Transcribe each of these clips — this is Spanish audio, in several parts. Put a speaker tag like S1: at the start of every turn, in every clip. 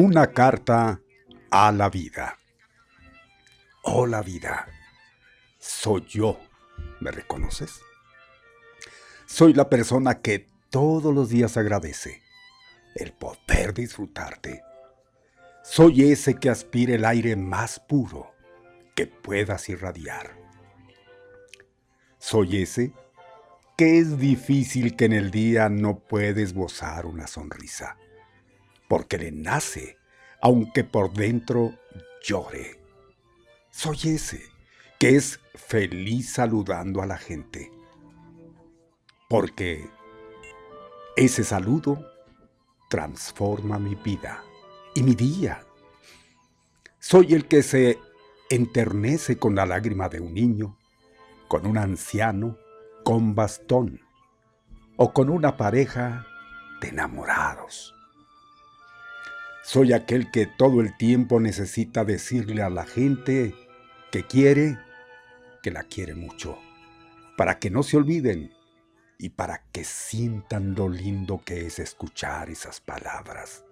S1: Una carta a la vida. Hola vida, soy yo. ¿Me reconoces? Soy la persona que todos los días agradece el poder disfrutarte. Soy ese que aspira el aire más puro que puedas irradiar. Soy ese que es difícil que en el día no puedes gozar una sonrisa porque le nace, aunque por dentro llore. Soy ese que es feliz saludando a la gente. Porque ese saludo transforma mi vida y mi día. Soy el que se enternece con la lágrima de un niño, con un anciano, con bastón o con una pareja de enamorados. Soy aquel que todo el tiempo necesita decirle a la gente que quiere, que la quiere mucho, para que no se olviden y para que sientan lo lindo que es escuchar esas palabras.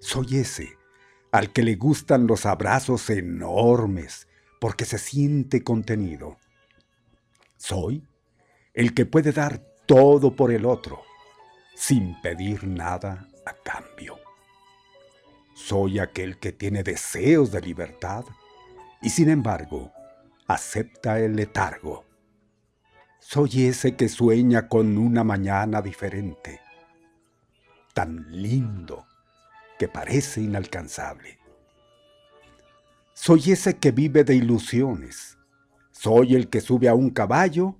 S1: Soy ese al que le gustan los abrazos enormes porque se siente contenido. Soy el que puede dar todo por el otro sin pedir nada a cambio. Soy aquel que tiene deseos de libertad y sin embargo acepta el letargo soy ese que sueña con una mañana diferente, tan lindo que parece inalcanzable. Soy ese que vive de ilusiones. Soy el que sube a un caballo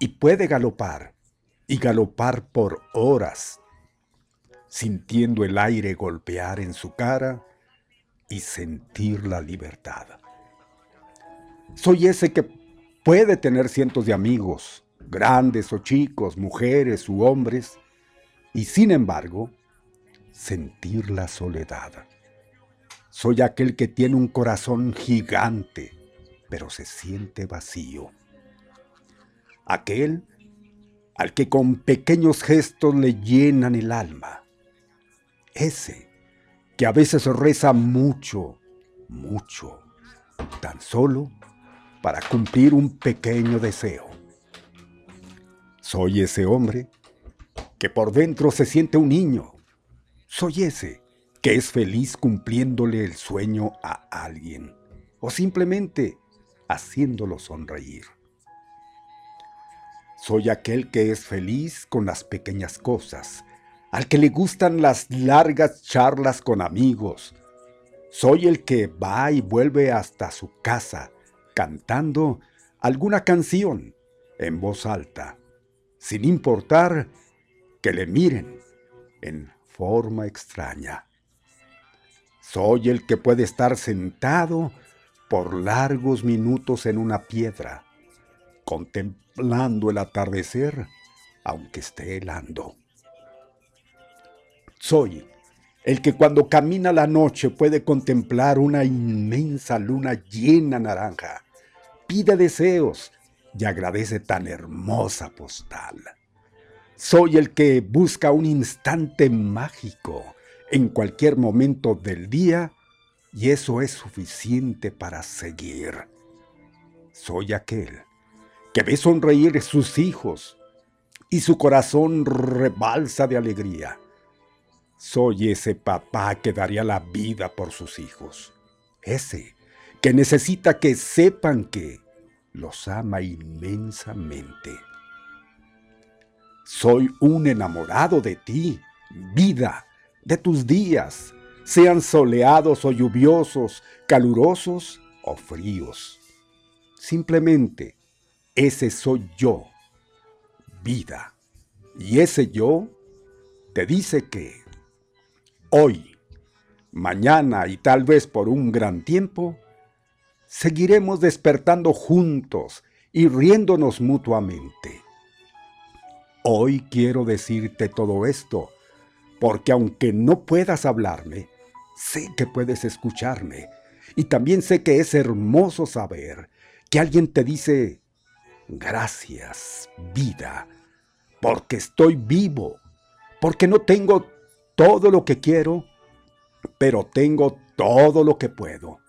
S1: y puede galopar, y galopar por horas, sintiendo el aire golpear en su cara y sentir la libertad. Soy ese que puede tener cientos de amigos, grandes o chicos, mujeres u hombres, y sin embargo, sentir la soledad. Soy aquel que tiene un corazón gigante, pero se siente vacío. Aquel al que con pequeños gestos le llenan el alma. Ese que a veces reza mucho, mucho, tan solo para cumplir un pequeño deseo. Soy ese hombre que por dentro se siente un niño. Soy ese que es feliz cumpliéndole el sueño a alguien o simplemente haciéndolo sonreír. Soy aquel que es feliz con las pequeñas cosas, al que le gustan las largas charlas con amigos. Soy el que va y vuelve hasta su casa cantando alguna canción en voz alta sin importar que le miren en forma extraña. Soy el que puede estar sentado por largos minutos en una piedra, contemplando el atardecer, aunque esté helando. Soy el que cuando camina la noche puede contemplar una inmensa luna llena naranja, pide deseos y agradece tan hermosa postal. Soy el que busca un instante mágico en cualquier momento del día y eso es suficiente para seguir. Soy aquel que ve sonreír sus hijos y su corazón rebalsa de alegría. Soy ese papá que daría la vida por sus hijos. Ese que necesita que sepan que los ama inmensamente. Soy un enamorado de ti, vida, de tus días, sean soleados o lluviosos, calurosos o fríos. Simplemente, ese soy yo, vida. Y ese yo te dice que hoy, mañana y tal vez por un gran tiempo, seguiremos despertando juntos y riéndonos mutuamente. Hoy quiero decirte todo esto, porque aunque no puedas hablarme, sé que puedes escucharme, y también sé que es hermoso saber que alguien te dice, gracias, vida, porque estoy vivo, porque no tengo todo lo que quiero, pero tengo todo lo que puedo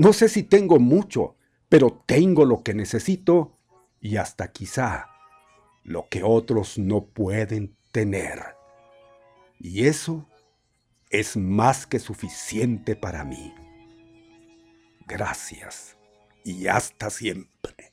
S1: no sé si tengo mucho, pero tengo lo que necesito y hasta quizá lo que otros no pueden tener. Y eso es más que suficiente para mí. Gracias y hasta siempre.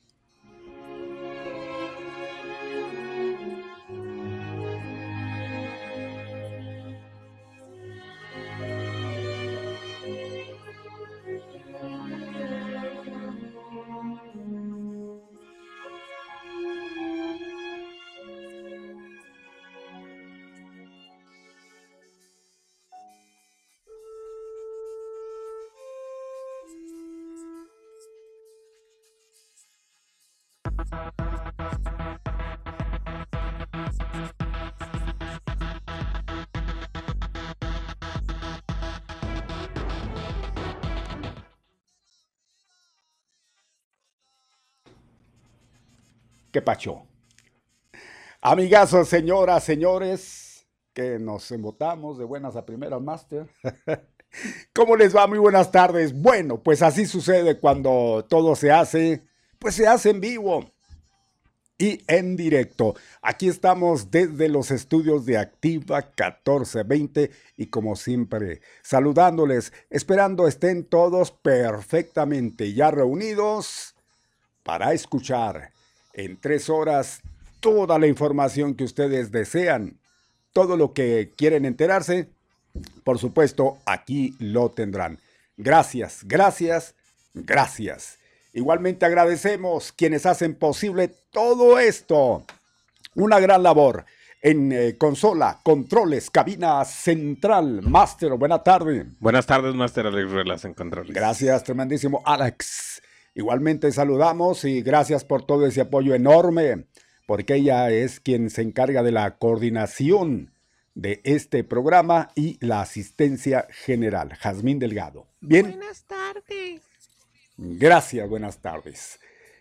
S1: ¿Qué pacho? Amigazos, señoras, señores, que nos embotamos de buenas a primeras, Master. ¿Cómo les va? Muy buenas tardes. Bueno, pues así sucede cuando todo se hace, pues se hace en vivo y en directo. Aquí estamos desde los estudios de Activa 1420 y como siempre, saludándoles, esperando estén todos perfectamente ya reunidos para escuchar en tres horas toda la información que ustedes desean, todo lo que quieren enterarse. Por supuesto, aquí lo tendrán. Gracias, gracias, gracias. Igualmente agradecemos quienes hacen posible todo esto. Una gran labor en eh, consola, controles, cabina central. Master, buena tarde.
S2: Buenas tardes, Master Alex Ruelas en controles.
S1: Gracias, tremendísimo Alex. Igualmente saludamos y gracias por todo ese apoyo enorme, porque ella es quien se encarga de la coordinación de este programa y la asistencia general, Jazmín Delgado. Bien.
S3: Buenas tardes.
S1: Gracias, buenas tardes.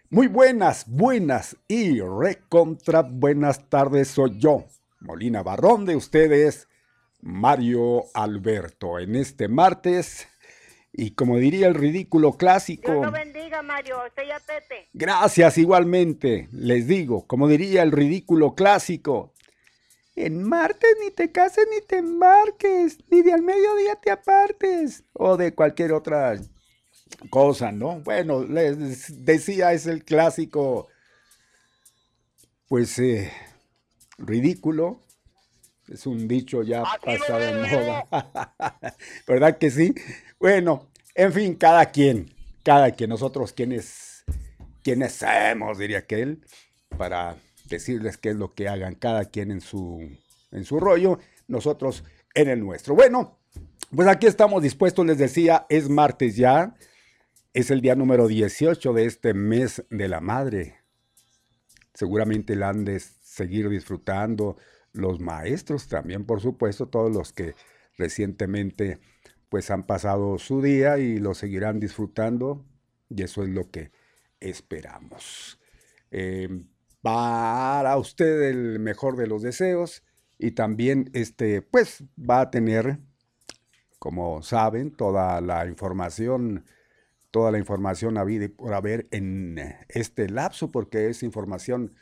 S1: Muy buenas, buenas y recontra buenas tardes. Soy yo, Molina Barrón de ustedes, Mario Alberto, en este martes. Y como diría el ridículo clásico.
S3: Dios lo bendiga, Mario. Usted.
S1: Gracias igualmente. Les digo, como diría el ridículo clásico. En martes ni te cases ni te embarques, ni de al mediodía te apartes. O de cualquier otra cosa, ¿no? Bueno, les decía, es el clásico, pues, eh, ridículo. Es un dicho ya pasado de moda. ¿Verdad que sí? Bueno, en fin, cada quien, cada quien, nosotros quienes, quienes somos, diría aquel, para decirles qué es lo que hagan cada quien en su, en su rollo, nosotros en el nuestro. Bueno, pues aquí estamos dispuestos, les decía, es martes ya, es el día número 18 de este mes de la madre. Seguramente la han de seguir disfrutando los maestros también, por supuesto, todos los que recientemente pues han pasado su día y lo seguirán disfrutando y eso es lo que esperamos. Eh, para usted el mejor de los deseos y también este pues va a tener como saben toda la información toda la información habida por haber en este lapso, porque es información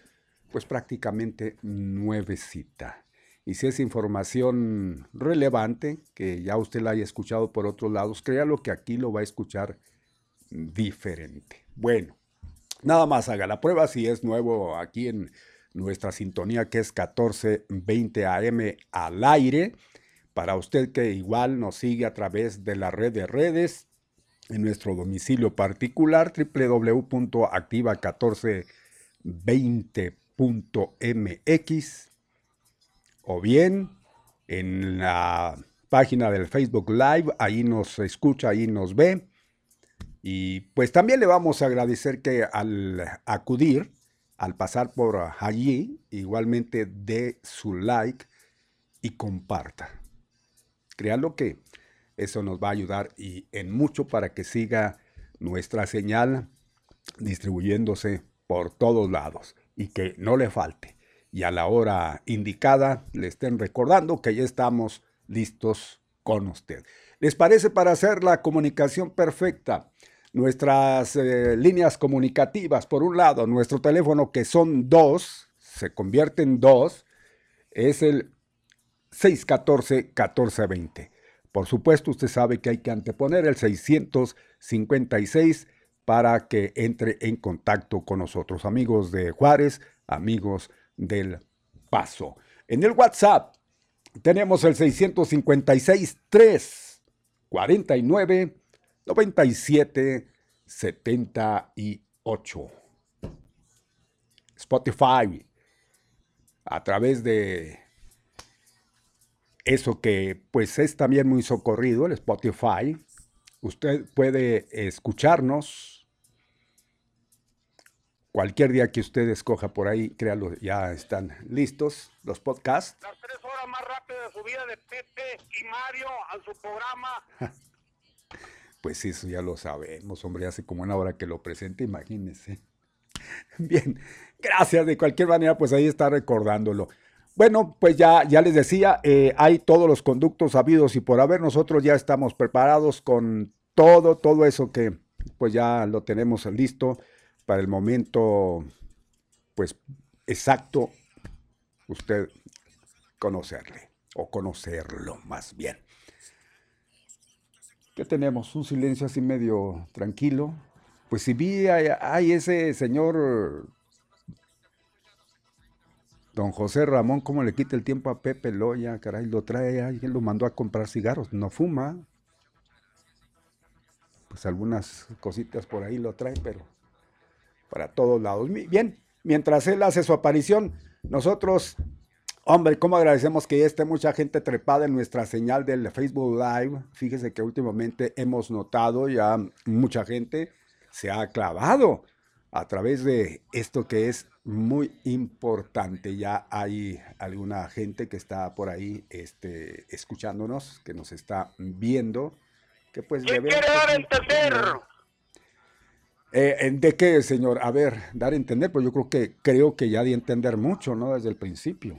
S1: pues prácticamente nuevecita. Y si es información relevante, que ya usted la haya escuchado por otros lados, créalo que aquí lo va a escuchar diferente. Bueno, nada más haga la prueba si es nuevo aquí en nuestra sintonía que es 1420 AM al aire. Para usted que igual nos sigue a través de la red de redes, en nuestro domicilio particular www.activa1420.mx o bien en la página del Facebook Live, ahí nos escucha, ahí nos ve. Y pues también le vamos a agradecer que al acudir, al pasar por allí, igualmente dé su like y comparta. Créanlo que eso nos va a ayudar y en mucho para que siga nuestra señal distribuyéndose por todos lados y que no le falte. Y a la hora indicada le estén recordando que ya estamos listos con usted. ¿Les parece para hacer la comunicación perfecta? Nuestras eh, líneas comunicativas, por un lado, nuestro teléfono que son dos, se convierte en dos, es el 614-1420. Por supuesto, usted sabe que hay que anteponer el 656 para que entre en contacto con nosotros, amigos de Juárez, amigos del Paso. En el WhatsApp tenemos el 656 3 49 97 78. Spotify a través de eso que pues es también muy socorrido, el Spotify. Usted puede escucharnos cualquier día que usted escoja por ahí, créalo, ya están listos los podcasts.
S4: Las tres horas más rápidas de su vida de Pepe y Mario a su programa.
S1: Pues eso ya lo sabemos, hombre, hace como una hora que lo presente, imagínense. Bien, gracias. De cualquier manera, pues ahí está recordándolo. Bueno, pues ya, ya les decía, eh, hay todos los conductos habidos y por haber. Nosotros ya estamos preparados con todo, todo eso que pues ya lo tenemos listo para el momento, pues exacto, usted conocerle o conocerlo más bien. ¿Qué tenemos? Un silencio así medio tranquilo. Pues si vi, hay, ese señor Don José Ramón, ¿cómo le quita el tiempo a Pepe Loya? Caray, lo trae, alguien lo mandó a comprar cigarros, no fuma. Pues algunas cositas por ahí lo trae, pero para todos lados. Bien, mientras él hace su aparición, nosotros Hombre, ¿cómo agradecemos que ya esté mucha gente trepada en nuestra señal del Facebook Live? Fíjese que últimamente hemos notado ya mucha gente se ha clavado a través de esto que es muy importante. Ya hay alguna gente que está por ahí este, escuchándonos, que nos está viendo. Que pues
S4: ¿Quién quiere dar a entender?
S1: Eh, ¿De qué, señor? A ver, dar a entender, pues yo creo que creo que ya di a entender mucho, ¿no? Desde el principio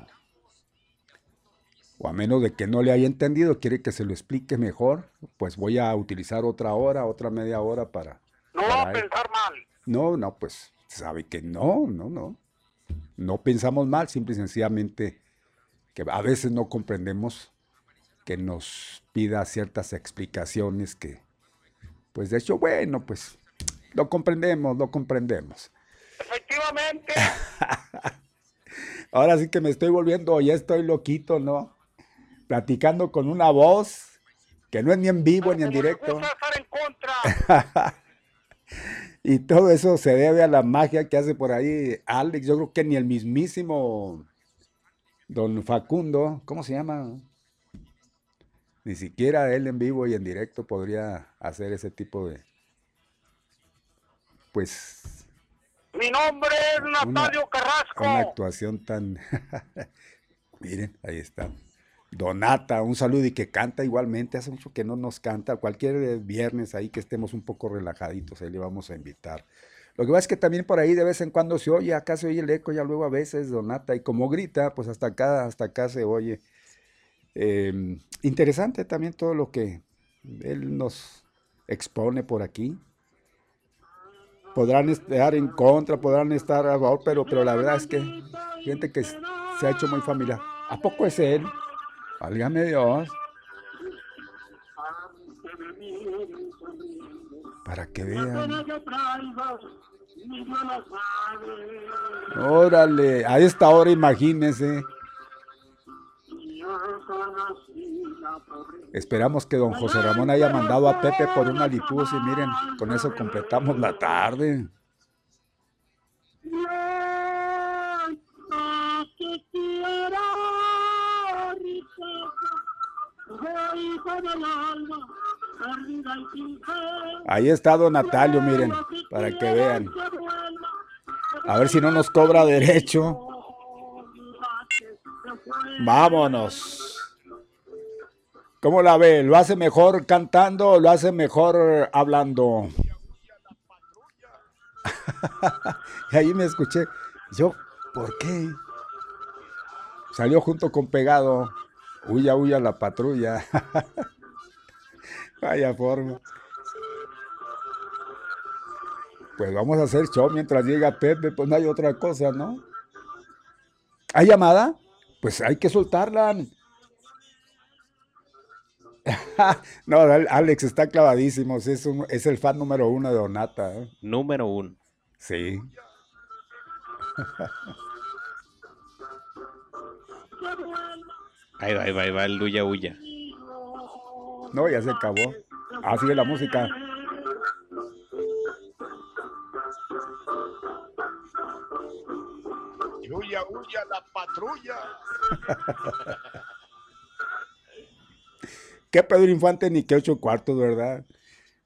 S1: o a menos de que no le haya entendido, quiere que se lo explique mejor, pues voy a utilizar otra hora, otra media hora para...
S4: No va a pensar mal.
S1: No, no, pues sabe que no, no, no. No pensamos mal, simple y sencillamente que a veces no comprendemos que nos pida ciertas explicaciones que, pues de hecho, bueno, pues lo comprendemos, lo comprendemos.
S4: Efectivamente.
S1: Ahora sí que me estoy volviendo, ya estoy loquito, ¿no? platicando con una voz que no es ni en vivo ni en directo. y todo eso se debe a la magia que hace por ahí Alex. Yo creo que ni el mismísimo don Facundo, ¿cómo se llama? Ni siquiera él en vivo y en directo podría hacer ese tipo de... Pues...
S4: Mi nombre es Natalio Carrasco.
S1: Una actuación tan... Miren, ahí está. Donata, un saludo y que canta igualmente. Hace mucho que no nos canta. Cualquier viernes ahí que estemos un poco relajaditos, ahí le vamos a invitar. Lo que pasa es que también por ahí de vez en cuando se oye, acá se oye el eco, ya luego a veces Donata, y como grita, pues hasta acá, hasta acá se oye. Em, interesante también todo lo que él nos expone por aquí. Podrán estar en contra, podrán estar a favor, pero, pero la verdad es que gente que se ha hecho muy familiar. ¿A poco es él? Válgame Dios. Para que vean. Órale, a esta hora imagínense. Esperamos que don José Ramón haya mandado a Pepe por una lipus y miren, con eso completamos la tarde. Ahí está Don Natalio, miren, para que vean. A ver si no nos cobra derecho. Vámonos. ¿Cómo la ve? ¿Lo hace mejor cantando o lo hace mejor hablando? y ahí me escuché. Yo, ¿por qué? Salió junto con Pegado. Huya, huya la patrulla. Vaya forma. Pues vamos a hacer show mientras llega Pepe, pues no hay otra cosa, ¿no? ¿Hay llamada? Pues hay que soltarla. no, Alex está clavadísimo. Es, es el fan número uno de Donata. ¿eh?
S2: Número uno.
S1: Sí.
S2: Ahí va, ahí va, ahí va el Luya Huya.
S1: No, ya se acabó. Ah, sigue la música.
S4: Huya, huya la patrulla.
S1: qué Pedro Infante ni qué ocho cuartos, ¿verdad?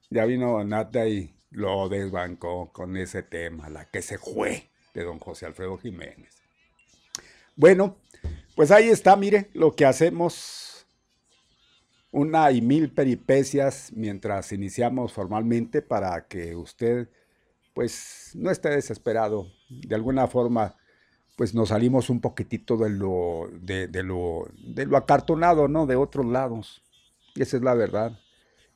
S1: Ya vino Nata y lo desbancó con ese tema, la que se fue de don José Alfredo Jiménez. Bueno, pues ahí está, mire, lo que hacemos. Una y mil peripecias mientras iniciamos formalmente para que usted pues no esté desesperado. De alguna forma, pues nos salimos un poquitito de lo, de, lo, de lo acartonado, ¿no? De otros lados. Y esa es la verdad.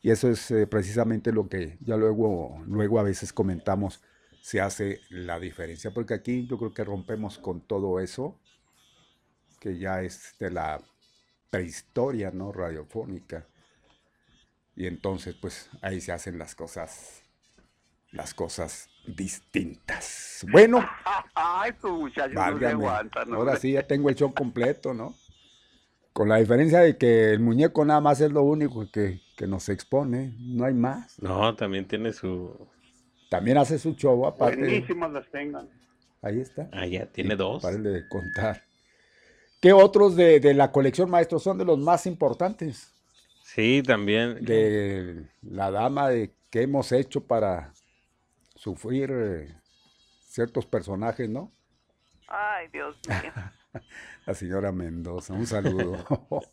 S1: Y eso es eh, precisamente lo que ya luego, luego a veces comentamos, se hace la diferencia. Porque aquí yo creo que rompemos con todo eso, que ya es de la prehistoria, ¿no? Radiofónica. Y entonces, pues ahí se hacen las cosas, las cosas distintas. Bueno,
S4: Ay, tu muchacho no se
S1: válgame.
S4: aguanta, ¿no?
S1: Ahora sí ya tengo el show completo, ¿no? Con la diferencia de que el muñeco nada más es lo único que, que nos expone, no hay más.
S2: No, también tiene su.
S1: También hace su show aparte.
S4: Buenísimas las tengan.
S1: Ahí está.
S2: Ah, ya, tiene dos.
S1: Párale de contar. ¿Qué otros de, de la colección, maestro, son de los más importantes?
S2: Sí, también.
S1: De la dama de que hemos hecho para sufrir eh, ciertos personajes, ¿no?
S3: Ay, Dios mío.
S1: La señora Mendoza, un saludo.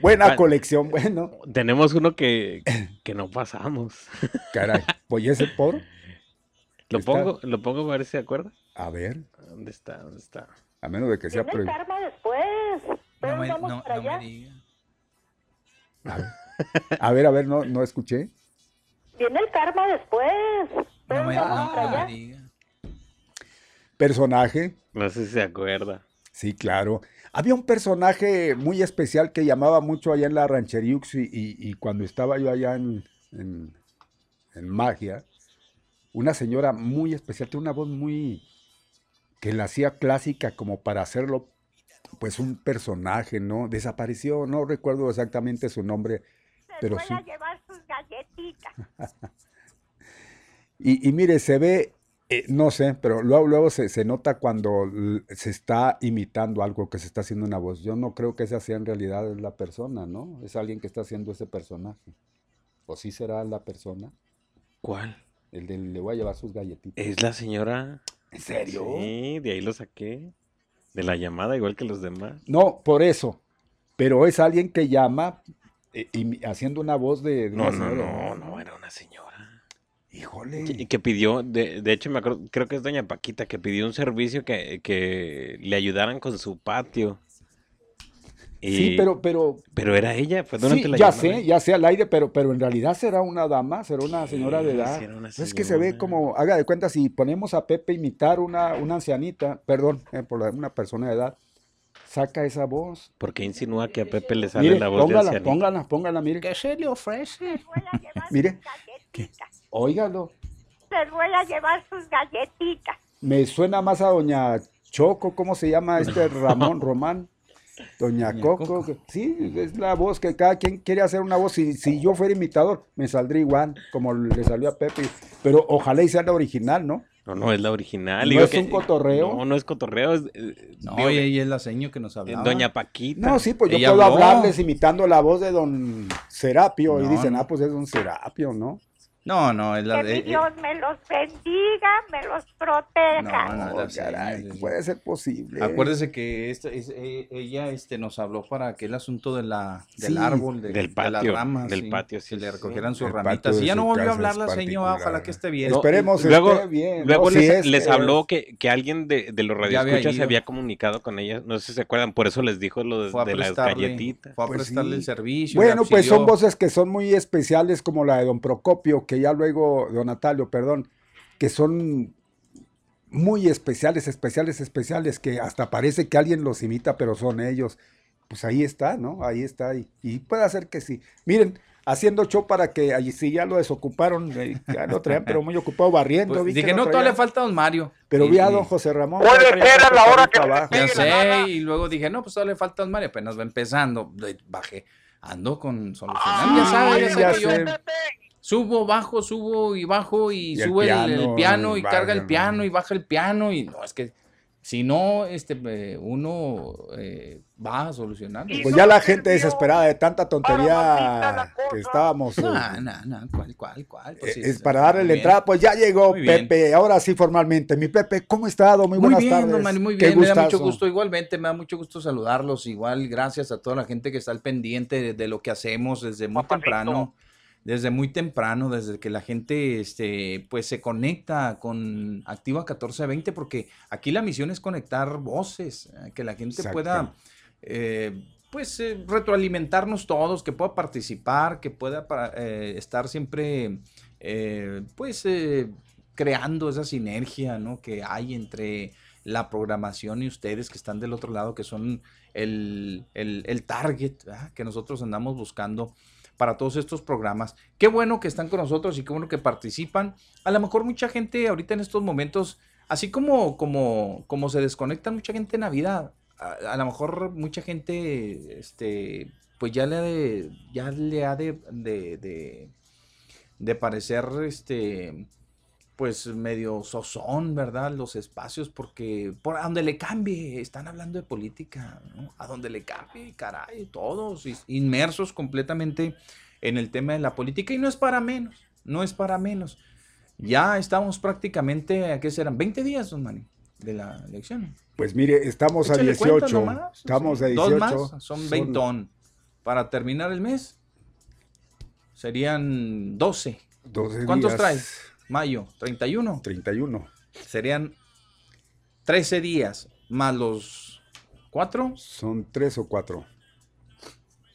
S1: Buena
S2: Bueno.
S1: colección, bueno,
S2: Tenemos uno que, que no pasamos.
S1: caray. Voy ese por,
S2: Lo
S1: Está-
S2: pongo, lo pongo a ver si se acuerda.
S1: a ver,
S2: ¿Dónde está? ¿Dónde está?
S1: a menos de que sea...
S3: Viene el
S1: pre-
S3: karma después.
S5: No me,
S3: vamos
S5: no,
S3: para
S5: no me
S3: allá.
S5: diga.
S1: A ver, a ver, a ver, no, no escuché.
S3: Viene el karma después.
S5: No me, me diga.
S1: Personaje,
S2: No sé si se acuerda.
S1: sí, claro. Había un personaje muy especial que llamaba mucho allá en la Rancheriux y, y- y cuando estaba yo allá en, en, en Magia, una señora muy especial, tiene una voz muy que la hacía clásica como para hacerlo pues un personaje, ¿no? Desapareció, no recuerdo exactamente su nombre,
S3: Se
S1: pero sí.
S3: a llevar sus galletitas.
S1: Y, y mire, se ve, eh, no sé, pero luego, luego se, se nota cuando se está imitando algo, que se está haciendo una voz. Yo no creo que esa sea en realidad la persona, ¿no? Es alguien que está haciendo ese personaje. ¿O sí será la persona?
S2: ¿Cuál?
S1: El de le voy a llevar sus galletitas.
S2: Es la señora.
S1: ¿En serio?
S2: Sí, de ahí lo saqué. De la llamada, igual que los demás.
S1: No, por eso. Pero es alguien que llama eh, imi- haciendo una voz de, de
S2: No, no,
S1: señora.
S2: no, no, era una señora.
S1: Híjole.
S2: Que, que pidió, de, de hecho me acuerdo, creo que es doña Paquita, que pidió un servicio que, que le ayudaran con su patio.
S1: Sí,
S2: Y-
S1: pero, pero
S2: Pero era ella, fue durante
S1: Sí,
S2: la
S1: ya
S2: llamada.
S1: sé, ya sé al aire, pero, pero en realidad será una dama, será una señora de
S2: Sí,
S1: edad.
S2: sí era una
S1: Es que se ve
S2: señora.
S1: como, haga de cuenta, si ponemos a Pepe imitar una, una ancianita, perdón, eh, por la- una persona de edad, saca esa voz.
S2: ¿Por qué insinúa que a Pepe le sale
S1: Mire,
S2: la voz de
S1: póngala,
S2: ancianita?
S1: póngala, póngala, mire.
S5: ¿Qué se le ofrece?
S1: Mire.
S3: galletitas.
S1: Óigalo.
S3: Les voy a llevar sus galletitas.
S1: Me suena más a doña Choco, ¿cómo se llama este Ramón Román? Doña
S5: Doña
S1: Coco, sí, es la voz que cada quien quiere hacer una voz. Si, si yo fuera imitador, me saldría igual, como le salió a Pepe. Pero ojalá y sea la original, ¿no?
S2: No, no, es la original.
S1: ¿No
S2: digo
S1: es un cotorreo?
S2: No, no es cotorreo. Es, eh,
S5: No,
S2: digo,
S5: y ella es la seño que nos hablaba.
S2: Doña Paquita.
S1: No, sí, pues yo
S5: Ella
S1: puedo
S5: habló.
S1: hablarles imitando la voz de don Serapio. y
S5: No,
S1: dicen,
S5: no.
S1: ah, pues es don Serapio, ¿no?
S5: No, no, es la
S3: Que mi
S5: eh, eh,
S3: Dios me los bendiga, me los proteja.
S5: No, no,
S1: Oh, caray, puede ser posible.
S5: Acuérdese que esta, es, eh, ella este, nos habló para aquel asunto de la, del
S1: Sí,
S5: árbol, de,
S2: del
S5: de
S2: patio,
S5: las ramas,
S2: del
S5: sí,
S2: patio,
S5: que
S2: sí,
S5: le
S2: sí.
S5: recogieran sus ramitas. Y ya no volvió a hablar la señora, ojalá que esté bien.
S2: No,
S1: Esperemos
S2: luego,
S1: esté bien.
S2: Luego
S1: ¿no?
S2: les,
S1: Si es
S2: les
S1: que-
S2: habló que, que alguien de, de los
S5: había
S2: radioescuchas se había comunicado con ella. No sé si se acuerdan, por eso les dijo lo de, de las galletitas.
S5: fue a
S1: Pues
S5: prestarle el servicio. le
S1: Bueno, pues son voces que son muy especiales, como la de don Procopio, que ya luego, don Natalio, perdón, que son muy especiales, especiales, especiales, que hasta parece que alguien los imita, pero son ellos. Pues ahí está, ¿no? Ahí está. Y, y puede ser que sí. Miren, haciendo show para que allí sí ya lo desocuparon, eh, ya lo traían, pero muy ocupado barriendo.
S5: Pues
S1: vi
S5: dije, no, todavía le falta a don Mario.
S1: Pero vi a don José Ramón.
S4: Puede ser a la hora que
S5: Ya sé, y luego dije, no, pues todavía le falta a don Mario, apenas va empezando. Bajé, ando con solucionar. ya sabes, ya sé. Subo, bajo, subo y bajo y,
S1: Y el
S5: sube el, el
S1: piano,
S5: y carga el
S1: ¿no?
S5: piano y baja el piano y no, es que si no, este, eh, uno eh, va a solucionar.
S4: Y
S1: Pues
S4: no
S1: ya la gente desesperada de tanta tontería que estábamos. eh,
S5: No, no, no, cuál, cuál, cuál. Pues sí,
S1: es
S5: sí,
S1: para
S5: muy
S1: darle la
S5: bien.
S1: entrada, pues ya llegó
S5: Muy bien.
S1: Pepe, ahora sí formalmente. Mi Pepe, ¿cómo ha estado? Muy
S5: Muy
S1: buenas
S5: bien,
S1: tardes.
S5: don Mario, muy
S1: Qué
S5: bien, me da mucho gusto, igualmente, me da mucho gusto saludarlos, igual, gracias a toda la gente que está al pendiente de, de lo que hacemos desde muy
S4: Papacito.
S5: temprano. Desde muy temprano, desde que la gente este, pues se conecta con Activa 1420, porque aquí la misión es conectar voces, eh, que la gente
S1: Exacto.
S5: pueda eh, pues eh, retroalimentarnos todos, que pueda participar, que pueda eh, estar siempre pues creando esa sinergia ¿no? que hay entre la programación y ustedes que están del otro lado, que son el, el- el target ¿verdad? que nosotros andamos buscando para todos estos programas. Qué bueno que están con nosotros y qué bueno que participan. A lo mejor mucha gente ahorita en estos momentos, así como, como, como se desconecta mucha gente en Navidad, a, a lo mejor mucha gente, este, pues ya le ha de, ya le ha de, de, de, de parecer, este, pues medio sozón, ¿verdad? Los espacios, porque por a donde le cambie, están hablando de política, ¿no? A donde le cambie, caray, todos inmersos completamente en el tema de la política y no es para menos, no es para menos. Ya estamos prácticamente, ¿a qué serán? 20 días, don Manny, de la elección.
S1: Pues mire, estamos a
S5: Échale cuenta
S1: 18.
S5: nomás,
S1: Estamos a 18.
S5: Dos más, son 20. Para terminar el mes, serían 12.
S1: 12
S5: ¿Cuántos
S1: días,
S5: traes? Mayo, 31.
S1: 31.
S5: Serían 13 días más los 4.
S1: Son 3 o 4.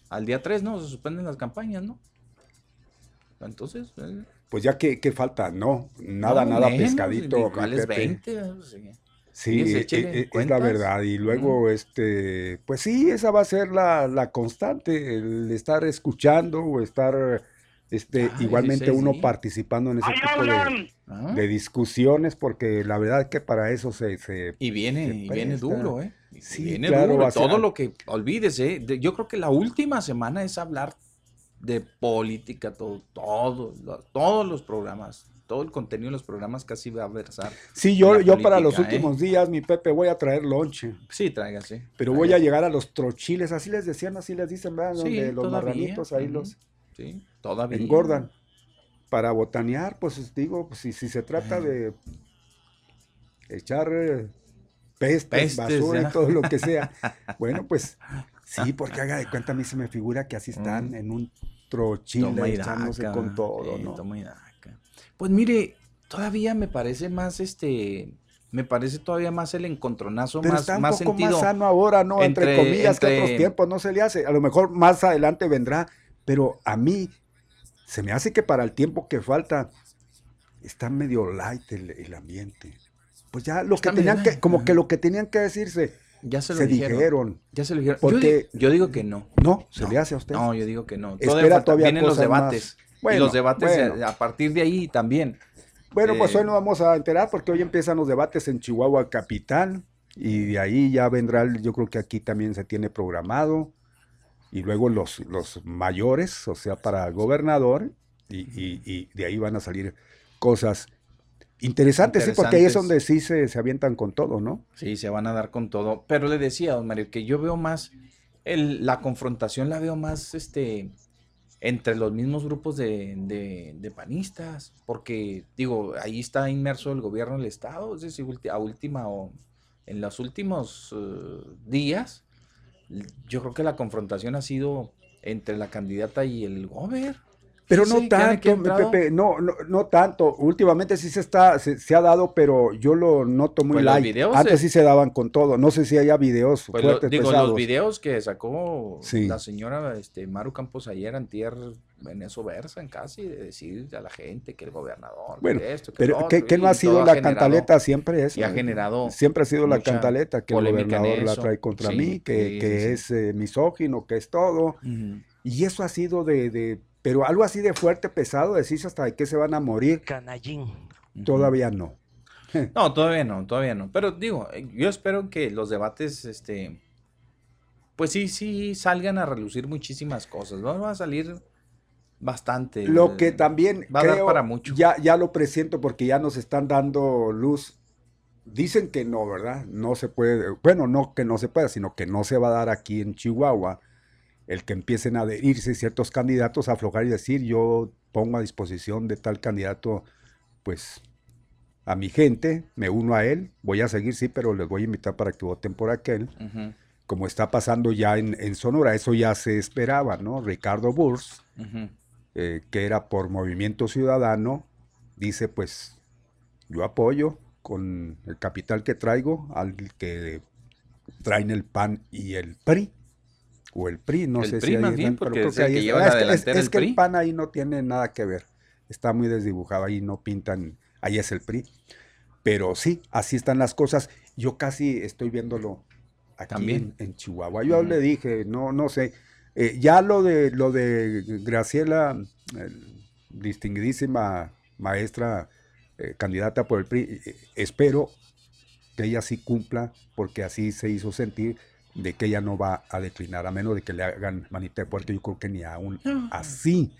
S5: Al día 3, ¿no? Se suspenden las campañas, ¿no? Entonces, eh,
S1: Pues ya que, que falta, no, nada,
S5: no,
S1: nada
S5: menos,
S1: pescadito.
S5: ¿y
S1: mi
S5: ¿Cuáles
S1: Pepe.
S5: 20? Sí.
S1: Sí,
S5: Fíjese,
S1: e-
S5: échele
S1: e- es, la verdad. Y luego, este, pues sí, esa va a ser la, la constante, el estar escuchando o estar, este,
S5: Ah,
S1: igualmente
S5: 16
S1: uno participando en ese
S4: ¡Ahí
S1: tipo de!
S5: Ah,
S1: de discusiones, porque la verdad es que para eso se, se
S5: Y viene,
S1: se
S5: y viene duro, ¿eh? Y
S1: Sí,
S5: viene
S1: claro,
S5: duro. Todo lo que, olvídese, de- yo creo que la última semana es hablar de política, todo, todo, lo- todos los programas, todo el contenido de los programas casi va a versar.
S1: Sí, yo, yo para los
S5: ¿eh?
S1: últimos días, mi Pepe, voy a traer lonche.
S5: Sí, tráigase.
S1: Pero voy a llegar a los trochiles, así les decían, así les dicen, ¿verdad?
S5: Sí,
S1: Donde los
S5: todavía,
S1: marranitos ahí los
S5: Sí, todavía.
S1: engordan. Para botanear, pues digo, pues, si, si se trata de echar eh, pestes,
S5: Pestes,
S1: basura y todo lo que sea. bueno, pues sí, porque haga de cuenta, a mí se me figura que así están
S5: Mm.
S1: en un
S5: y
S1: echándose con todo,
S5: eh,
S1: ¿no?
S5: Pues mire, todavía me parece más este, me parece todavía más el encontronazo,
S1: Pero
S5: más,
S1: está un
S5: más
S1: poco
S5: sentido.
S1: más sano ahora, ¿no? Entre,
S5: entre-
S1: comillas, que
S5: entre-
S1: otros tiempos no se le hace. A lo mejor más adelante vendrá, pero a mí se me hace que para el tiempo que falta está medio light el, el ambiente. Pues ya lo
S5: Está
S1: que tenían que, como
S5: ajá.
S1: que lo que tenían que decirse,
S5: Ya se lo
S1: se
S5: dijeron.
S1: dijeron.
S5: Ya se lo dijeron. Yo,
S1: Porque-
S5: di- yo digo que no.
S1: No, se
S5: No,
S1: le hace a usted.
S5: No, yo digo que no.
S1: Espera
S5: Todavía, vienen los
S1: más.
S5: debates. y los debates
S1: bueno.
S5: a, partir de ahí también.
S1: Bueno, pues
S5: Eh,
S1: hoy nos vamos a enterar porque hoy empiezan los debates en Chihuahua Capital y de ahí ya vendrá, yo creo que aquí también se tiene programado y luego los, los mayores, o sea, para gobernador y, y- y de ahí van a salir cosas interesantes, sí, porque ahí es donde sí se, se avientan con todo, ¿no?
S5: Sí, se van a dar con todo. Pero le decía, don Mario, que yo veo más, el- la confrontación la veo más este, entre los mismos grupos de, de- de panistas, porque digo, ahí está inmerso el gobierno del Estado, es decir, a última o en los últimos eh, días, yo creo que la confrontación ha sido entre la candidata y el gobierno.
S1: Pero no tanto, Pepe, no, no, no tanto. Últimamente sí se está, se, se ha dado, pero yo lo noto muy
S5: Pues
S1: light.
S5: videos
S1: Antes
S5: se-
S1: sí se daban con todo. No sé si haya videos
S5: Pues lo- digo,
S1: pesados.
S5: los videos que sacó
S1: Sí.
S5: la señora este, Maru Campos ayer, antier, en eso versan casi, de decir a la gente que el gobernador,
S1: Bueno,
S5: que esto, que
S1: Pero
S5: lo
S1: ¿qué,
S5: otro,
S1: qué no ha sido la
S5: generado-
S1: cantaleta? Siempre eso.
S5: y ha
S1: ¿eh?
S5: generado
S1: Siempre ha sido la cantaleta que el gobernador la trae contra
S5: Sí,
S1: mí, que,
S5: sí,
S1: que es eh, misógino, que es todo. Y eso ha sido de, de- pero algo así de fuerte, pesado, decís hasta de que se van a morir.
S6: Canallín.
S1: Todavía no.
S5: No, todavía no, todavía no. Pero digo, yo espero que los debates, este, pues sí, sí salgan a relucir muchísimas cosas. ¿no? Va a salir bastante.
S1: Lo que también
S5: va a dar para mucho.
S1: ya, ya lo presiento porque ya nos están dando luz. Dicen que no, ¿verdad? No se puede, bueno, no que no se pueda, sino que no se va a dar aquí en Chihuahua el que empiecen a adherirse ciertos candidatos a aflojar y decir yo pongo a disposición de tal candidato, pues a mi gente, me uno a él, voy a seguir, sí, pero les voy a invitar para que voten por aquel, como está pasando ya en, en Sonora, eso ya se esperaba, ¿no? Ricardo Burs, eh, que era por Movimiento Ciudadano, dice pues yo apoyo con el capital que traigo al que traen el PAN y el PRI. O el PRI, no
S5: El
S1: sé
S5: PRI
S1: si ahí
S5: más
S1: están,
S5: bien,
S1: pero
S5: porque
S1: creo
S5: es
S1: que
S5: el
S1: ahí
S5: que
S1: está.
S5: lleva
S1: Ah,
S5: la
S1: es es- es
S5: el
S1: que el
S5: PRI.
S1: PAN ahí no tiene nada que ver. Está muy desdibujado, ahí no pintan, ahí es el PRI. Pero sí, así están las cosas. Yo casi estoy viéndolo aquí
S5: También.
S1: En, en Chihuahua. Yo le dije, no, no sé. Eh, ya lo de lo de Graciela, el- distinguidísima maestra eh, candidata por el PRI, eh, espero que ella sí cumpla, porque así se hizo sentir de que ella no va a declinar, a menos de que le hagan manita de puerto, yo creo que ni aún así.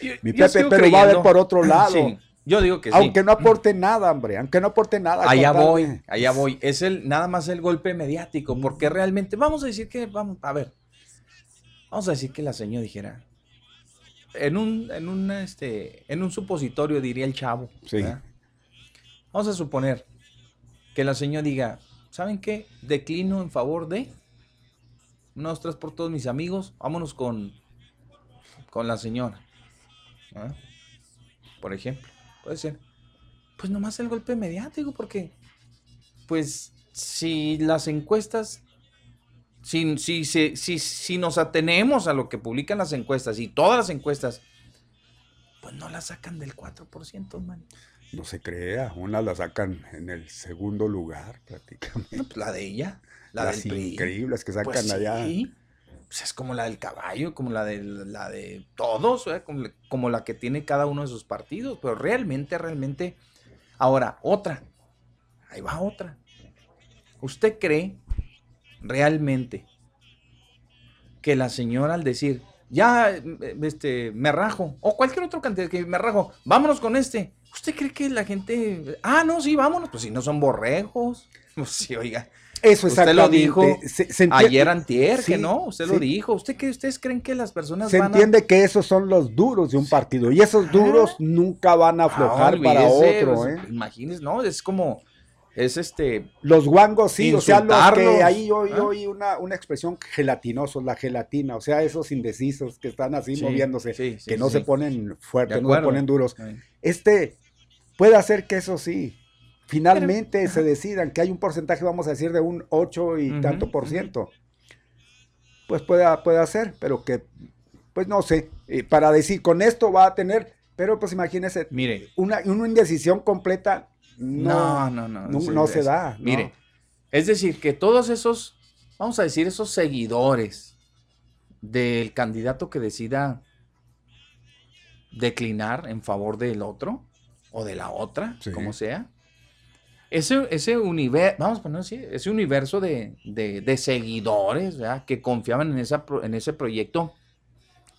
S5: Yo-
S1: Mi
S5: yo
S1: Pepe, pero va a ver por otro lado.
S5: Sí, yo digo que sí.
S1: Aunque no aporte nada, hombre, aunque no aporte nada.
S5: Allá voy, allá voy. Es el nada más el golpe mediático, porque realmente vamos a decir que vamos a ver. Vamos a decir que la señora dijera en un en un este en un supositorio diría el chavo,
S1: Sí.
S5: ¿verdad? Vamos a suponer que la señora diga, ¿saben qué? Declino en favor de unos tres por todos mis amigos, vámonos con con la señora. Por ejemplo, puede ser. Pues nomás el golpe mediático, porque, pues, si las encuestas, si, si, si, si, si nos atenemos a lo que publican las encuestas y todas las encuestas, pues no las sacan del 4%, man.
S1: No se crea, una la sacan en el segundo lugar prácticamente.
S5: No, pues la de ella, la
S1: Las
S5: del
S1: increíbles que sacan
S5: Pues
S1: allá.
S5: sí, pues es como la del caballo, como la de, la de todos, como, la- como la que tiene cada uno de sus partidos, pero realmente, realmente. Ahora, otra, ahí va otra. ¿Usted cree realmente que la señora al decir, ya, eh, este, me rajo, o cualquier otro cantidad que me rajo, vámonos con este, ¿usted cree que la gente, ah, no, sí, vámonos, pues si no son borrejos, pues sí, oiga.
S1: Eso
S5: Usted lo dijo
S1: Se, se entiende,
S5: Ayer antier, que
S1: Sí,
S5: no, usted lo dijo. ¿Usted qué, ustedes creen que las personas
S1: se
S5: van
S1: entiende que esos son los duros de un partido y esos duros
S5: Ah.
S1: nunca van a
S5: a
S1: aflojar
S5: Ah,
S1: para
S5: olvídese,
S1: otro.
S5: pues,
S1: ¿eh?
S5: Imagínese, no, es como es este
S1: Los guangos sí, o sea, los que ahí yo yo
S5: ¿ah?
S1: oí una, una expresión gelatinosos, la gelatina, o sea, esos indecisos que están así
S5: Sí,
S1: moviéndose, que no se ponen fuertes, no se ponen duros. Este puede hacer que eso sí, finalmente
S5: Pero-
S1: se decidan que hay un porcentaje, vamos a decir, de un 8 y tanto por ciento. Pues puede, puede hacer, pero que, pues no sé, eh, para decir con esto va a tener, pero pues imagínese,
S5: Mire,
S1: una, una indecisión completa no,
S5: no, no, no,
S1: no,
S5: sí,
S1: no
S5: es-
S1: se da. no.
S5: Mire, es decir, que todos esos, vamos a decir, esos seguidores del candidato que decida declinar en favor del otro o de la otra,
S1: Sí.
S5: como sea. Ese, ese universo, vamos a ponerlo así, ese universo de, de- de seguidores ¿verdad? que confiaban en, esa, en ese proyecto,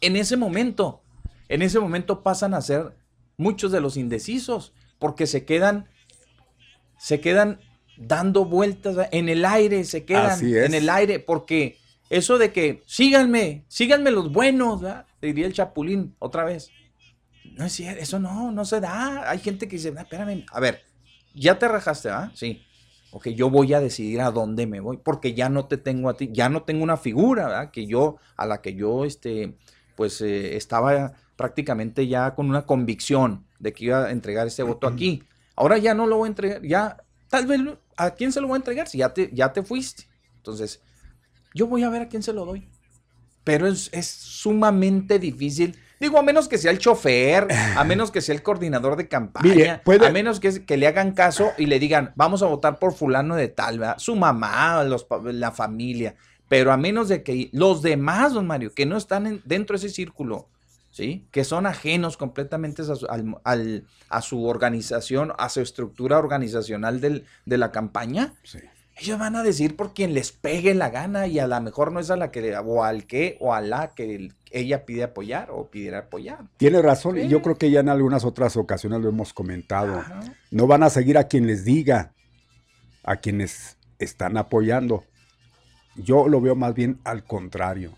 S5: en ese momento, en ese momento pasan a ser muchos de los indecisos, porque se quedan, se quedan dando vueltas en el aire, se quedan en el aire, porque eso de que síganme, síganme los buenos, ¿verdad? diría el Chapulín otra vez. No es cierto, eso no, no se da. Hay gente que dice, "Ah, espérame, a ver, ya te rajaste, ¿ah? Sí. Ok, yo voy a decidir a dónde me voy, porque ya no te tengo a ti, ya no tengo una figura, ¿verdad? Que yo, a la que yo, este, pues eh, estaba prácticamente ya con una convicción de que iba a entregar este voto aquí. Ahora ya no lo voy a entregar, ya, tal vez, ¿a quién se lo voy a entregar? Si ya te, ya te fuiste. Entonces, yo voy a ver a quién se lo doy. Pero es, es sumamente difícil. Digo, a menos que sea el chofer, a menos que sea el coordinador de campaña,
S1: Mire, puede-
S5: a menos que, que le hagan caso y le digan, vamos a votar por fulano de tal, ¿verdad? su mamá, los la familia. Pero a menos de que los demás, don Mario, que no están en- dentro de ese círculo, ¿sí? Que son ajenos completamente a su, al- al- a su organización, a su estructura organizacional del- de la campaña,
S1: Sí.
S5: Ellos van a decir por quien les pegue la gana y a lo mejor no es a la que, o al que, o a la que el- ella pide apoyar o pidiera apoyar.
S1: Tiene razón, y yo creo que ya en algunas otras ocasiones lo hemos comentado.
S5: Ajá.
S1: No van a seguir a quien les diga, a quienes están apoyando. Yo lo veo más bien al contrario.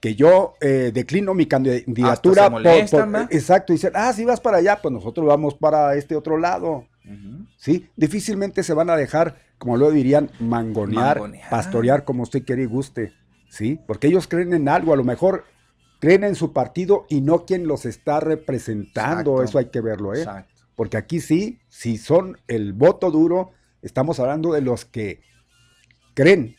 S1: Que yo eh, declino mi candidatura.
S5: se molestan,
S1: exacto, dicen, ah, si vas para allá, pues nosotros vamos para este otro lado. ¿sí? Difícilmente se van a dejar, como lo dirían, mangonear,
S5: Mangonear.
S1: pastorear como usted quiere y guste, ¿sí? Porque ellos creen en algo, a lo mejor creen en su partido y no quien los está representando.
S5: Exacto.
S1: Eso hay que verlo, ¿eh?
S5: Exacto.
S1: Porque aquí sí, si son el voto duro, estamos hablando de los que creen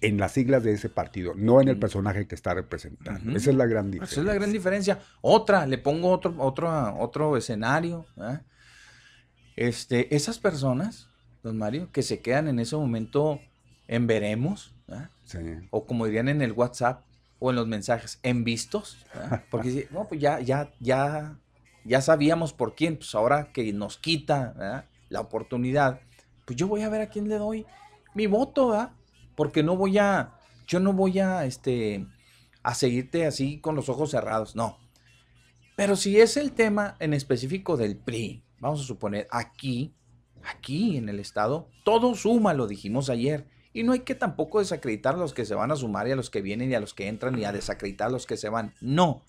S1: en las siglas de ese partido, no en el personaje que está representando. Esa es la gran diferencia.
S5: Esa es la gran diferencia. Otra, le pongo otro, otro, otro escenario. ¿eh? Este, esas personas, don Mario, que se quedan en ese momento en veremos.
S1: Sí.
S5: o como dirían en el WhatsApp o en los mensajes, en vistos, porque no, pues ya, ya, ya, ya sabíamos por quién, pues ahora que nos quita ¿verdad? la oportunidad, pues yo voy a ver a quién le doy mi voto, ¿verdad? porque no voy a, yo no voy a, este, a seguirte así con los ojos cerrados, no. Pero si es el tema en específico del PRI, vamos a suponer, aquí, aquí en el Estado, todo suma, lo dijimos ayer. Y no hay que tampoco desacreditar a los que se van a sumar y a los que vienen y a los que entran y a desacreditar a los que se van. No.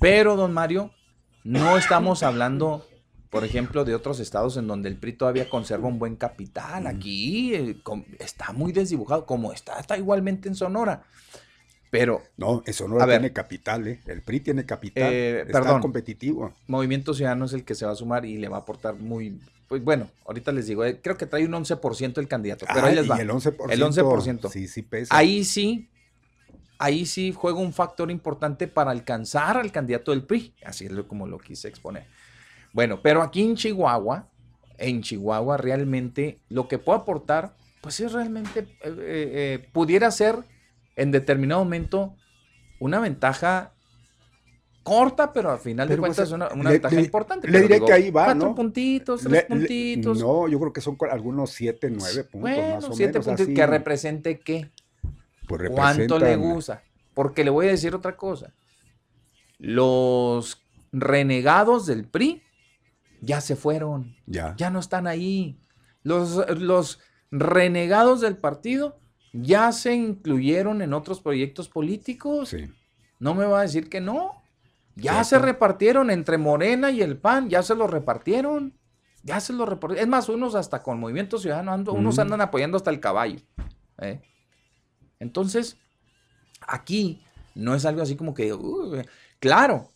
S5: Pero, don Mario, no estamos hablando, por ejemplo, de otros estados en donde el PRI todavía conserva un buen capital. Aquí eh, está muy desdibujado, como está, está igualmente en Sonora. Pero
S1: No, eso no
S5: ver.
S1: tiene capital, ¿eh? El PRI tiene capital.
S5: Eh,
S1: está
S5: perdón.
S1: competitivo.
S5: Movimiento Ciudadano es el que se va a sumar y le va a aportar muy. Pues bueno, ahorita les digo, eh, creo que trae un 11% el candidato, pero ahí
S1: Ah,
S5: les va.
S1: Y el 11%.
S5: El 11%.
S1: Sí, sí pesa.
S5: Ahí sí, ahí sí juega un factor importante para alcanzar al candidato del PRI. Así es como lo quise exponer. Bueno, pero aquí en Chihuahua, en Chihuahua realmente lo que puede aportar, pues es realmente, eh, eh, pudiera ser en determinado momento una ventaja corta, pero al final de
S1: Pero,
S5: cuentas una, una
S1: le-
S5: ventaja
S1: le-
S5: importante.
S1: le diré
S5: digo,
S1: que ahí va,
S5: Cuatro
S1: ¿no?
S5: puntitos, tres
S1: Le-
S5: puntitos.
S1: no, yo creo que son algunos 7, 9 puntos
S5: bueno,
S1: más o
S5: siete
S1: menos.
S5: puntos
S1: así.
S5: que represente qué.
S1: Pues
S5: ¿Cuánto le gusta? Porque le voy a decir otra cosa. Los renegados del PRI ya se fueron,
S1: Ya.
S5: ya no están ahí. Los, los renegados del partido ya se incluyeron en otros proyectos políticos.
S1: Sí.
S5: No me va a decir que no. Ya se repartieron entre Morena y el PAN, ya se los repartieron. Ya se los repartieron. Es más, unos hasta con Movimiento Ciudadano, ando- unos andan apoyando hasta el caballo. ¿eh? Entonces, aquí no es algo así como que, "Uy", claro,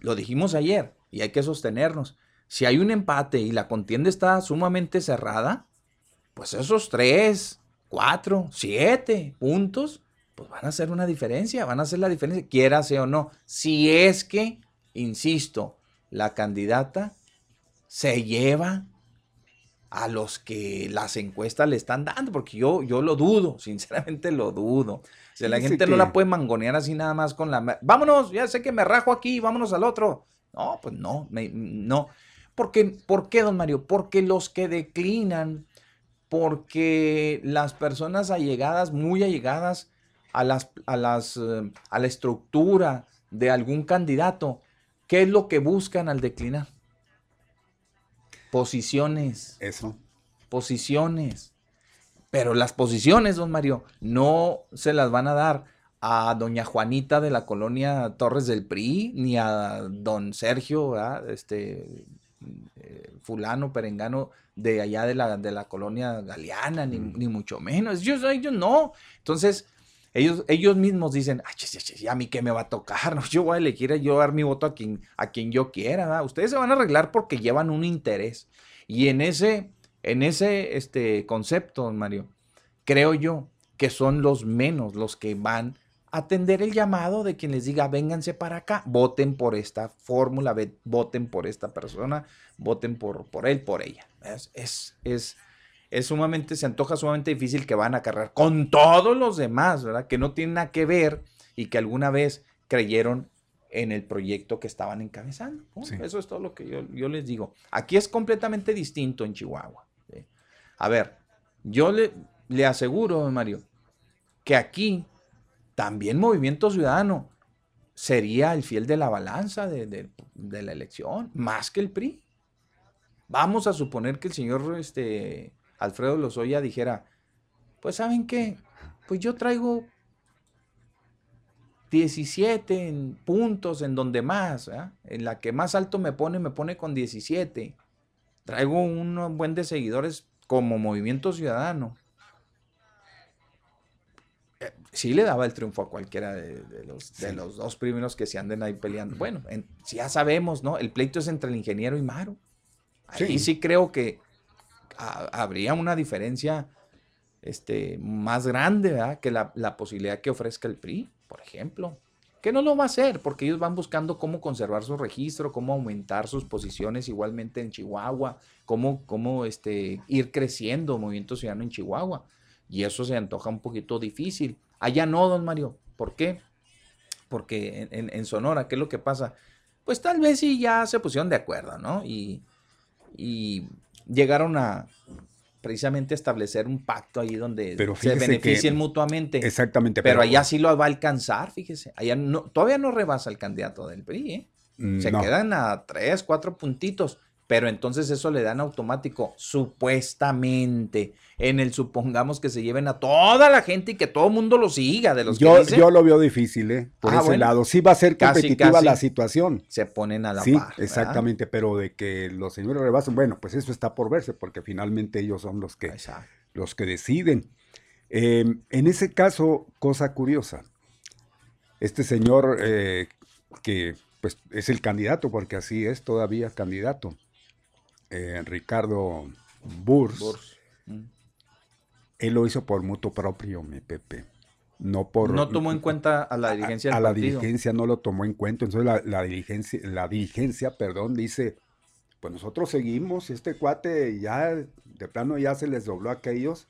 S5: lo dijimos ayer y hay que sostenernos. Si hay un empate y la contienda está sumamente cerrada, pues esos tres, cuatro, siete puntos, pues van a hacer una diferencia, van a hacer la diferencia, quiera sea o no. Si es que, insisto, la candidata se lleva a los que las encuestas le están dando, porque yo, yo lo dudo, sinceramente lo dudo. O sea, la
S1: Dice
S5: gente no la puede mangonear así nada más con la... Vámonos, ya sé que me rajo aquí, vámonos al otro. No, pues no, me- no. Porque, ¿Por qué, don Mario? Porque los que declinan, porque las personas allegadas, muy allegadas a, las, a, las, eh, a la estructura de algún candidato, ¿qué es lo que buscan al declinar? Posiciones
S1: Eso.
S5: posiciones. Pero las posiciones, don Mario, no se las van a dar a doña Juanita de la colonia Torres del PRI, ni a don Sergio, ¿verdad? este eh, fulano, perengano, de allá de la, de la colonia Galeana, ni, ni mucho menos. Ellos, ellos no. Entonces, ellos, ellos mismos dicen, ay, chis, a mí qué me va a tocar, ¿no? yo voy a elegir, yo dar mi voto a quien, a quien yo quiera. ¿verdad? Ustedes se van a arreglar porque llevan un interés. Y en ese, en ese este, concepto, Mario, creo yo que son los menos los que van a atender el llamado de quien les diga, vénganse para acá, voten por esta fórmula, voten por esta persona, voten por, por él, por ella. Es, es, es, es sumamente, se antoja sumamente difícil que van a cargar con todos los demás, ¿verdad? Que no tienen nada que ver y que alguna vez creyeron en el proyecto que estaban encabezando. ¿no?
S1: Sí.
S5: Eso es todo lo que yo, yo les digo. Aquí es completamente distinto en Chihuahua. ¿sí? A ver, yo le, le aseguro, Mario, que aquí también Movimiento Ciudadano sería el fiel de la balanza de, de- de la elección, más que el PRI. Vamos a suponer que el señor este, Alfredo Lozoya dijera, pues saben qué, pues yo traigo 17 en puntos en donde más, en la que más alto me pone, me pone con 17. Traigo un buen de seguidores como Movimiento Ciudadano. Eh, sí le daba el triunfo a cualquiera de, de los, de los dos primeros que se anden ahí peleando. Bueno, en- ya sabemos, ¿no? El pleito es entre el ingeniero y Maro. Ahí sí,
S1: Sí.
S5: creo que ha- habría una diferencia este, más grande, ¿verdad? Que la, la posibilidad que ofrezca el PRI, por ejemplo. Que no lo va a hacer, porque ellos van buscando cómo conservar su registro, cómo aumentar sus posiciones igualmente en Chihuahua, cómo, cómo este, ir creciendo Movimiento Ciudadano en Chihuahua. Y eso se antoja un poquito difícil. Allá no, don Mario. ¿Por qué? Porque en Sonora, ¿qué es lo que pasa? Pues tal vez sí ya se pusieron de acuerdo, ¿no? Y, y llegaron a precisamente establecer un pacto ahí donde
S1: Pero
S5: se
S1: que-
S5: beneficien mutuamente.
S1: Exactamente.
S5: Pero allá sí lo va a alcanzar, fíjese. Allá no, todavía no rebasa el candidato del PRI, ¿eh? Se
S1: no.
S5: quedan a tres, cuatro puntitos. Pero entonces eso le dan automático, supuestamente. En el supongamos que se lleven a toda la gente y que todo el mundo lo siga, de los
S1: Yo,
S5: que dicen,
S1: yo lo veo difícil, ¿eh? Por
S5: Ah,
S1: ese
S5: bueno.
S1: lado. Sí va a ser competitiva
S5: casi.
S1: la situación.
S5: se ponen a la
S1: Sí,
S5: par. ¿verdad?
S1: exactamente, pero de que los señores rebasen, bueno, pues eso está por verse, porque finalmente ellos son los que,
S5: Exacto.
S1: los que deciden. Eh, en ese caso, cosa curiosa, este señor eh, que pues es el candidato, porque así es todavía candidato, eh, Ricardo Burs,
S5: Burs. Mm.
S1: él lo hizo por mutuo propio, mi Pepe. No por
S5: No tomó en cuenta a la dirigencia
S1: a,
S5: del
S1: la dirigencia no lo tomó en cuenta. Entonces la, la dirigencia, la dirigencia, perdón, dice, pues nosotros seguimos, este cuate ya de plano ya se les dobló a aquellos,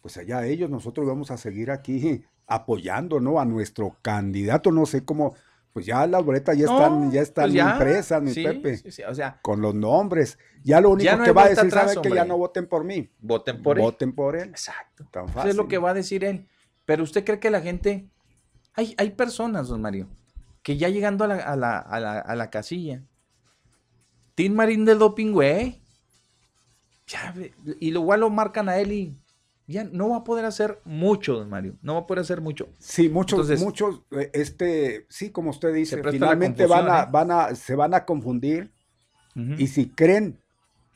S1: pues allá ellos, nosotros vamos a seguir aquí apoyando, ¿no? A nuestro candidato, no sé cómo, pues ya las boletas ya están,
S5: No,
S1: ya están
S5: pues ya,
S1: impresas, mi
S5: sí,
S1: Pepe.
S5: sí, sí, O sea,
S1: Con los nombres. Ya lo único
S5: Ya no
S1: que va a decir,
S5: atrás,
S1: ¿sabe que ya no voten por mí?
S5: voten por él.
S1: Voten por él.
S5: Exacto.
S1: Tan
S5: Eso
S1: fácil.
S5: es lo que va a decir él. Pero usted cree que la gente. Hay, hay personas, don Mario, que ya llegando a la, a la, a la, a la casilla. Tim Marín del doping, güey. Ya, y igual lo marcan a él y ya no va a poder hacer mucho, don Mario. No va a poder hacer mucho.
S1: Sí, muchos,
S5: Entonces-
S1: muchos, eh, este, sí, como usted dice, finalmente van a,
S5: ¿eh?
S1: van a, se van a confundir y si creen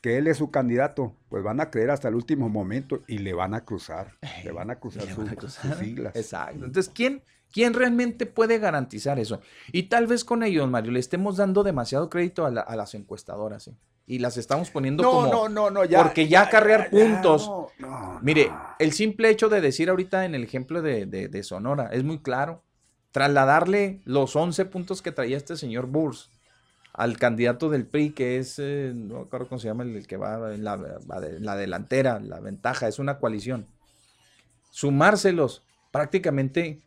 S1: que él es su candidato, pues van a creer hasta el último momento y le van a cruzar, le van a cruzar,
S5: Le
S1: su-
S5: van a
S1: sus siglas.
S5: Exacto. Entonces, ¿quién, ¿quién realmente puede garantizar eso? Y tal vez con ello, don Mario, le estemos dando demasiado crédito a, la- a las encuestadoras. ¿sí? Y las estamos poniendo
S1: No,
S5: como...
S1: no, no, no, ya.
S5: porque ya acarrear puntos.
S1: no, no,
S5: Mire, el simple hecho de decir ahorita en el ejemplo de, de- de Sonora es muy claro. Trasladarle los 11 puntos que traía este señor Burs al candidato del PRI, que es, eh, no me acuerdo cómo se llama, el, el que va en la, la delantera, la ventaja, es una coalición. Sumárselos prácticamente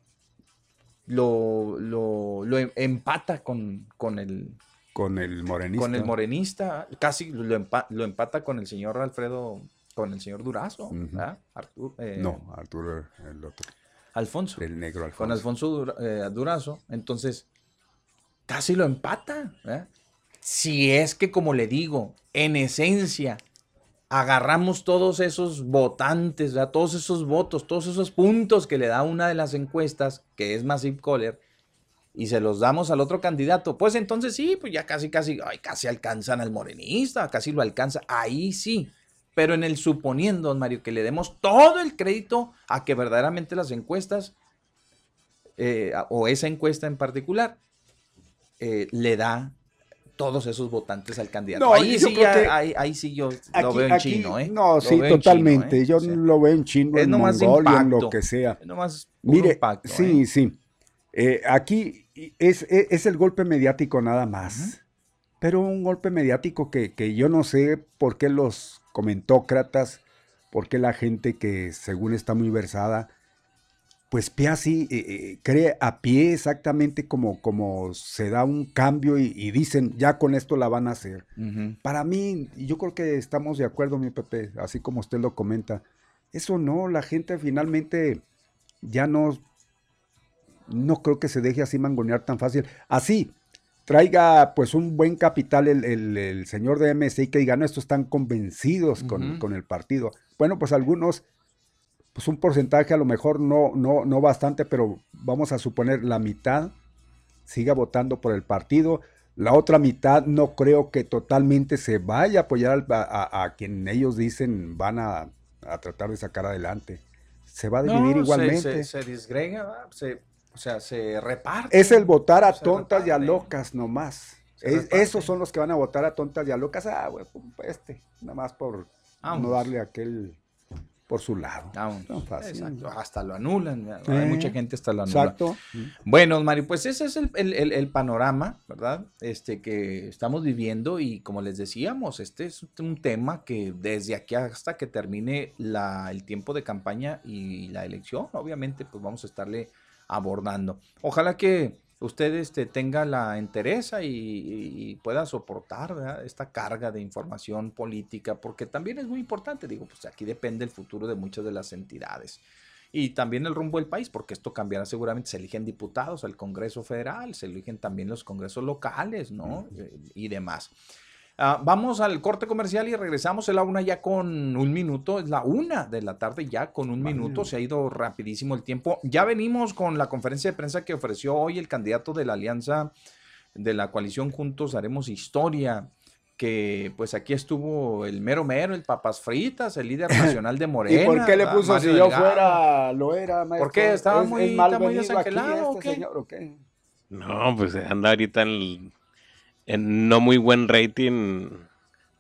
S5: lo, lo, lo em- empata con, con el,
S1: con el morenista.
S5: con el morenista, casi lo, empa- lo empata con el señor Alfredo, con el señor Durazo. Artur- eh,
S1: No, Arturo, el otro,
S5: Alfonso,
S1: el negro Alfonso.
S5: con Alfonso eh, Durazo, entonces casi lo empata, ¿verdad? Si es que, como le digo, en esencia, agarramos todos esos votantes, ¿verdad? todos esos votos, todos esos puntos que le da una de las encuestas, que es Massive Caller, y se los damos al otro candidato, pues entonces sí, pues ya casi, casi, ay, casi alcanzan al morenista, casi lo alcanza, ahí sí. Pero en el suponiendo, don Mario, que le demos todo el crédito a que verdaderamente las encuestas, eh, o esa encuesta en particular, eh, le da todos esos votantes al candidato.
S1: No,
S5: ahí, sí ya- ahí, ahí sí yo lo
S1: Aquí-
S5: veo en
S1: aquí-
S5: chino, ¿eh?
S1: No,
S5: Lo
S1: sí,
S5: chino,
S1: totalmente.
S5: ¿eh?
S1: Yo
S5: O sea,
S1: lo veo en chino,
S5: es
S1: en
S5: nomás
S1: mongolio, en lo
S5: impacto.
S1: que sea.
S5: es nomás
S1: Mire,
S5: impacto,
S1: sí,
S5: ¿eh?
S1: sí. Eh, aquí es, es- es el golpe mediático nada más. Pero un golpe mediático que, que yo no sé por qué los comentócratas, por qué la gente que según está muy versada, pues así, eh, eh, cree a pie exactamente como, como se da un cambio y, y dicen, ya con esto la van a hacer. Para mí, yo creo que estamos de acuerdo, mi Pepe, así como usted lo comenta. Eso no, la gente finalmente ya no, no creo que se deje así mangonear tan fácil. Así, traiga pues un buen capital el, el- el señor de MSI que diga, no, estos están convencidos con, con el partido. Bueno, pues algunos, pues un porcentaje a lo mejor no, no, no bastante, pero vamos a suponer la mitad siga votando por el partido. La otra mitad no creo que totalmente se vaya a apoyar a, a- a quien ellos dicen van a, a tratar de sacar adelante. se va a dividir
S5: No,
S1: igualmente.
S5: Se, se disgrega. Se- o sea, se reparte.
S1: Es el votar a
S5: Se
S1: tontas y a locas nomás. Es- esos son los que van a votar a tontas y a locas. Ah, güey, pues, este, nada más por no
S5: Vámonos.
S1: darle aquel por su lado. Tan fácil.
S5: Exacto, Hasta lo anulan. ¿verdad?
S1: Eh,
S5: Hay mucha gente hasta lo anula.
S1: Exacto.
S5: Bueno, Mario, pues ese es el, el- el- el panorama, ¿verdad? Este que estamos viviendo y como les decíamos, este es un tema que desde aquí hasta que termine la- el tiempo de campaña y la elección, obviamente, pues vamos a estarle abordando. Ojalá que usted este, tenga la entereza y, pueda soportar ¿verdad? esta carga de información política, porque también es muy importante, digo, pues aquí depende el futuro de muchas de las entidades y también el rumbo del país, porque esto cambiará seguramente, se eligen diputados al Congreso Federal, se eligen también los congresos locales, ¿no? Eh, Y demás. Ah, vamos al corte comercial y regresamos. Es la una ya con un minuto, es la una de la tarde ya con un minuto. Se ha ido rapidísimo el tiempo. Ya venimos con la conferencia de prensa que ofreció hoy el candidato de la alianza de la coalición Juntos Haremos Historia. Que pues aquí estuvo el mero mero, el papas fritas, el líder nacional de Morena.
S1: ¿Y por qué le puso si yo
S5: Delgado.
S1: fuera, lo era, maestro?
S5: qué? ¿Estaba
S1: ¿Es-
S5: muy-
S1: es
S5: está muy
S1: malvenido aquí
S5: desangelado o
S1: este
S5: qué?
S1: señor o qué?
S2: No, pues anda ahorita en, en no muy buen rating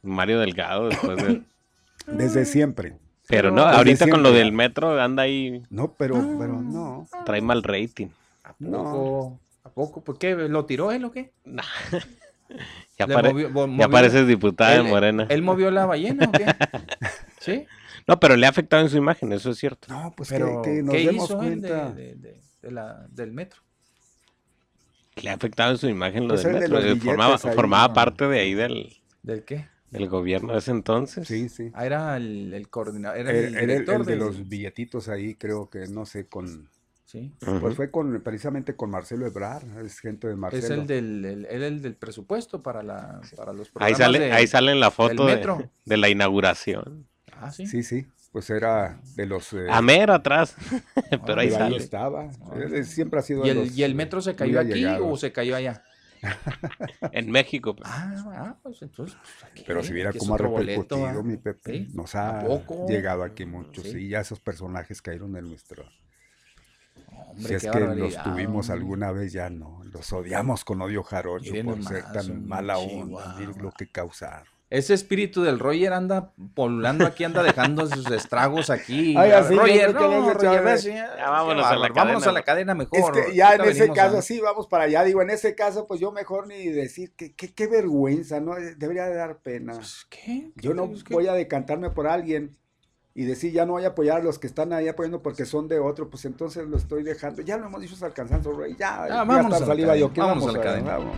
S2: Mario Delgado después de...
S1: Desde siempre.
S2: Pero no,
S1: Desde
S2: ahorita con lo del metro anda ahí,
S1: No, pero, pero no.
S2: trae mal rating.
S5: ¿A
S1: No.
S5: poco? ¿A poco? ¿Por qué? ¿Lo tiró él o qué?
S2: Nah. ya pare-
S5: movió-
S2: ya
S5: movió-
S2: pareces diputada de Morena.
S5: ¿Él movió la ballena o qué? ¿Sí?
S2: No, pero le ha afectado en su imagen, eso es cierto.
S1: No, pues
S5: Pero,
S1: que, que nos
S5: ¿qué
S1: demos
S5: hizo él de-
S1: cuenta.
S5: de- de- de la- del metro?
S2: Le ha afectado en su imagen lo
S1: Pues
S2: del
S1: el de
S2: metro.
S1: los
S2: eh, formaba
S1: ahí,
S2: formaba
S1: ¿no?
S2: parte de ahí del,
S5: ¿Del qué?
S2: del gobierno de ese entonces.
S1: Sí, sí.
S5: Ah, era el, el coordinador, era
S1: Era,
S5: el director
S1: el de los billetitos ahí, creo que, no sé, con...
S5: Sí.
S1: Pues fue con precisamente con Marcelo Ebrard, es gente de Marcelo.
S5: Es el del, el, el del presupuesto para, la, para los
S2: Ahí
S5: programas
S2: sale,
S5: de-
S2: ahí sale en la foto de,
S5: metro.
S2: de la inauguración.
S5: Ah, sí.
S1: Sí, sí, pues era de los... eh,
S2: A mero atrás. pero ahí
S1: estaba.
S5: Ah.
S1: Él siempre ha sido
S5: ¿Y
S1: de los,
S5: ¿Y el
S1: eh,
S5: metro se cayó aquí o se cayó allá?
S2: En México. pues.
S5: Ah, ah, pues entonces. pues, aquí,
S1: Pero si viera cómo ha
S5: boleto,
S1: repercutido,
S5: ¿ah?
S1: mi Pepe,
S5: ¿Sí?
S1: nos
S5: ¿A
S1: ha llegado aquí muchos,
S5: Sí.
S1: y ya esos personajes cayeron en nuestro...
S5: Hombre,
S1: si es que los tuvimos alguna vez, ya no. Los odiamos con odio jarocho por ser tan mala onda.
S5: chihuahua.
S1: Lo que causaron.
S5: Ese espíritu del Roger anda polulando aquí, anda dejando sus estragos aquí.
S1: Ay, así,
S5: Roger, no,
S1: debe
S5: Roger, ves,
S2: Ya vámonos
S5: qué
S2: a la
S5: Vámonos
S2: cadena.
S5: a la cadena
S1: Es
S5: mejor.
S1: que ya en ese caso,
S5: a-
S1: sí, vamos para allá. Digo, en ese caso, pues yo mejor ni decir que que- qué vergüenza, ¿no? Debería de dar pena.
S5: Pues, ¿Qué?
S1: Yo no
S5: que-
S1: voy a decantarme por alguien y decir ya no voy a apoyar a los que están ahí apoyando porque son de otro, pues entonces lo estoy dejando. Ya lo hemos dicho hasta el cansancio, Rey. Ya, ya
S5: vámonos
S1: hasta
S5: a la
S1: saliva yo.
S5: cadena,
S1: ¿Qué
S5: vámonos
S1: vamos
S5: a la cadena.
S1: Vamos.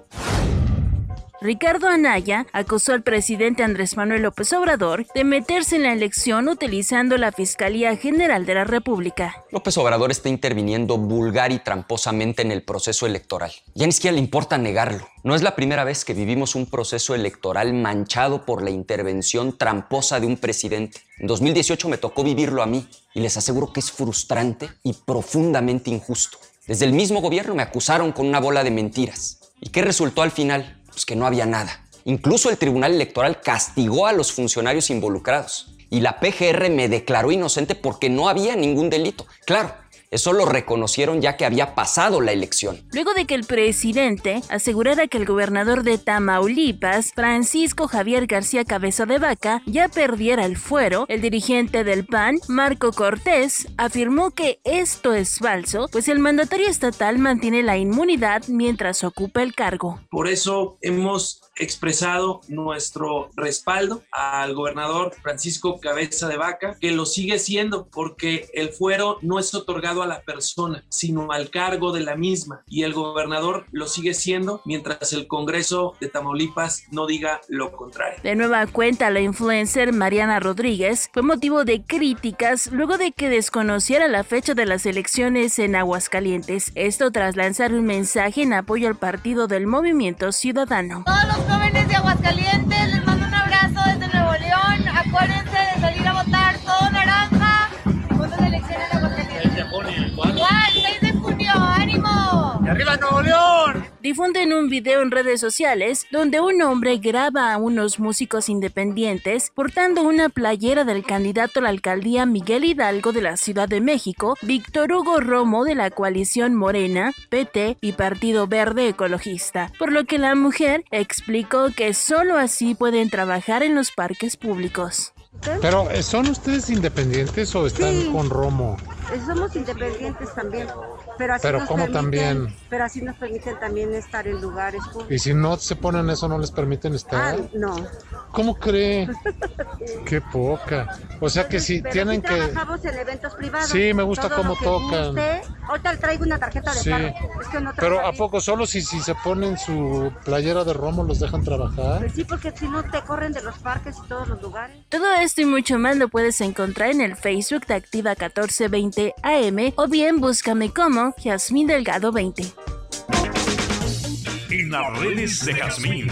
S7: Ricardo Anaya acusó al presidente Andrés Manuel López Obrador de meterse en la elección utilizando la Fiscalía General de la República.
S8: López Obrador está interviniendo vulgar y tramposamente en el proceso electoral. Ya ni siquiera le importa negarlo. No es la primera vez que vivimos un proceso electoral manchado por la intervención tramposa de un presidente. En 2018 me tocó vivirlo a mí y les aseguro que es frustrante y profundamente injusto. Desde el mismo gobierno me acusaron con una bola de mentiras. ¿Y qué resultó al final? Pues que no había nada. Incluso el Tribunal Electoral castigó a los funcionarios involucrados. Y la PGR me declaró inocente porque no había ningún delito. Claro, eso lo reconocieron ya que había pasado la elección.
S7: Luego de que el presidente asegurara que el gobernador de Tamaulipas, Francisco Javier García Cabeza de Vaca, ya perdiera el fuero, el dirigente del PAN, Marco Cortés, afirmó que esto es falso, pues el mandatario estatal mantiene la inmunidad mientras ocupa el cargo.
S9: Por eso hemos expresado nuestro respaldo al gobernador Francisco Cabeza de Vaca, que lo sigue siendo porque el fuero no es otorgado a la persona, sino al cargo de la misma. Y el gobernador lo sigue siendo mientras el Congreso de Tamaulipas no diga lo contrario.
S7: De nueva cuenta, la influencer Mariana Rodríguez fue motivo de críticas luego de que desconociera la fecha de las elecciones en Aguascalientes. Esto tras lanzar un mensaje en apoyo al partido del Movimiento Ciudadano.
S10: Todos jóvenes Aguascalientes, les mando un abrazo desde Nuevo León. Acuérdense
S11: arriba Nuevo León!
S7: Difunden un video en redes sociales donde un hombre graba a unos músicos independientes portando una playera del candidato a la alcaldía Miguel Hidalgo de la Ciudad de México, Víctor Hugo Romo de la coalición Morena, PT y Partido Verde Ecologista, por lo que la mujer explicó que solo así pueden trabajar en los parques públicos.
S11: Pero, ¿son ustedes independientes o están
S12: Sí.
S11: con Romo?
S12: Eh, Somos independientes también, pero así
S11: Pero
S12: nos
S11: ¿cómo
S12: permiten-
S11: también?
S12: Pero así nos permiten también estar en lugares públicos.
S11: Y si no se ponen eso, ¿no les permiten
S12: Ah,
S11: estar?
S12: no.
S11: ¿Cómo cree? Qué poca. O sea que si
S12: Pero
S11: tienen
S12: sí
S11: que...
S12: trabajamos en eventos privados.
S11: Sí, me gusta
S12: Todo
S11: cómo
S12: lo que
S11: tocan.
S12: guste. Ahorita le traigo una tarjeta de
S11: Sí.
S12: paro. Es que no
S11: Pero ¿a poco solo si, si se ponen su playera de Romo los dejan trabajar?
S12: Pues sí, porque si no te corren de los parques y todos los lugares.
S7: Todo esto y mucho más lo puedes encontrar en el Facebook de Activa 1420 AM o bien búscame como Yasmín Delgado 20.
S6: En las redes de Jazmín,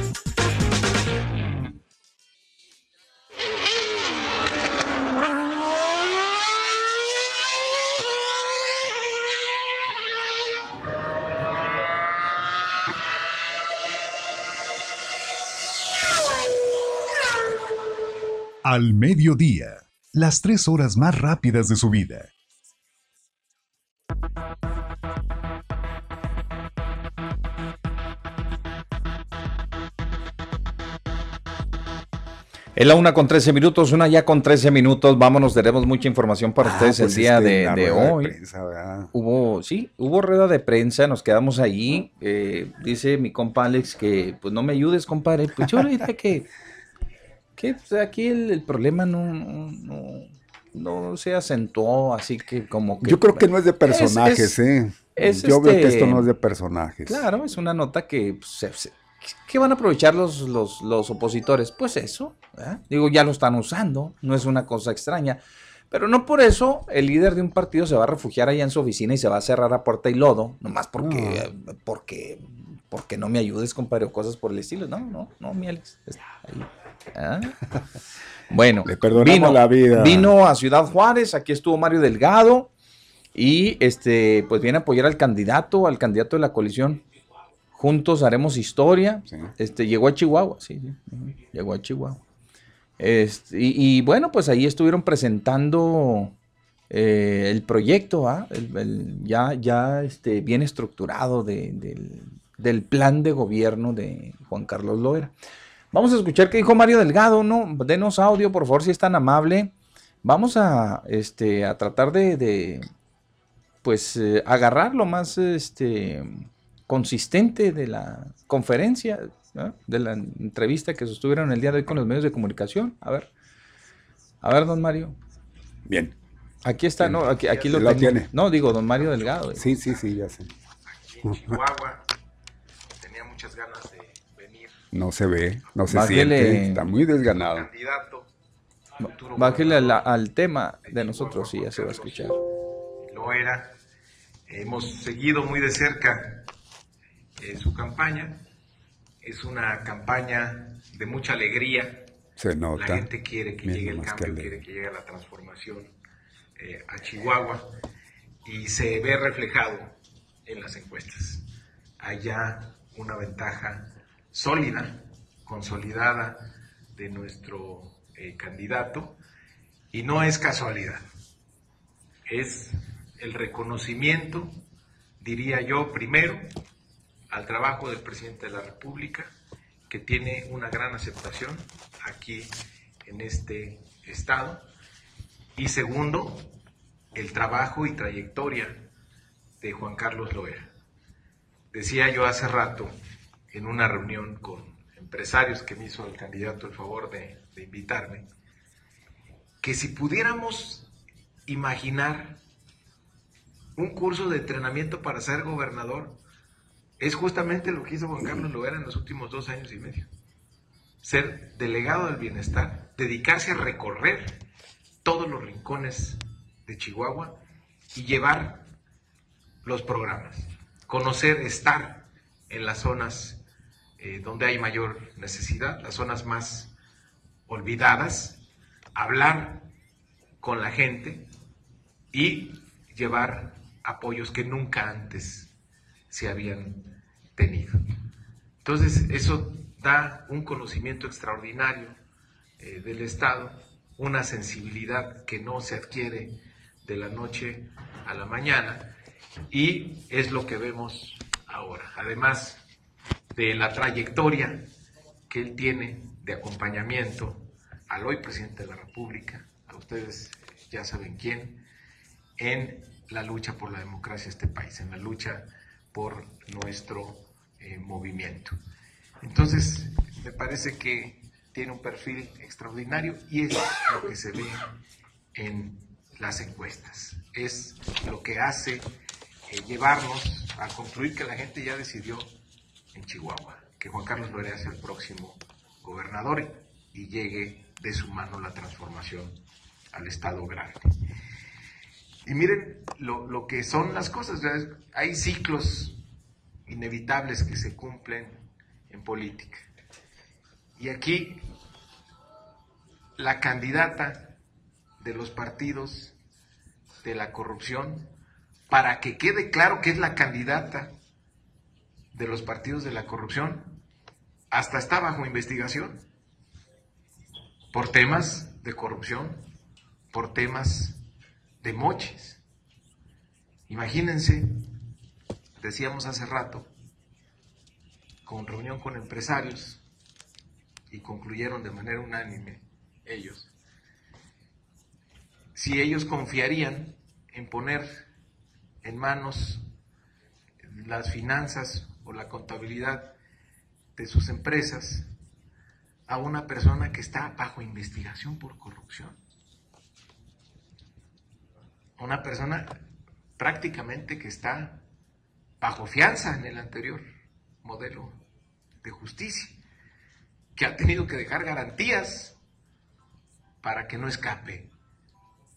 S13: Al mediodía, las tres horas más rápidas de su vida.
S5: Es la una con 13 minutos, una ya con 13 minutos. Vámonos, tenemos mucha información para
S1: Ah,
S5: ustedes
S1: pues
S5: el día
S1: es que
S5: de, hoy. Hubo, sí, hubo rueda de prensa, nos quedamos allí. eh, dice mi compa Alex que, pues no me ayudes, compadre. Pues yo le que, que pues, aquí el, el problema no, no, no- no se acentuó, así que como que...
S1: Yo creo que no es de
S5: Es-
S1: personajes,
S5: es-
S1: ¿eh?
S5: es
S1: Yo veo que
S5: este-
S1: esto no es de personajes.
S5: Claro, es una nota que pues, se- se- ¿Qué van a aprovechar los, los, los opositores? Pues eso, ¿verdad? digo, ya lo están usando, no es una cosa extraña. Pero no por eso el líder de un partido se va a refugiar allá en su oficina y se va a cerrar a puerta y lodo, nomás porque, porque, porque no me ayudes, compadre, o cosas por el estilo. No, no, no, mi Alex. está ahí. ¿Ah? Bueno,
S1: Le perdonamos la vida.
S5: Vino a Ciudad Juárez, aquí estuvo Mario Delgado y este, pues viene a apoyar al candidato, al candidato de la coalición. Juntos haremos historia. Este, llegó a Chihuahua, sí, llegó a Chihuahua. Este, y, y bueno, pues ahí estuvieron presentando eh, el proyecto, ¿ah? El- el ya, ya este, bien estructurado de- del, del plan de gobierno de Juan Carlos Loera. Vamos a escuchar qué dijo Mario Delgado, ¿no? Denos audio, por favor, si es tan amable. Vamos a, este, a tratar de, de, pues, eh, agarrar lo más este, consistente de la conferencia, ¿no? de la entrevista que sostuvieron el día de hoy con los medios de comunicación. A ver, a ver, don Mario.
S1: Bien.
S5: Aquí está, no, aquí, aquí lo,
S1: tiene.
S5: No, digo, don Mario Delgado.
S1: Sí, sí, sí, ya sé.
S14: Chihuahua. Tenía muchas ganas de.
S1: No se ve, no se siente. Está muy desganado.
S14: Candidato
S5: Bájele al tema de nosotros, sí, ya se va a escuchar.
S14: lo era. Hemos seguido muy de cerca eh, su campaña. Es una campaña de mucha alegría.
S1: Se nota.
S14: La gente quiere que
S1: Mira
S14: llegue el cambio,
S1: que
S14: quiere que llegue la transformación eh, a Chihuahua y se ve reflejado en las encuestas. Hay ya una ventaja sólida, consolidada de nuestro eh, candidato y no es casualidad, es el reconocimiento, diría yo, primero al trabajo del presidente de la República, que tiene una gran aceptación aquí en este estado, y segundo, el trabajo y trayectoria de Juan Carlos Loera. Decía yo hace rato en una reunión con empresarios que me hizo el candidato el favor de, invitarme, que si pudiéramos imaginar un curso de entrenamiento para ser gobernador, es justamente lo que hizo Juan Carlos Loera en los últimos dos años y medio. ser delegado del bienestar, dedicarse a recorrer todos los rincones de Chihuahua y llevar los programas, conocer, estar en las zonas eh, donde hay mayor necesidad, las zonas más olvidadas, hablar con la gente y llevar apoyos que nunca antes se habían tenido. Entonces, eso da un conocimiento extraordinario eh, del Estado, una sensibilidad que no se adquiere de la noche a la mañana y es lo que vemos ahora. Además de la trayectoria que él tiene de acompañamiento al hoy presidente de la República, a ustedes ya saben quién, en la lucha por la democracia de este país, en la lucha por nuestro eh, movimiento. Entonces, me parece que tiene un perfil extraordinario y es lo que se ve en las encuestas. Es lo que hace eh, llevarnos a concluir que la gente ya decidió en Chihuahua que Juan Carlos Lorea sea el próximo gobernador y llegue de su mano la transformación al Estado grande. Y miren lo, lo que son las cosas. Hay ciclos inevitables que se cumplen en política. Y aquí la candidata de los partidos de la corrupción, para que quede claro que es la candidata de los partidos de la corrupción, hasta está bajo investigación por temas de corrupción, por temas de moches. Imagínense, decíamos hace rato, con reunión con empresarios, y concluyeron de manera unánime ellos, si ellos confiarían en poner en manos las finanzas la contabilidad de sus empresas a una persona que está bajo investigación por corrupción una persona prácticamente que está bajo fianza en el anterior modelo de justicia, que ha tenido que dejar garantías para que no escape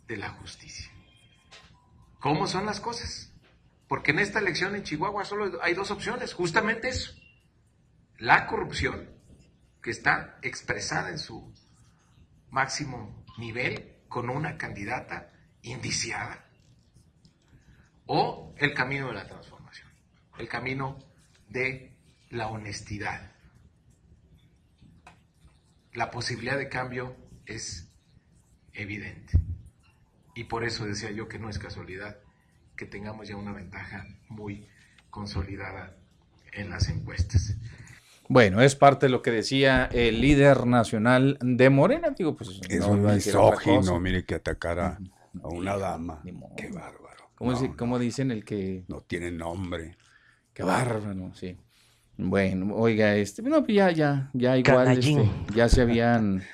S14: de la justicia. ¿Cómo son las cosas? Porque en esta elección en Chihuahua solo hay dos opciones, justamente eso. La corrupción, que está expresada en su máximo nivel con una candidata indiciada. O el camino de la transformación, el camino de la honestidad. La posibilidad de cambio es evidente. Y por eso decía yo que no es casualidad que tengamos ya una ventaja muy consolidada en las encuestas.
S5: Bueno, es parte de lo que decía el líder nacional de Morena, digo, pues
S1: es
S5: no
S1: un
S5: iba a decir otra
S1: misógino, mire que atacara a una dama. Qué bárbaro.
S5: ¿Cómo,
S1: No,
S5: dice- cómo dicen el que
S1: No tiene nombre.
S5: Qué bárbaro, sí. Bueno, oiga, este, no, pues ya, ya, ya igual, este, ya se habían,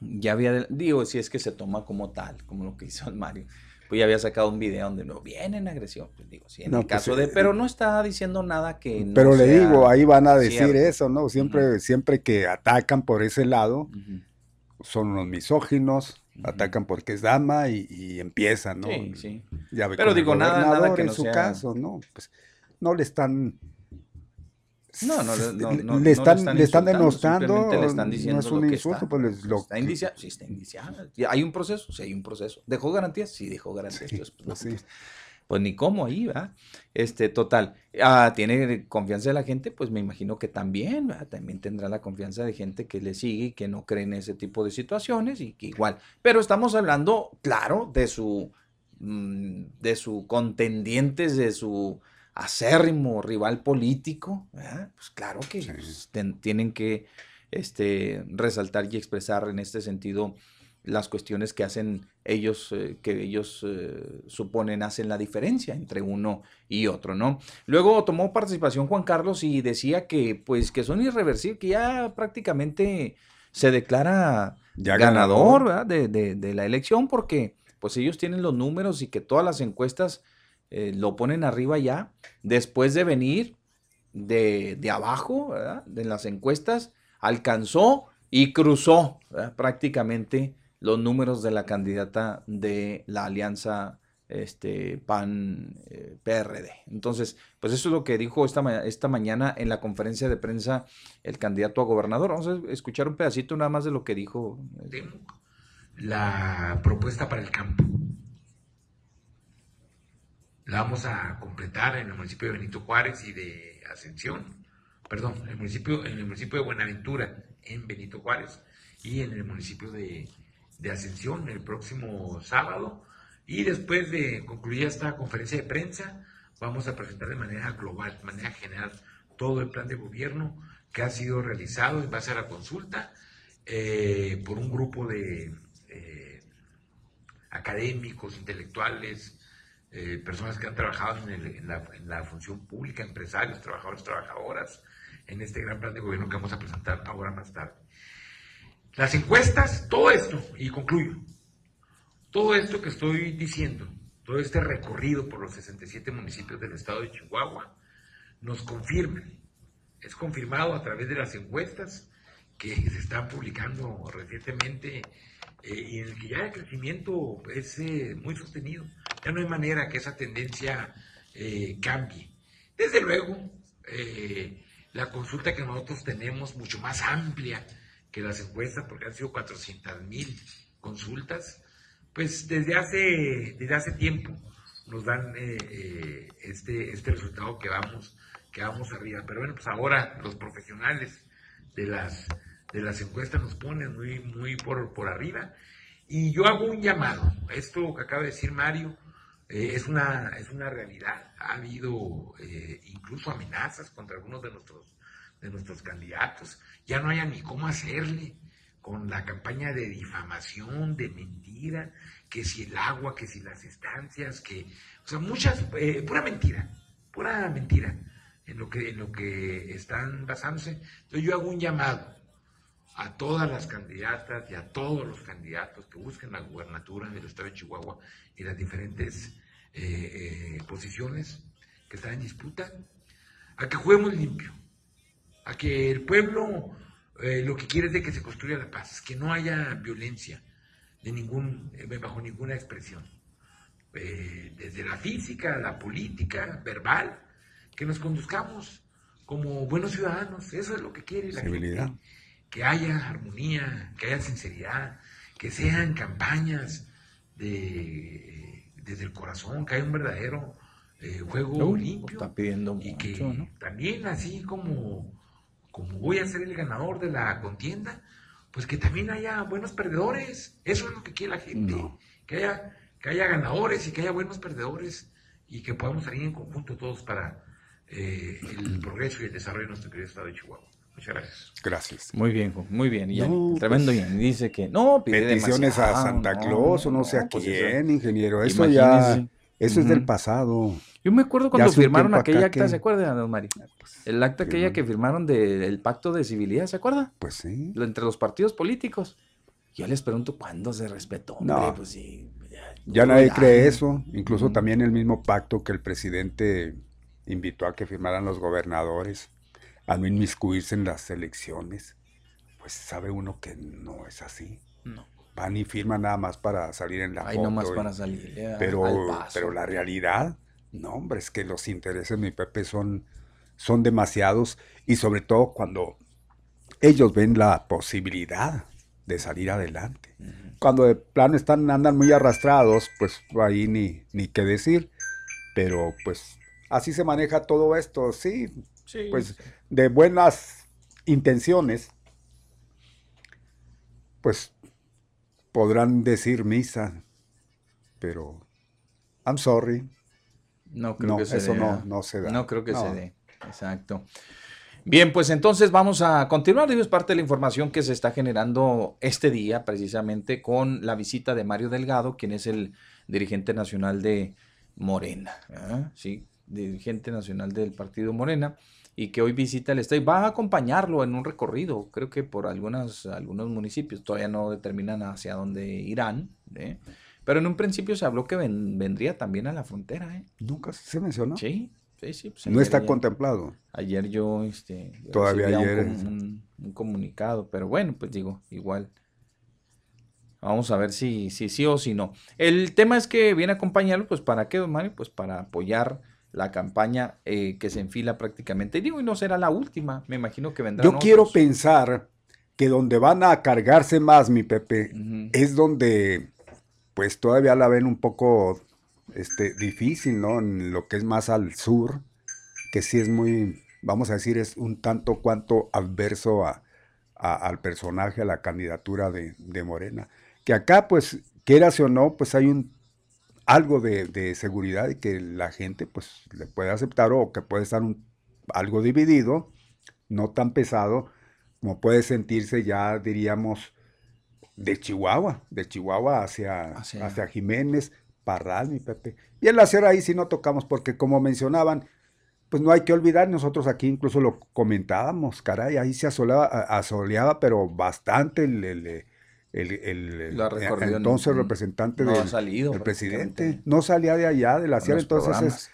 S5: ya había, digo, si es que se toma como tal, como lo que hizo el Mario, pues ya había sacado un video donde no viene en agresión, pues digo, sí, en
S1: No,
S5: el
S1: pues,
S5: caso de,
S1: eh,
S5: pero no está diciendo nada que no
S1: Pero le digo, ahí van a decir eso, ¿no? Siempre, siempre que atacan por ese lado, son unos misóginos, atacan porque es dama y, y empiezan, ¿no?
S5: Sí, sí.
S1: Ya ve
S5: Pero digo, nada- nada
S1: en su
S5: sea-
S1: caso, ¿no? Pues no le están...
S5: No, no, le- no,
S1: le
S5: no, no
S1: están, le están
S5: simplemente le están diciendo
S1: no es
S5: lo
S1: un
S5: que
S1: insulto,
S5: está.
S1: pues les- lo
S5: Está indiciado, sí está indiciado. ¿Hay un proceso? Sí, hay un proceso. ¿Dejó garantías? Sí, dejó garantías. Entonces, pues, no, pues, pues ni cómo ahí, ¿verdad? Este, total. Ah, ¿Tiene confianza de la gente? Pues me imagino que también, ¿verdad? También tendrá la confianza de gente que le sigue y que no cree en ese tipo de situaciones y que igual. Pero estamos hablando, claro, de su, mm, de su contendientes, de su acérrimo rival político, ¿verdad? Pues claro que pues, ten- tienen que este, resaltar y expresar en este sentido las cuestiones que hacen ellos, eh, que ellos eh, suponen hacen la diferencia entre uno y otro, ¿no? Luego tomó participación Juan Carlos y decía que, pues, que son irreversibles, que ya prácticamente se declara
S1: Ya
S5: ganador. De, de- de la elección porque, pues, ellos tienen los números y que todas las encuestas eh, lo ponen arriba ya, después de venir de, de abajo, ¿verdad? De las encuestas, alcanzó y cruzó prácticamente los números de la candidata de la alianza este, PAN eh. Entonces, pues eso es lo que dijo esta, esta mañana en la conferencia de prensa el candidato a gobernador. Vamos a escuchar un pedacito nada más de lo que dijo. eh,
S15: la propuesta para el campo. La vamos a completar en el municipio de Benito Juárez y de Ascensión, perdón, en el municipio, en el municipio de Buenaventura, en Benito Juárez, y en el municipio de, de Ascensión el próximo sábado. Y después de concluir esta conferencia de prensa, vamos a presentar de manera global, de manera general, todo el plan de gobierno que ha sido realizado en base a la consulta eh, por un grupo de eh, académicos, intelectuales, eh, personas que han trabajado en, el- en la, en la función pública, empresarios, trabajadores, trabajadoras, en este gran plan de gobierno que vamos a presentar ahora más tarde. Las encuestas, todo esto, y concluyo, todo esto que estoy diciendo, todo este recorrido por los 67 municipios del estado de Chihuahua, nos confirman, es confirmado a través de las encuestas que se están publicando recientemente eh, y en el que ya el crecimiento es eh, muy sostenido. Ya no hay manera que esa tendencia eh, cambie. Desde luego, la consulta que nosotros tenemos, mucho más amplia que las encuestas, porque han sido 400 mil consultas, pues desde hace, desde hace tiempo nos dan este, este resultado que vamos, que vamos arriba. Pero bueno, pues ahora los profesionales de las, de las encuestas nos ponen muy, muy por, por arriba. Y yo hago un llamado. Esto que acaba de decir Mario eh, es, una, es una realidad. Ha habido eh, incluso amenazas contra algunos de nuestros, de nuestros candidatos. Ya no haya ni cómo hacerle con la campaña de difamación, de mentira, que si el agua, que si las estancias, que, o sea, muchas, eh, pura mentira, pura mentira en lo que, en lo que están basándose. Entonces yo hago un llamado a todas las candidatas y a todos los candidatos que busquen la gubernatura del estado de Chihuahua y las diferentes eh, eh, posiciones que están en disputa, a que juguemos limpio, a que el pueblo eh, lo que quiere es de que se construya la paz, que no haya violencia de ningún, eh, bajo ninguna expresión, Eh, desde la física, la política, verbal, que nos conduzcamos como buenos ciudadanos, eso es lo que quiere la gente, que haya armonía, que haya sinceridad, que sean campañas de, desde el corazón, que haya un verdadero eh, juego limpio
S5: está pidiendo
S15: y que también así como, como voy a ser el ganador de la contienda, pues que también haya buenos perdedores. Eso es lo que quiere la gente. Que, haya, que haya ganadores y que haya buenos perdedores y que podamos salir en conjunto todos para eh, el progreso y el desarrollo de nuestro querido estado de Chihuahua. Muchas gracias.
S1: Gracias.
S5: Muy bien, muy bien. Y ya,
S1: No,
S5: tremendo
S1: pues,
S5: bien. Dice que no, pide
S1: Peticiones a Santa Claus o no sé a
S5: pues
S1: quién,
S5: eso-
S1: ingeniero. Eso ya,
S5: Imagínese.
S1: eso es del pasado.
S5: Yo me acuerdo
S1: Ya
S5: cuando firmaron aquella acta,
S1: que-
S5: ¿se acuerda, don Mari? El acta aquella que firmaron del pacto de civilidad, ¿se acuerda?
S1: Pues sí.
S5: Entre los partidos políticos. Yo les pregunto cuándo se respetó. hombre?
S1: No.
S5: Pues sí.
S1: Ya nadie
S5: ya.
S1: cree eso. Incluso también el mismo pacto que el presidente invitó a que firmaran los gobernadores a no inmiscuirse en las elecciones. Pues sabe uno que no es así.
S5: No.
S1: Van y firman nada más para salir en la
S5: Ahí
S1: foto.
S5: nomás
S1: y-
S5: para salirle a-
S1: pero, pero la realidad, no, hombre, es que los intereses, mi Pepe, son, son demasiados y sobre todo cuando ellos ven la posibilidad de salir adelante. Cuando de plano están, andan muy arrastrados, pues ahí ni, ni qué decir. Pero pues así se maneja todo esto, sí.
S5: Sí,
S1: pues de buenas intenciones, pues podrán decir misa, pero I'm sorry.
S5: No creo
S1: No,
S5: que se
S1: eso
S5: dé.
S1: no-
S5: ¿ah?
S1: no se da.
S5: No creo que
S1: No.
S5: se dé. Exacto. Bien, pues entonces vamos a continuar. Es parte de la información que se está generando este día, precisamente con la visita de Mario Delgado, quien es el dirigente nacional de Morena. ¿ah? Sí, dirigente nacional del partido Morena, y que hoy visita el estado y va a acompañarlo en un recorrido, creo que por algunas, algunos municipios. Todavía no determinan hacia dónde irán. ¿eh? Pero en un principio se habló que ven- vendría también a la frontera. ¿eh?
S1: Nunca se mencionó.
S5: Sí, sí, sí. pues
S1: No está contemplado.
S5: Ayer yo, este, yo
S1: Todavía
S5: un
S1: ayer
S5: un, un comunicado, pero bueno, pues digo, igual. Vamos a ver si, si sí o si no. El tema es que viene a acompañarlo, pues ¿para qué, don Mario? Pues para apoyar la campaña eh, que se enfila prácticamente. Y digo, y no será la última, me imagino que vendrán
S1: Yo quiero pensar que donde van a cargarse más, mi Pepe, es donde pues todavía la ven un poco este, difícil, ¿no? En lo que es más al sur, que sí es muy, vamos a decir, es un tanto cuanto adverso a, a- al personaje, a la candidatura de, de Morena. Que acá, pues, quieras o no, pues hay un algo de, de seguridad y que la gente, pues, le puede aceptar o que puede estar un, algo dividido, no tan pesado, como puede sentirse ya, diríamos, de Chihuahua, de Chihuahua hacia, hacia... Jiménez, Parral, mi Pepe. Y en la sierra ahí sí no tocamos, porque como mencionaban, pues no hay que olvidar, nosotros aquí incluso lo comentábamos, caray, ahí se asoleaba, asoleaba pero bastante el, el, el- el-
S5: recorrió,
S1: entonces representante
S5: no
S1: del
S5: salido
S1: presidente. No salía de allá, de la
S5: los
S1: entonces
S5: programas.
S1: es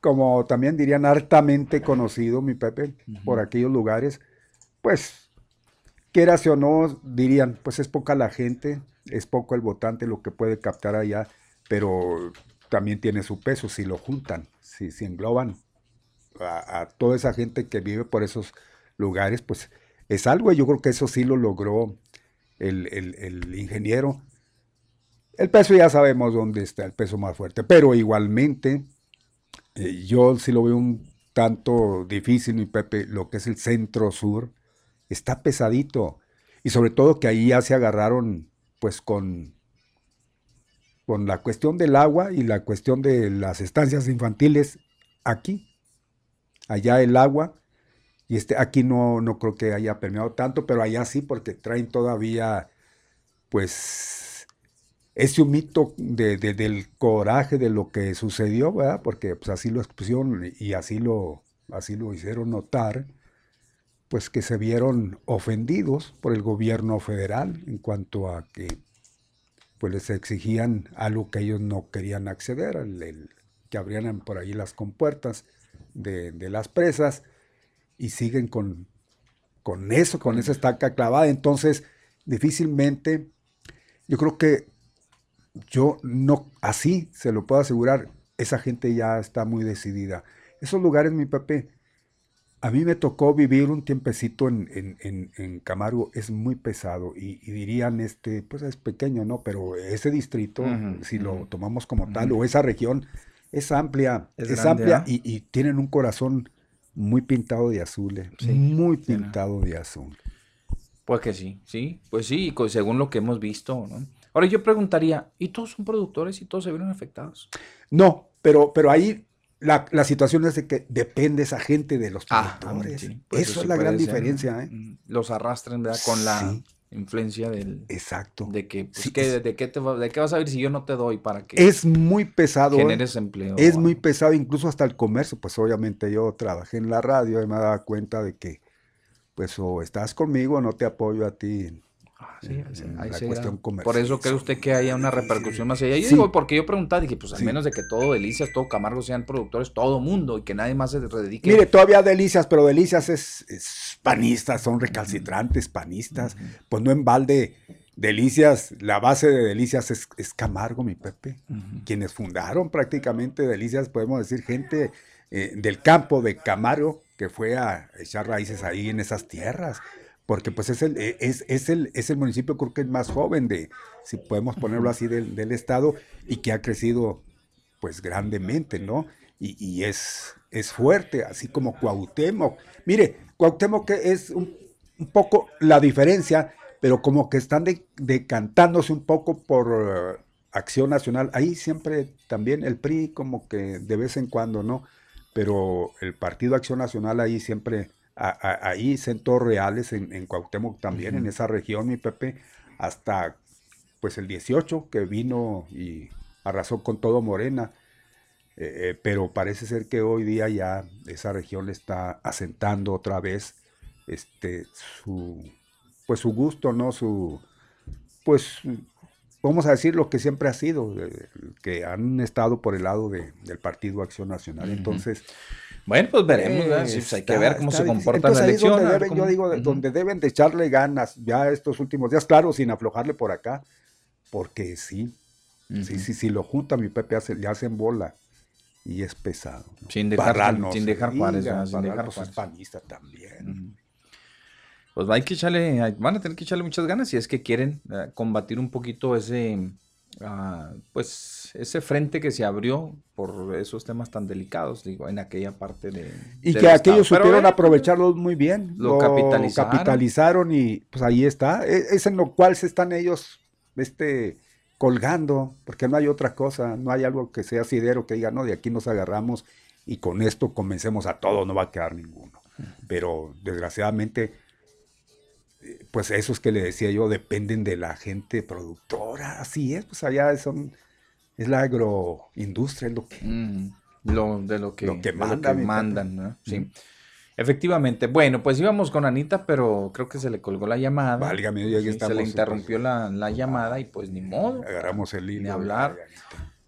S1: como también dirían hartamente conocido, mi Pepe, por aquellos lugares, pues quieras o no, dirían, pues es poca la gente, es poco el votante lo que puede captar allá, pero también tiene su peso si lo juntan, si, si engloban a, a toda esa gente que vive por esos lugares, pues es algo, y yo creo que eso sí lo logró el, el- ingeniero. El peso ya sabemos dónde está, el peso más fuerte, pero igualmente eh, yo sí lo veo un tanto difícil, mi Pepe, lo que es el centro sur, está pesadito. Y sobre todo que ahí ya se agarraron pues con, con la cuestión del agua y la cuestión de las estancias infantiles aquí. Allá el agua, y este, aquí no, no creo que haya permeado tanto, pero allá sí, porque traen todavía pues ese humito de, de- del coraje de lo que sucedió, ¿verdad? Porque pues, así lo expusieron y así lo, así lo hicieron notar, pues que se vieron ofendidos por el gobierno federal en cuanto a que pues les exigían algo que ellos no querían acceder, el- que abrieran por ahí las compuertas de las presas y siguen con, con eso, con esa estaca clavada. Entonces, difícilmente, yo creo que yo no, así se lo puedo asegurar, esa gente ya está muy decidida. Esos lugares, mi Pepe, a mí me tocó vivir un tiempecito en, en, en- en Camargo, es muy pesado y, y dirían, este, pues es pequeño, ¿no? Pero ese distrito, si lo tomamos como tal, o esa región, es amplia,
S5: Es
S1: es,
S5: grande,
S1: amplia
S5: ¿ah?
S1: y, y tienen un corazón muy pintado de azul, eh, muy pintado de azul.
S5: Pues que sí, sí, pues sí, según lo que hemos visto, ¿no? Ahora yo preguntaría, ¿y todos son productores y todos se vieron afectados?
S1: No, pero, pero ahí la, la situación es de que depende esa gente de los
S5: Ah,
S1: productores.
S5: sí, pues
S1: Eso
S5: eso
S1: es
S5: sí
S1: la gran
S5: ser,
S1: diferencia. ¿eh?
S5: Mm, Los arrastran, ¿verdad? Con la
S1: Sí.
S5: Influencia del...
S1: Exacto.
S5: De que, pues,
S1: Sí,
S5: ¿qué-
S1: es-
S5: de, qué te va- ¿de qué vas a ver si yo no te doy para que
S1: Es muy pesado.
S5: generes empleo?
S1: Es muy pesado, incluso hasta el comercio. Pues obviamente yo trabajé en la radio y me daba cuenta de que, pues, o estás conmigo o no te apoyo a ti. en-
S5: Sí,
S1: en-
S5: ese-
S1: en
S5: a
S1: la
S5: ese
S1: cuestión
S5: grado.
S1: comercial.
S5: Por eso cree usted que haya una repercusión más allá. Yo
S1: Sí.
S5: digo, porque yo preguntaba, dije, pues al menos de que todo Delicias, todo Camargo sean productores, todo mundo, y que nadie más se dedique.
S1: Mire, todavía Delicias, pero Delicias es, es panista, son recalcitrantes panistas. Pues no en balde, Delicias, la base de Delicias es, es Camargo, mi Pepe. Quienes fundaron prácticamente Delicias, podemos decir, gente eh, del campo de Camargo que fue a echar raíces ahí en esas tierras. Porque pues es el, eh, es, es el, es el municipio creo que es más joven de, si podemos ponerlo así, del, del estado y que ha crecido pues grandemente, ¿no? Y, y es, es fuerte, así como Cuauhtémoc. Mire, Cuauhtémoc que es un, un poco la diferencia, pero como que están de- decantándose un poco por eh, Acción Nacional. Ahí siempre también el PRI como que de vez en cuando, ¿no? Pero el Partido Acción Nacional ahí siempre, a- a- ahí centros reales en, en Cuauhtémoc también, en
S5: Ujú.
S1: esa región, mi Pepe, hasta pues el 18 que vino y arrasó con todo Morena. Eh, eh, pero parece ser que hoy día ya esa región le está asentando otra vez este su pues su gusto, ¿no? Su pues vamos a decir lo que siempre ha sido, eh, que han estado por el lado de- del Partido Acción Nacional.
S5: Ujú.
S1: Entonces,
S5: Bueno, pues veremos. Sí, pues hay que ver cómo
S1: está
S5: se comporta la elección.
S1: donde deben-
S5: cómo-
S1: Yo digo, de-
S5: Ujú.
S1: donde deben de echarle ganas ya estos últimos días, claro, sin aflojarle por acá, porque sí, sí, sí, sí, lo junta mi Pepe, hace, le hacen bola y es pesado. ¿no?
S5: Sin dejar-
S1: Parral no
S5: sin dejar Juárez. Sin
S1: Parral,
S5: dejar
S1: pues,
S5: Juárez.
S1: es panista también.
S5: Pues hay que echarle, van a tener que echarle muchas ganas si es que quieren eh, combatir un poquito ese, pues, ese frente que se abrió por esos temas tan delicados, digo, en aquella parte de.
S1: Y que aquellos
S5: estado.
S1: Supieron aprovecharlos muy bien.
S5: lo capitalizaron.
S1: capitalizaron y pues ahí está. E- Es, en lo cual se están ellos este, colgando, porque no hay otra cosa, no hay algo que sea asidero que diga, no, de aquí nos agarramos y con esto convencemos a todos, no va a quedar ninguno. Pero desgraciadamente, pues esos que le decía yo dependen de la gente productora, así es, pues allá son, es la agroindustria, es lo que...
S5: Mm, lo, de lo que,
S1: Lo que
S5: mandan, ¿no? Sí. Efectivamente. Bueno, pues íbamos con Anita, pero creo que se le colgó la llamada.
S1: Válgame, ya que
S5: Sí, se
S1: estamos,
S5: le
S1: pues,
S5: interrumpió la, la llamada y pues ni modo.
S1: Agarramos el hilo.
S5: Ni
S1: de
S5: hablar.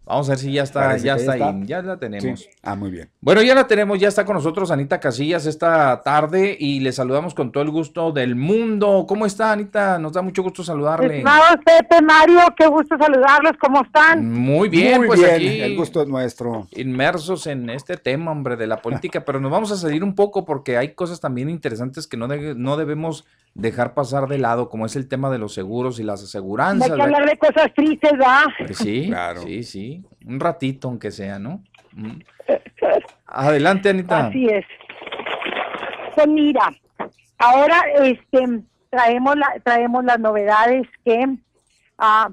S5: Vamos a ver si ya está,
S1: Parece
S5: ya está,
S1: ya está.
S5: Ya la tenemos.
S1: Sí. Ah, muy bien.
S5: Bueno, ya la tenemos, ya está con nosotros Anita Casillas esta tarde y le saludamos con todo el gusto del mundo. ¿Cómo está Anita? Nos da mucho gusto saludarle.
S3: Estimados Pepe, Mario, qué gusto saludarlos, ¿cómo están?
S5: Muy bien,
S1: Muy
S5: pues
S1: bien,
S5: aquí
S1: el gusto es nuestro.
S5: inmersos en este tema, hombre, de la política, pero nos vamos a salir un poco porque hay cosas también interesantes que no, de- no debemos dejar pasar de lado, como es el tema de los seguros y las aseguranzas.
S3: hay que hablar de cosas tristes, ¿va?
S5: Que Sí,
S1: Claro.
S5: sí, sí. Un ratito, aunque sea, ¿no? Mm. Adelante, Anita.
S3: Así es. Pues mira, ahora este traemos la, traemos las novedades que ah,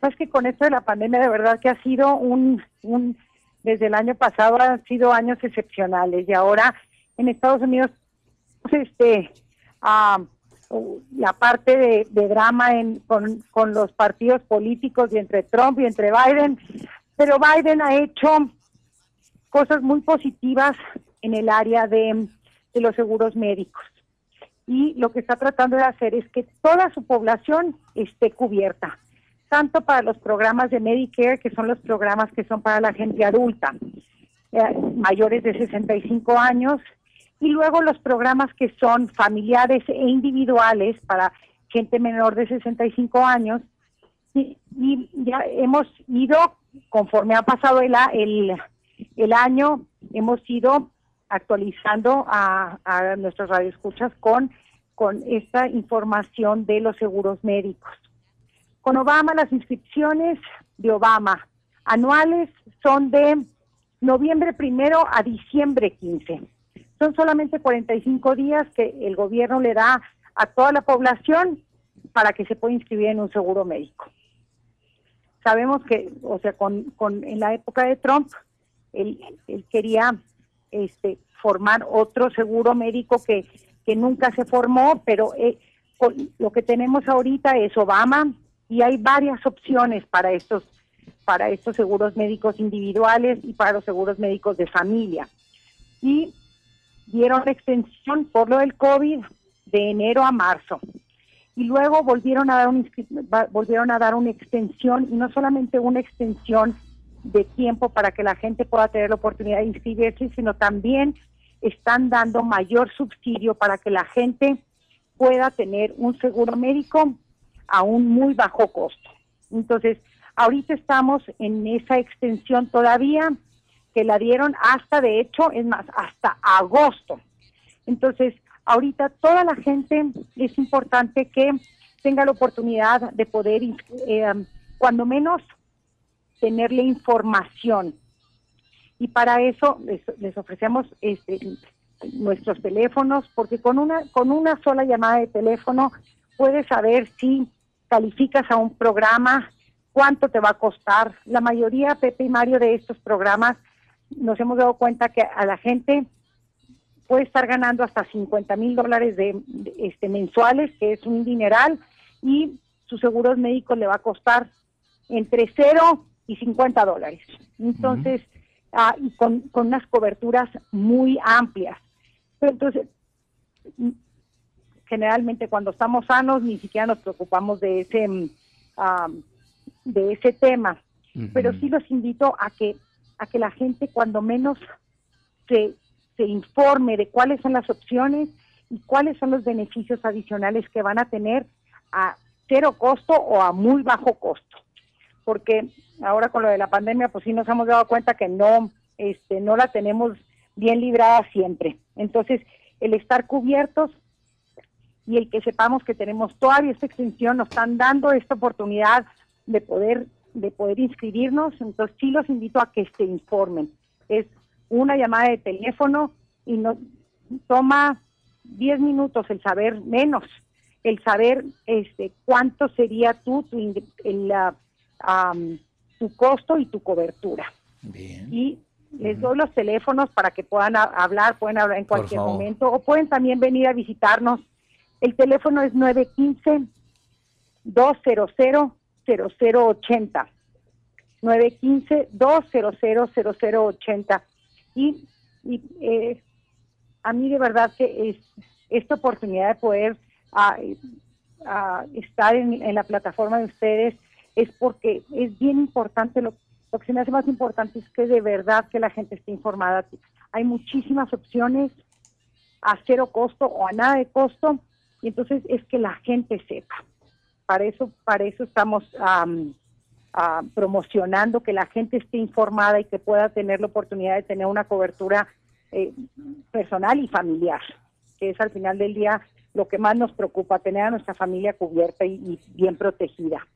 S3: pues que con esto de la pandemia de verdad que ha sido un, un desde el año pasado han sido años excepcionales y ahora en Estados Unidos pues, este ah, la parte de, drama en, con, los partidos políticos y entre Trump y entre Biden, pero Biden ha hecho cosas muy positivas en el área de, de los seguros médicos. Y lo que está tratando de hacer es que toda su población esté cubierta, tanto para los programas de Medicare, que son los programas que son para la gente adulta, eh, mayores de 65 años, y luego los programas que son familiares e individuales para gente menor de 65 años. Y, ya hemos ido, conforme ha pasado el, el, el año, hemos ido actualizando a, a nuestros radioescuchas con, con esta información de los seguros médicos. Con Obama, las inscripciones de Obama anuales son de noviembre primero a diciembre 15. Son solamente 45 días que el gobierno le da a toda la población para que se pueda inscribir en un seguro médico. Sabemos que, o sea, con, con en la época de Trump, él, él quería este, formar otro seguro médico que, que nunca se formó, pero eh, con- lo que tenemos ahorita es Obama y hay varias opciones para estos para estos seguros médicos individuales y para los seguros médicos de familia. Y dieron extensión por lo del COVID de enero a marzo. Y luego volvieron a dar un, volvieron a dar una extensión y no solamente una extensión de tiempo para que la gente pueda tener la oportunidad de inscribirse, sino también están dando mayor subsidio para que la gente pueda tener un seguro médico a un muy bajo costo. Entonces, ahorita estamos en esa extensión todavía que la dieron hasta, de hecho, es más, hasta agosto. Entonces, ahorita toda la gente es importante que tenga la oportunidad de poder, eh, cuando menos, tenerle información. Y para eso les, ofrecemos este, nuestros teléfonos, porque con una, con una sola llamada de teléfono puedes saber si calificas a un programa, cuánto te va a costar. La mayoría, Pepe y Mario, de estos programas nos hemos dado cuenta que a la gente puede estar ganando hasta 50 mil dólares de, de, este, mensuales, que es un dineral, y sus seguros médicos le va a costar entre 0 y 50 dólares. Entonces, ah, y con, con unas coberturas muy amplias. Pero entonces, generalmente cuando estamos sanos ni siquiera nos preocupamos de ese, ah, de ese tema. Pero sí los invito a que, a que la gente cuando menos se, se informe de cuáles son las opciones y cuáles son los beneficios adicionales que van a tener a cero costo o a muy bajo costo. Porque ahora con lo de la pandemia, pues sí nos hemos dado cuenta que no, este, no la tenemos bien librada siempre. Entonces, el estar cubiertos y el que sepamos que tenemos todavía esta extensión, nos están dando esta oportunidad de poder de poder inscribirnos, entonces sí los invito a que se informen. Es una llamada de teléfono y no toma 10 minutos el saber menos, el saber este cuánto sería tú tu el, am, tu costo y tu cobertura. Y les doy los teléfonos para que puedan hablar, pueden hablar en cualquier momento o pueden también venir a visitarnos. El teléfono es 915 200 0080. 915 200 0080. Y, y eh, a mí de verdad que es esta oportunidad de poder ah, ah, estar en, en la plataforma de ustedes es porque es bien importante, lo, lo que se me hace más importante es que de verdad que la gente esté informada. Hay muchísimas opciones a cero costo o a nada de costo y entonces es que la gente sepa. Para eso, para eso estamos am, ah, promocionando que la gente esté informada y que pueda tener la oportunidad de tener una cobertura eh, personal y familiar, que es al final del día lo que más nos preocupa, tener a nuestra familia cubierta y, y bien protegida.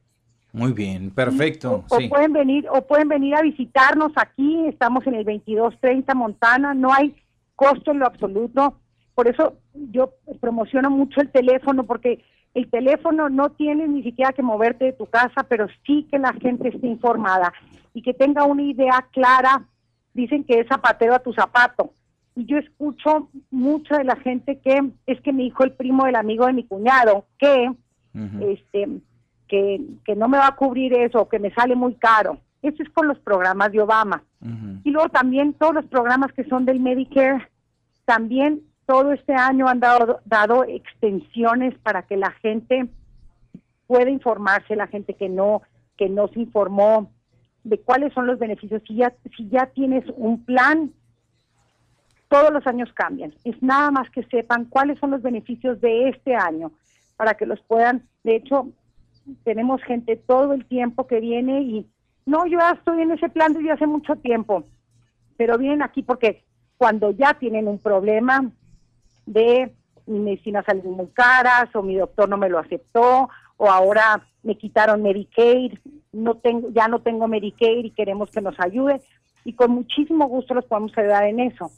S5: Muy bien, perfecto.
S3: O
S5: Sí.
S3: pueden venir, o pueden venir a visitarnos aquí, estamos en el 2230 Montana, no hay costo en lo absoluto. Por eso yo promociono mucho el teléfono, porque el teléfono no tienes ni siquiera que moverte de tu casa, pero sí que la gente esté informada y que tenga una idea clara. Dicen que es zapatero a tu zapato. Y yo escucho mucho de la gente que es que me dijo el primo del amigo de mi cuñado que este que, que no me va a cubrir eso, que me sale muy caro. Eso es con los programas de Obama. Y luego también todos los programas que son del Medicare, también todo este año han dado, dado extensiones para que la gente pueda informarse, la gente que no, que no se informó de cuáles son los beneficios. Si ya, si ya tienes un plan, todos los años cambian. Es nada más que sepan cuáles son los beneficios de este año para que los puedan. De hecho, tenemos gente todo el tiempo que viene y no, yo ya estoy en ese plan desde hace mucho tiempo, pero vienen aquí porque cuando ya tienen un problema de mi medicina salió muy caras o mi doctor no me lo aceptó o ahora me quitaron Medicaid, no tengo, ya no tengo Medicaid y queremos que nos ayude y con muchísimo gusto los podemos ayudar en eso.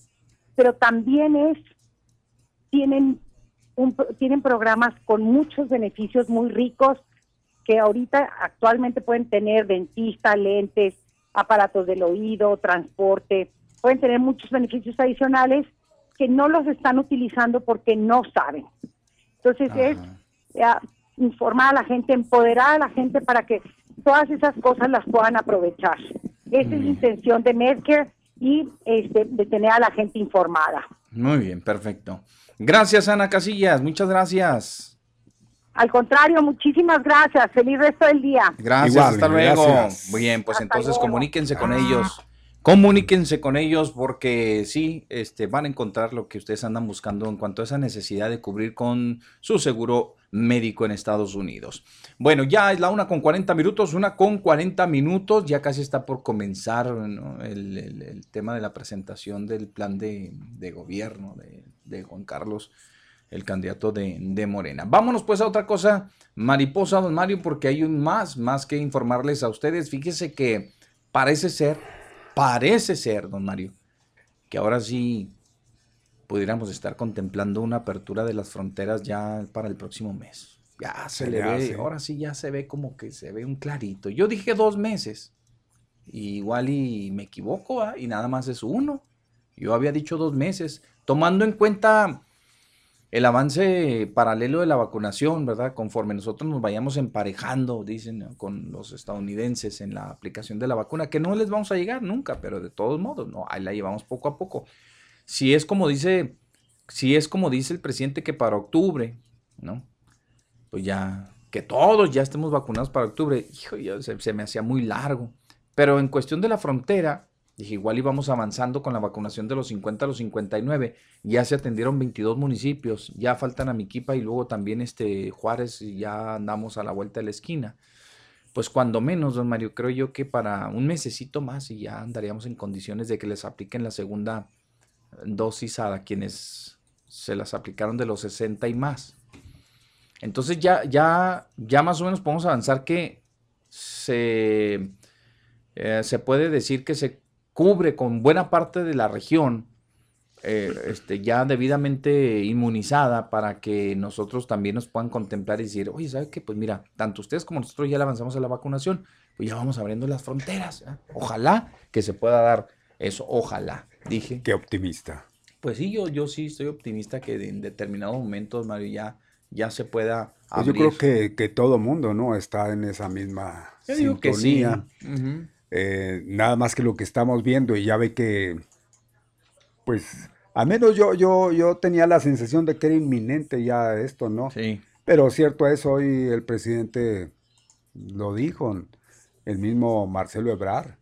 S3: Pero también es, tienen, un, tienen programas con muchos beneficios muy ricos que ahorita actualmente pueden tener dentista, lentes, aparatos del oído, transporte, pueden tener muchos beneficios adicionales que no los están utilizando porque no saben. Entonces es ya, informar a la gente, empoderar a la gente para que todas esas cosas las puedan aprovechar. Esa es la intención de Medicare y este, de tener a la gente informada.
S5: Muy bien, perfecto. Gracias, Ana Casillas. Muchas gracias.
S3: Al contrario, muchísimas gracias. Feliz resto del día.
S5: Gracias,
S1: Igual,
S5: hasta luego.
S1: gracias.
S5: Muy bien, pues
S3: Hasta
S5: entonces
S3: luego.
S5: comuníquense con ellos. Comuníquense con ellos porque sí, este, van a encontrar lo que ustedes andan buscando en cuanto a esa necesidad de cubrir con su seguro médico en Estados Unidos. Bueno, ya es la una con 40 minutos, una con 40 minutos, ya casi está por comenzar el, tema de la presentación del plan de, gobierno de, Juan Carlos, el candidato de, de Morena. Vámonos pues a otra cosa, mariposa, don Mario, porque hay un más, más que informarles a ustedes. Fíjese que parece ser, parece ser, don Mario, que ahora sí pudiéramos estar contemplando una apertura de las fronteras ya para el próximo mes. Ya se,
S1: Se
S5: le ve, ahora sí ya se ve como que se ve un clarito. Yo dije dos meses, y igual y me equivoco, y nada más es uno. Yo había dicho dos meses, tomando en cuenta el avance paralelo de la vacunación, ¿verdad? Conforme nosotros nos vayamos emparejando, dicen, con los estadounidenses en la aplicación de la vacuna, que no les vamos a llegar nunca, pero de todos modos, no, ahí la llevamos poco a poco. Si es como dice, si es como dice el presidente que para octubre, ¿no? Pues ya, que todos ya estemos vacunados para octubre, hijo, ya se, se me hacía muy largo. Pero en cuestión de la frontera, Dije, igual íbamos avanzando con la vacunación de los 50 a los 59. Ya se atendieron 22 municipios, ya faltan Amiquipa y luego también este Juárez ya andamos a la vuelta de la esquina. Pues cuando menos, don Mario, creo yo que para un mesecito más y ya andaríamos en condiciones de que les apliquen la segunda dosis a quienes se las aplicaron de los 60 y más. Entonces ya, ya, ya más o menos podemos avanzar que se, eh, se puede decir que se cubre con buena parte de la región eh, este, ya debidamente inmunizada para que nosotros también nos puedan contemplar y decir, oye, ¿sabe qué? Pues mira, tanto ustedes como nosotros ya le avanzamos a la vacunación, pues ya vamos abriendo las fronteras. ¿eh? Ojalá que se pueda dar eso, ojalá, dije.
S1: Qué optimista.
S5: Pues sí, yo, yo sí estoy optimista que en determinados momentos, Mario, ya, ya se pueda
S1: pues yo creo que, que todo mundo, ¿no? Está en esa misma yo digo sintonía. Que sí. Eh, nada más que lo que estamos viendo y ya ve que, pues, al menos yo, yo, yo tenía la sensación de que era inminente ya esto, ¿no?
S5: Sí.
S1: Pero cierto es, hoy el presidente lo dijo, el mismo Marcelo Ebrard.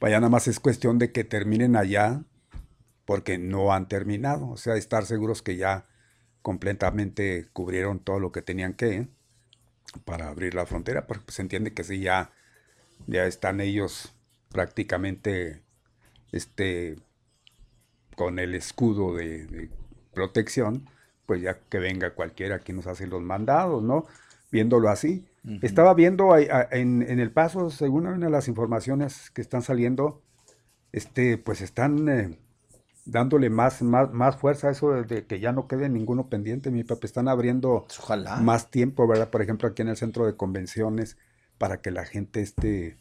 S1: Vaya, nada más es cuestión de que terminen allá, porque no han terminado. O sea, estar seguros que ya completamente cubrieron todo lo que tenían que para abrir la frontera, porque se entiende que sí, ya ya están ellos prácticamente este, con el escudo de, protección, pues ya que venga cualquiera que nos hace los mandados, ¿no? Viéndolo así. Estaba viendo en, el paso, según una de las informaciones que están saliendo, este, pues están eh, dándole más, más, más fuerza a eso de, que ya no quede ninguno pendiente, mi papá. Están abriendo más tiempo, ¿verdad? Por ejemplo, aquí en el centro de convenciones para que la gente esté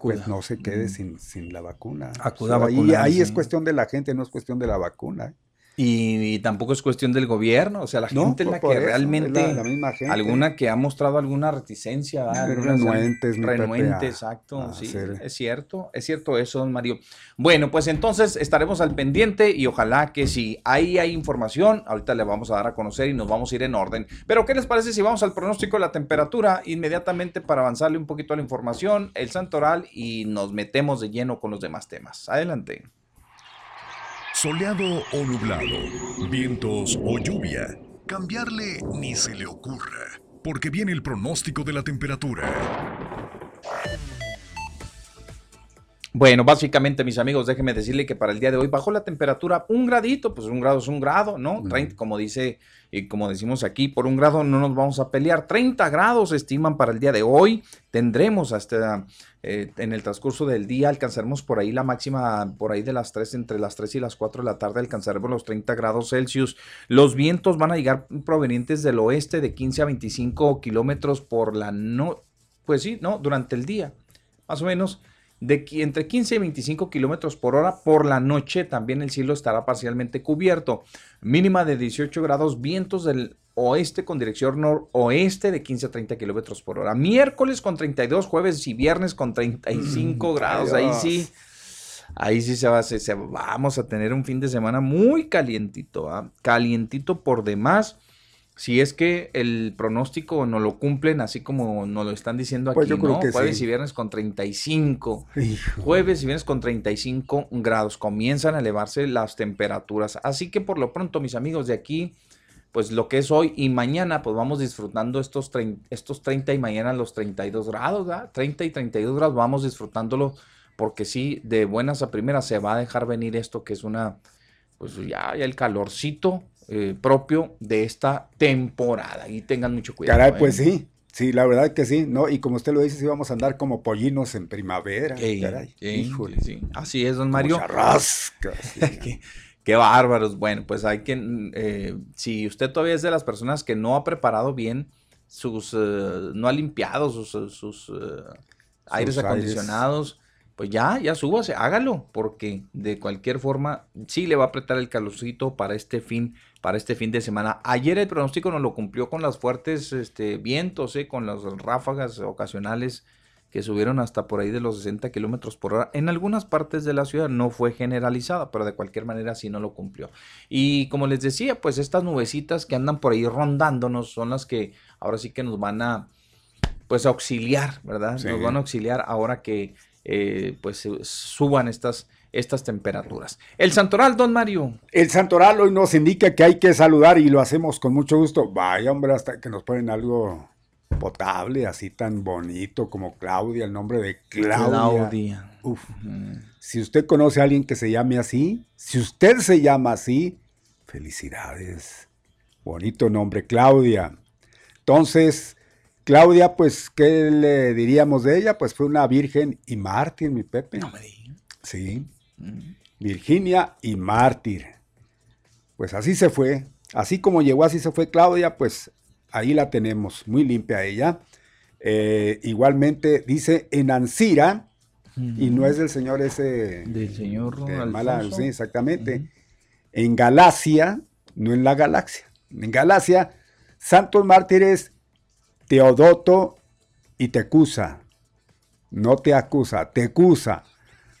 S1: pues no se quede sin, sin la vacuna.
S5: Acuda
S1: ahí, es cuestión de la gente, no es cuestión de la vacuna.
S5: Y, tampoco es cuestión del gobierno, o sea, la gente es la que realmente, la, misma gente. alguna que ha mostrado alguna reticencia,
S1: renuentes,
S5: renuente, exacto, sí, es cierto, es cierto eso, don Mario. Bueno, pues entonces estaremos al pendiente y ojalá que si ahí hay información, ahorita le vamos a dar a conocer y nos vamos a ir en orden. Pero, ¿qué les parece si vamos al pronóstico de la temperatura inmediatamente para avanzarle un poquito a la información, el santoral y nos metemos de lleno con los demás temas? Adelante.
S13: Soleado o nublado, vientos o lluvia, cambiarle ni se le ocurra, porque viene el pronóstico de la temperatura.
S5: Bueno, básicamente, mis amigos, déjenme decirle que para el día de hoy bajó la temperatura un gradito, pues un grado es un grado, ¿no? como dice y como decimos aquí, por un grado no nos vamos a pelear. 30 grados estiman para el día de hoy. Tendremos hasta eh, en el transcurso del día, alcanzaremos por ahí la máxima, por ahí de las 3, entre las 3 y las 4 de la tarde, alcanzaremos los 30 grados Celsius. Los vientos van a llegar provenientes del oeste de 15 a 25 kilómetros por la no, pues sí, no, durante el día, más o menos de entre 15 y 25 kilómetros por hora. Por la noche también el cielo estará parcialmente cubierto. Mínima de 18 grados, vientos del oeste con dirección noroeste de 15 a 30 kilómetros por hora. Miércoles con 32, jueves y viernes con 35 mm, grados. Ahí sí. Ahí sí se va, se, vamos a tener un fin de semana muy calientito, ¿ah? calientito por demás si es que el pronóstico no lo cumplen así como nos lo están diciendo pues aquí, ¿no? Jueves y viernes con 35. Jueves y viernes con 35 grados. Comienzan a elevarse las temperaturas. Así que por lo pronto, mis amigos de aquí, pues lo que es hoy y mañana, pues vamos disfrutando estos, estos 30 y mañana los 32 grados, ¿verdad? 30 y 32 grados, vamos disfrutándolo porque sí, de buenas a primeras se va a dejar venir esto que es una, pues ya, ya el calorcito eh, propio de esta temporada. Y tengan mucho cuidado.
S1: Caray, pues ¿eh? sí. Sí, la verdad que sí, ¿no? Y como usted lo dice, sí vamos a andar como pollinos en primavera. caray.
S5: Híjole. Sí. Así es, don Mario. qué, bárbaros. Bueno, pues hay que, eh, si usted todavía es de las personas que no ha preparado bien sus, no ha limpiado sus, sus, aires acondicionados, pues ya, ya súbase, hágalo, porque de cualquier forma sí le va a apretar el calorcito para este fin, para este fin de semana. Ayer el pronóstico nos lo cumplió con los fuertes este, vientos, eh, con las ráfagas ocasionales que subieron hasta por ahí de los 60 kilómetros por hora. En algunas partes de la ciudad no fue generalizada, pero de cualquier manera sí no lo cumplió. Y como les decía, pues estas nubecitas que andan por ahí rondándonos son las que ahora sí que nos van a pues auxiliar, ¿verdad? Nos van a auxiliar ahora que eh, pues suban estas, estas temperaturas. El santoral, don Mario.
S1: El santoral hoy nos indica que hay que saludar y lo hacemos con mucho gusto. Vaya, hombre, hasta que nos ponen algo potable, así tan bonito como Claudia, el nombre de Claudia.
S5: Claudia.
S1: Uf. Si usted conoce a alguien que se llame así, si usted se llama así, felicidades. Bonito nombre, Claudia. Entonces, Claudia, pues, ¿qué le diríamos de ella? Pues fue una virgen y mártir, mi Pepe.
S5: No me digas.
S1: Sí. Virginia y mártir. Pues así se fue. Así como llegó, así se fue Claudia, pues ahí la tenemos, muy limpia ella. Eh, igualmente dice en Ancira, y no es del señor ese.
S5: Del señor
S1: de Mala-
S5: Alfonso.
S1: sí, exactamente. En Galacia, no en la galaxia. En Galacia, santos mártires Teodoto y Tecusa. No te acusa, Tecusa.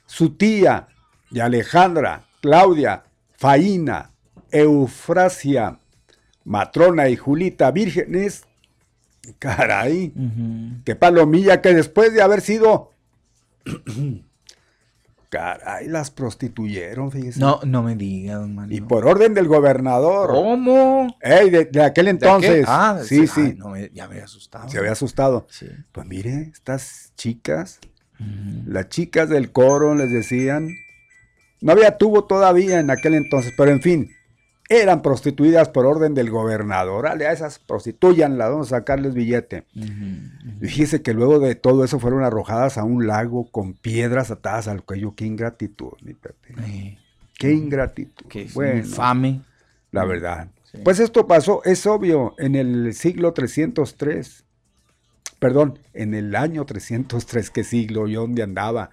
S1: Su tía y Alejandra, Claudia, Faína, Eufrasia, Matrona y Julita vírgenes. Caray, qué palomilla que después de haber sido. Caray, las prostituyeron, fíjese.
S5: No, no me diga, don Mario.
S1: Y por orden del gobernador.
S5: ¿Cómo?
S1: Ey, de, de aquel
S5: ¿De
S1: entonces.
S5: aquel? Ah,
S1: sí,
S5: sí.
S1: sí.
S5: Ay, no ya me había asustado.
S1: Se había asustado.
S5: Sí.
S1: Pues mire, estas chicas, las chicas del coro les decían, no había tubo todavía en aquel entonces, pero en fin, eran prostituidas por orden del gobernador. Ale, a esas prostituyanlas, vamos a sacarles billete. Fíjese que luego de todo eso fueron arrojadas a un lago con piedras atadas al cuello. Qué ingratitud, mi Pepe. Qué ingratitud.
S5: Que es
S1: Bueno,
S5: infame.
S1: La verdad. Pues esto pasó, es obvio, en el siglo 303. Perdón, en el año 303, ¿qué siglo? ¿Yo dónde andaba?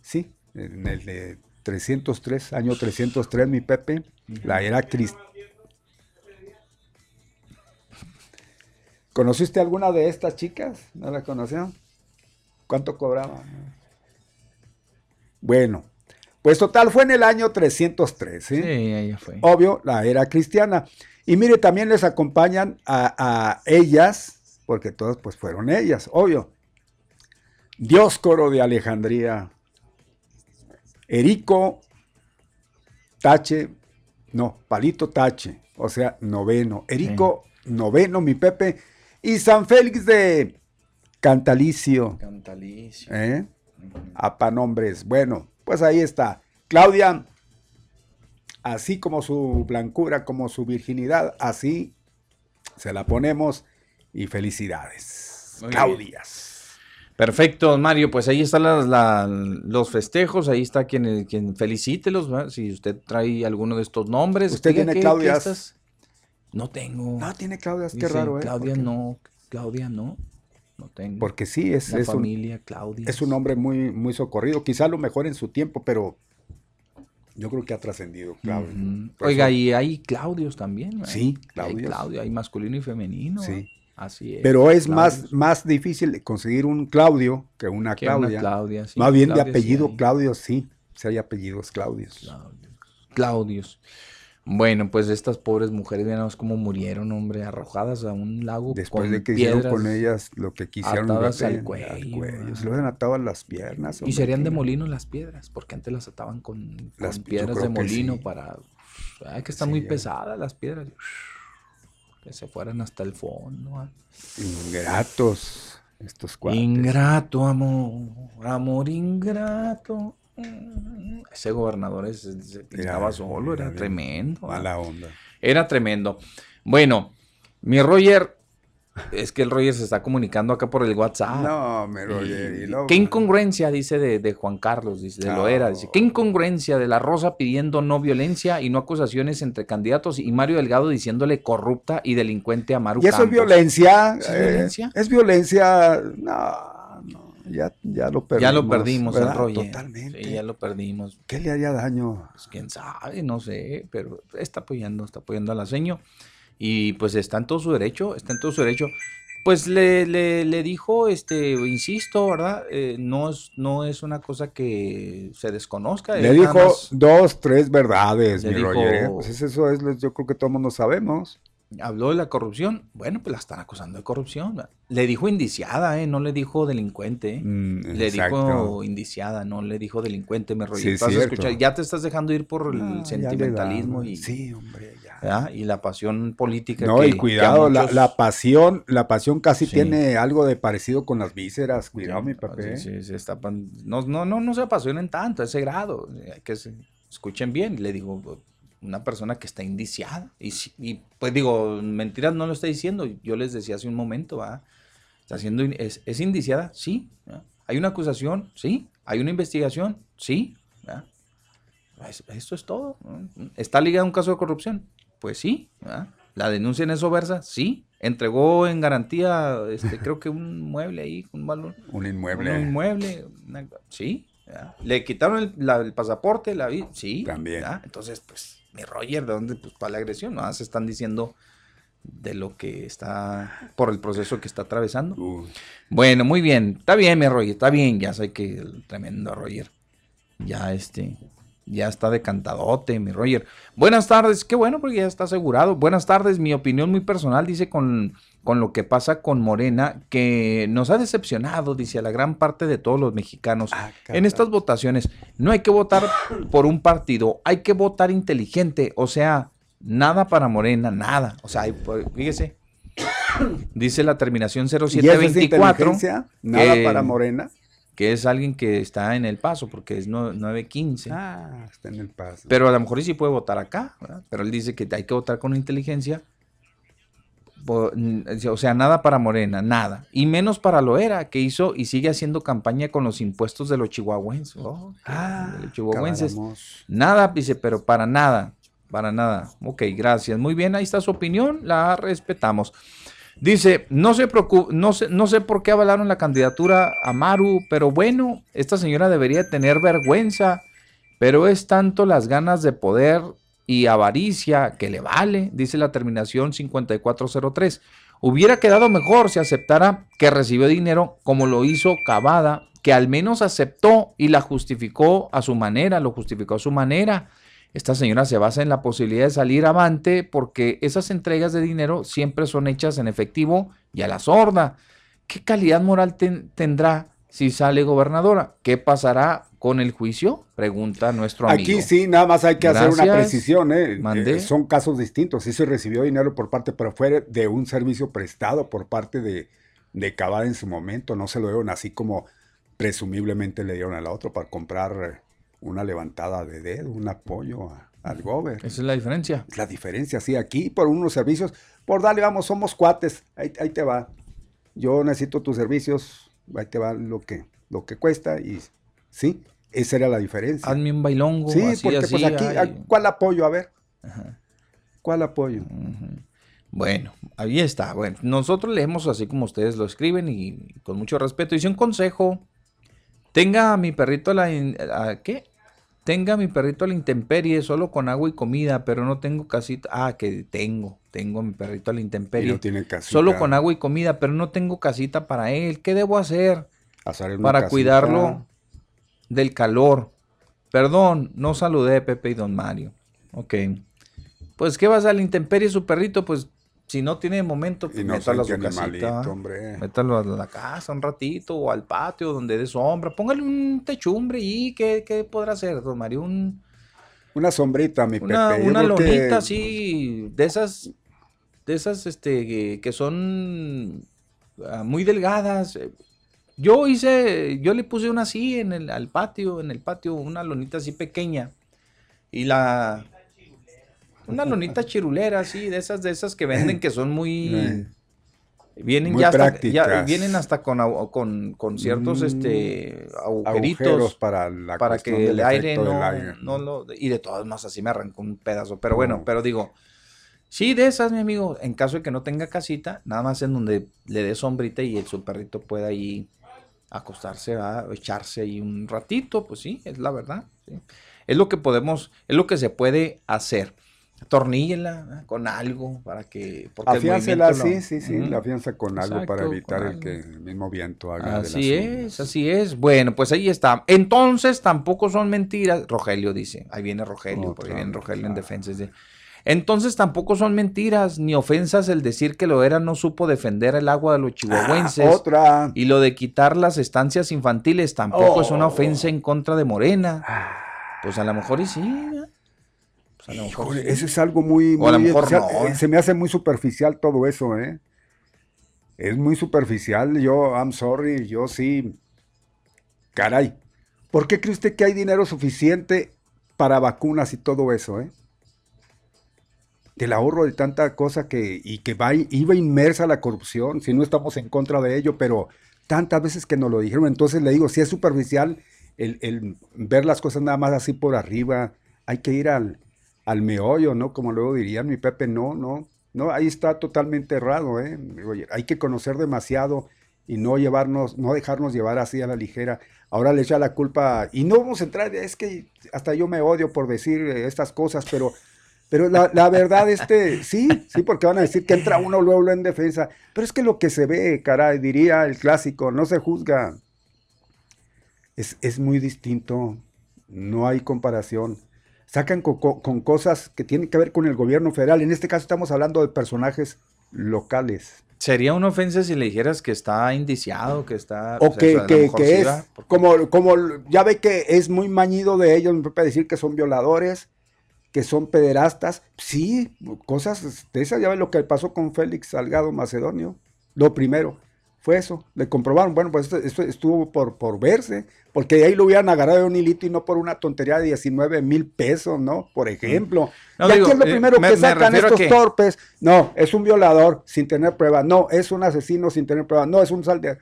S1: Sí, en el de 303, año 303, mi Pepe, la era cristiana. ¿Conociste alguna de estas chicas? ¿No la conocieron? ¿Cuánto cobraban? Bueno, pues total fue en el año 303, ¿sí?
S5: Sí, fue.
S1: Obvio, la era cristiana. Y mire, también les acompañan a, a ellas, porque todas pues fueron ellas, obvio. Dioscoro de Alejandría, Erico Tache, no, Palito Tache, o sea, noveno. Erico, noveno, mi Pepe. Y San Félix de Cantalicio.
S5: Cantalicio.
S1: ¿eh? Apanombres. Bueno, pues ahí está. Claudia, así como su blancura, como su virginidad, así se la ponemos y felicidades.
S5: Muy
S1: Claudias.
S5: Perfecto, Mario. Pues ahí están las- la- los festejos, ahí está quien, quien felicítelos. ¿verdad? Si usted trae alguno de estos nombres.
S1: ¿Usted tiene
S5: estas- No tengo.
S1: No tiene Claudias, qué raro, ¿eh?
S5: Claudia
S1: ¿Por qué?
S5: no, Claudia no. No tengo.
S1: Porque sí, es,
S5: La
S1: es un,
S5: familia Claudia.
S1: es un hombre muy, muy socorrido. Quizá lo mejor en su tiempo, pero yo creo que ha trascendido, Claudia. Por
S5: Oiga, y hay Claudios también. ¿verdad?
S1: Sí,
S5: Hay
S1: Claudios.
S5: Claudio, hay masculino y femenino.
S1: Sí.
S5: Así es.
S1: Pero es
S5: Claudios.
S1: más, más difícil conseguir un Claudio que una
S5: Que una
S1: Claudia.
S5: Sí,
S1: más bien
S5: Claudia
S1: de apellido. Claudio, sí. Si hay apellidos Claudios.
S5: Claudios. Bueno, pues estas pobres mujeres, veamos cómo murieron, hombre, arrojadas a un lago
S1: Después
S5: con
S1: de que hicieron con ellas lo que quisieron.
S5: atadas al
S1: Pepe,
S5: cuello,
S1: Se lo habían atado a las piernas.
S5: Y serían de molino las piedras, porque antes las ataban con,
S1: Las-
S5: piedras de molino
S1: sí.
S5: para... Ay, que están muy
S1: ya.
S5: pesadas las piedras. Que se fueran hasta el fondo. ah.
S1: Ingratos estos cuatro.
S5: Ingrato, amor, amor ingrato. Mm, Ese gobernador es- se pintaba solo, era,
S1: era
S5: tremendo.
S1: Mala
S5: ah.
S1: onda.
S5: Era tremendo. Bueno, mi Roger, es que el Roger se está comunicando acá por el WhatsApp.
S1: No, me Roger, y
S5: Qué incongruencia, dice de, de Juan Carlos, dice, de
S1: No.
S5: Loera, dice, qué incongruencia de la Rosa pidiendo no violencia y no acusaciones entre candidatos y Mario Delgado diciéndole corrupta y delincuente a Maru
S1: Y eso es violencia.
S5: ¿Es
S1: eh,
S5: violencia?
S1: Es violencia. No, no, ya, ya lo perdimos.
S5: Ya lo perdimos, el. Roger.
S1: Totalmente.
S5: Sí, ya lo perdimos.
S1: ¿Qué le haría daño?
S5: Pues quién sabe, no sé, pero está apoyando, está apoyando a la seño. Y pues está en todo su derecho, está en todo su derecho. Pues le, le, le dijo, este, insisto, ¿verdad? Eh, no, es, no es una cosa que se desconozca.
S1: Le dijo
S5: más-
S1: dos, tres verdades,
S5: Le
S1: mi
S5: dijo-
S1: Roger. ¿eh? Pues es- eso es, yo creo que todo el mundo sabemos.
S5: habló de la corrupción. Bueno, pues la están acusando de corrupción. Le dijo indiciada, ¿eh? No le dijo delincuente. ¿eh?
S1: Mm,
S5: le dijo indiciada, no le dijo delincuente, me rollo.
S1: Sí,
S5: ya te estás dejando ir por el
S1: Ah,
S5: sentimentalismo y,
S1: Sí, hombre, ya.
S5: ¿Verdad? y la pasión política.
S1: No,
S5: que-
S1: y cuidado, la,
S5: muchos-
S1: la pasión, la pasión casi
S5: Sí.
S1: tiene algo de parecido con las vísceras. Cuidado, mi.
S5: Sí, sí, se estapan- no, no, no, no se apasionen tanto a ese grado. Que se- escuchen bien. Le digo, una persona que está indiciada. Y, si- y, pues digo, mentiras no lo está diciendo. Yo les decía hace un momento, ¿va? Está siendo, es, es indiciada, sí. ¿verdad? Hay una acusación, sí. Hay una investigación, sí. ¿verdad? Es- Esto es todo. ¿Está ligado a un caso de corrupción? Pues sí. ¿verdad? ¿La denuncia en eso versa? Sí. ¿Entregó en garantía, este, creo que un mueble ahí, un valor?
S1: Un inmueble.
S5: Un inmueble, una- sí. ¿verdad? ¿Le quitaron el, la- el pasaporte? La, vi- sí.
S1: También.
S5: ¿verdad? Entonces, pues, mi Roger, ¿de dónde? Pues para la agresión, ¿no? Se están diciendo de lo que está, por el proceso que está atravesando. Bueno, muy bien. Está bien, mi Roger, está bien. Ya sé que el tremendo Roger. Ya este, ya está decantadote, mi Roger. Buenas tardes, qué bueno porque ya está asegurado. Buenas tardes, mi opinión muy personal, dice con, con lo que pasa con Morena, que nos ha decepcionado, dice a la gran parte de todos los mexicanos. en estas votaciones no hay que votar por un partido, hay que votar inteligente, o sea, nada para Morena, nada. O sea, hay- pues, fíjese. Dice la terminación
S1: ¿Y esa es
S5: 0724.
S1: inteligencia? ¿Nada
S5: que-
S1: para Morena?
S5: Que es alguien que está en el paso, porque es no- 915.
S1: Ah, está en el paso.
S5: Pero a lo mejor sí puede votar acá, ¿verdad? Pero él dice que hay que votar con inteligencia. O sea, nada para Morena, nada. Y menos para Loera, que hizo y sigue haciendo campaña con los impuestos de los chihuahuenses. Oh, que- de los chihuahuenses. Nada, dice, pero para nada, para nada. Ok, gracias. Muy bien, ahí está su opinión, la respetamos. Dice, no se preocupe, no sé, no sé por qué avalaron la candidatura a Maru, pero bueno, esta señora debería tener vergüenza, pero es tanto las ganas de poder y avaricia que le vale, dice la terminación 5403. Hubiera quedado mejor si aceptara que recibió dinero como lo hizo Cavada, que al menos aceptó y la justificó a su manera, lo justificó a su manera. Esta señora se basa en la posibilidad de salir avante porque esas entregas de dinero siempre son hechas en efectivo y a la sorda. ¿Qué calidad moral ten- tendrá si sale gobernadora? ¿Qué pasará con el juicio? Pregunta nuestro amigo.
S1: Aquí sí, nada más hay que hacer una precisión. ¿eh?
S5: Mandé.
S1: Eh, son casos distintos. Sí se recibió dinero por parte, pero fue de un servicio prestado por parte de, de Cavada en su momento. No se lo dieron así como presumiblemente le dieron al otro para comprar eh, una levantada de dedo, un apoyo a- al gober.
S5: Esa es la diferencia.
S1: Es la diferencia, sí, aquí por unos servicios, por dale, vamos, somos cuates, ahí, ahí te va. Yo necesito tus servicios, ahí te va lo que, lo que cuesta y sí, esa era la diferencia.
S5: Hazme un bailongo.
S1: Sí,
S5: así,
S1: porque
S5: así,
S1: pues aquí,
S5: ay.
S1: ¿a- ¿cuál apoyo? A ver. ¿Cuál apoyo?
S5: Bueno, ahí está. Bueno, nosotros leemos así como ustedes lo escriben y con mucho respeto. Dice un consejo. Tenga a mi perrito a la... a- ¿Qué? Tenga a mi perrito a la intemperie solo con agua y comida, pero no tengo casita. Ah, que tengo. Tengo a mi perrito a la intemperie.
S1: Y no tiene casita.
S5: Solo con agua y comida, pero no tengo casita para él. ¿Qué debo hacer
S1: Hacer una
S5: para
S1: casita.
S5: cuidarlo del calor? Perdón, no saludé Pepe y Don Mario. Ok. Pues, ¿qué vas a la intemperie su perrito? Pues, si no tiene momento, pues,
S1: no
S5: métalo a su casita.
S1: hombre.
S5: Métalo a la casa un ratito o al patio donde dé sombra. Póngale un techumbre y ¿qué, qué podrá hacer, Don Mario? Un,
S1: Una sombrita, mi
S5: una,
S1: Pepe. Yo
S5: una
S1: que-
S5: lonita así, de esas, de esas este, que, que son ah, muy delgadas. Yo hice, yo le puse una así en el, al patio, en el patio, una lonita así pequeña. Y la, una lonita chirulera así, de esas, de esas que venden que son muy, vienen
S1: Muy
S5: ya, hasta, ya vienen hasta con, con, con ciertos,
S1: Mm,
S5: este, agujeritos
S1: agujeros para la
S5: para que el aire no,
S1: aire.
S5: no lo... Y de todas más así me arrancó un pedazo. Pero bueno,
S1: Oh.
S5: pero digo, sí, de esas, mi amigo, en caso de que no tenga casita, nada más en donde le dé sombrita y el su perrito pueda ahí acostarse, o echarse ahí un ratito, pues sí, es la verdad. sí. Es lo que podemos, es lo que se puede hacer. Torníllela ¿verdad? con algo para que... porque el
S1: Afiáncela, sí,
S5: lo-
S1: sí, sí, la afianza con algo para evitar el que el mismo viento haga de las
S5: Así es, así es. Bueno, pues ahí está. Entonces tampoco son mentiras. Rogelio dice, ahí viene Rogelio, porque
S1: Otra
S5: viene Rogelio en defensa. dice, Entonces tampoco son mentiras ni ofensas el decir que Loera no supo defender el agua de los chihuahuenses.
S1: Ah, otra.
S5: Y lo de quitar las estancias infantiles tampoco es una
S1: Oh.
S5: ofensa en contra de Morena. Pues a lo mejor y sí. ¿eh? Pues a lo mejor
S1: Híjole,
S5: sí.
S1: eso es algo muy...
S5: O a lo
S1: muy
S5: mejor
S1: especial.
S5: no.
S1: Eh, Se me hace muy superficial todo eso, ¿eh? Es muy superficial. Yo, I'm sorry, yo sí... Caray. ¿Por qué cree usted que hay dinero suficiente para vacunas y todo eso, eh? Del ahorro de tanta cosa que... Y que va, iba inmersa la corrupción, si no estamos en contra de ello, pero tantas veces que nos lo dijeron. Entonces le digo, si es superficial el, el ver las cosas nada más así por arriba, hay que ir al, al meollo, ¿no? Como luego dirían mi Pepe, no, no, no, ahí está totalmente errado, ¿eh? Oye, hay que conocer demasiado y no llevarnos, no dejarnos llevar así a la ligera. Ahora le echa la culpa, y no vamos a entrar, es que hasta yo me odio por decir eh, estas cosas, pero, pero la, verdad, este, sí, sí, porque van a decir que entra uno luego en defensa, pero es que lo que se ve, caray, diría el clásico, no se juzga, es, es muy distinto, no hay comparación. Sacan co- co- con, cosas que tienen que ver con el gobierno federal. En este caso estamos hablando de personajes locales.
S5: Sería una ofensa si le dijeras que está indiciado, que está...
S1: O
S5: pues,
S1: que,
S5: lo
S1: que-
S5: mejor
S1: que
S5: sí,
S1: es,
S5: ¿verdad?
S1: como, como ya ve que es muy mañido de ellos, me puede decir que son violadores, que son pederastas. Sí, cosas de esas. Ya ve lo que pasó con Félix Salgado Macedonio. Lo primero fue eso. Le comprobaron, bueno, pues esto, esto estuvo por, por verse, porque ahí lo hubieran agarrado de un hilito y no por una tontería de 19 mil pesos, ¿no? Por ejemplo.
S5: No,
S1: y
S5: digo,
S1: aquí es lo
S5: eh,
S1: primero
S5: me-
S1: que
S5: me
S1: sacan estos
S5: que-
S1: torpes. No, es un violador sin tener pruebas. No, es un asesino sin tener pruebas. No, es un sal de...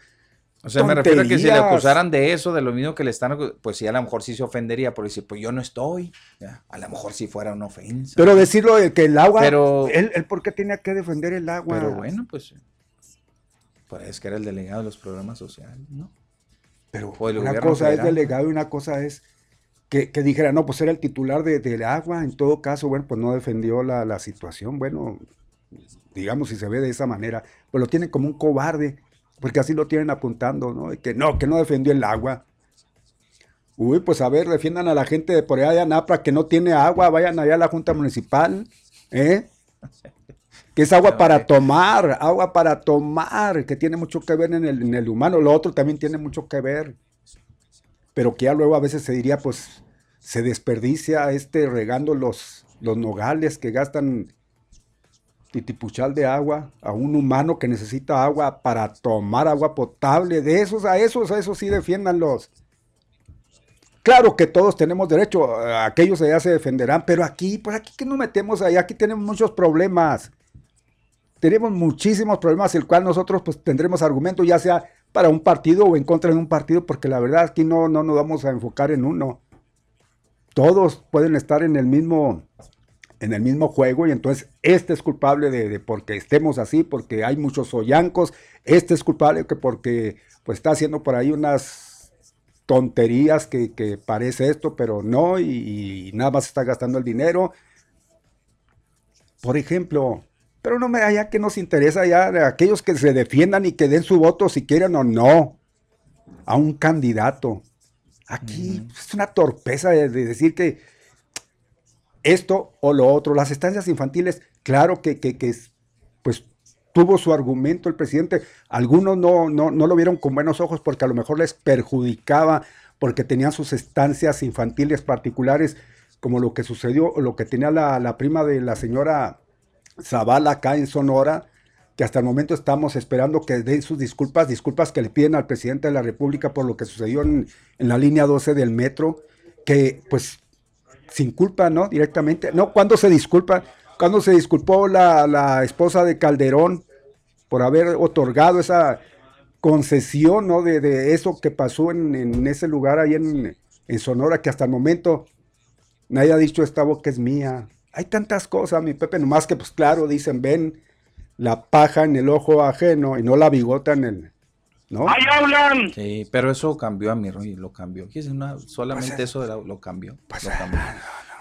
S5: O sea, me refiero a que si le acusaran de eso, de lo mismo que le están, pues sí, a lo mejor sí se ofendería por decir, pues yo no estoy. Ya, a lo mejor sí fuera una ofensa.
S1: Pero decirlo de que el agua,
S5: Pero-
S1: él, él por qué tenía que defender el agua.
S5: Pero bueno, pues, es que era el delegado de los programas sociales, ¿no?
S1: Pero una cosa es delegado y una cosa es que, que dijera, no, pues era el titular de- del agua. En todo caso, bueno, pues no defendió la, la situación. Bueno, digamos si se ve de esa manera, pues lo tienen como un cobarde, porque así lo tienen apuntando, ¿no? De que no, que no defendió el agua. Uy, pues a ver, defiendan a la gente de por allá de Anapra que no tiene agua, vayan allá a la Junta Municipal, ¿eh? Que es agua para tomar, agua para tomar, que tiene mucho que ver en el, en el humano. Lo otro también tiene mucho que ver. Pero que ya luego a veces se diría, pues, se desperdicia este regando los, los nogales que gastan titipuchal de agua a un humano que necesita agua para tomar agua potable. De esos a esos, a esos sí defiéndanlos. Claro que todos tenemos derecho, aquellos allá se defenderán, pero aquí, pues aquí que nos metemos allá, aquí tenemos muchos problemas. Tenemos muchísimos problemas, el cual nosotros pues tendremos argumentos, ya sea para un partido o en contra de un partido, porque la verdad aquí no, no nos vamos a enfocar en uno. Todos pueden estar en el mismo, en el mismo juego y entonces este es culpable de, porque estemos así, porque hay muchos sollancos, este es culpable que porque pues está haciendo por ahí unas tonterías que, que parece esto, pero no, y nada más está gastando el dinero. Por ejemplo, pero no me allá que nos interesa ya de aquellos que se defiendan y que den su voto si quieren o no a un candidato. Aquí es una torpeza de, de decir que esto o lo otro. Las estancias infantiles, claro que, que, que es- pues tuvo su argumento el presidente. Algunos no, no, no lo vieron con buenos ojos porque a lo mejor les perjudicaba porque tenían sus estancias infantiles particulares, como lo que sucedió, o lo que tenía la, la prima de la señora Zavala acá en Sonora, que hasta el momento estamos esperando que den sus disculpas, disculpas que le piden al presidente de la República por lo que sucedió en, en la línea 12 del metro, que pues sin culpa, ¿no? Directamente. No, ¿cuándo se disculpa? ¿Cuándo se disculpó la, la esposa de Calderón por haber otorgado esa concesión, ¿no? De, de eso que pasó en, en ese lugar ahí en, en Sonora, que hasta el momento nadie ha dicho esta boca es mía. Hay tantas cosas, mi Pepe, nomás que pues claro, dicen, ven la paja en el ojo ajeno y no la bigota en el... ¿No?
S4: hablan!
S5: Sí, pero eso cambió a mi Roy, lo cambió. Fíjese, una- solamente eso era- lo cambió. lo cambió.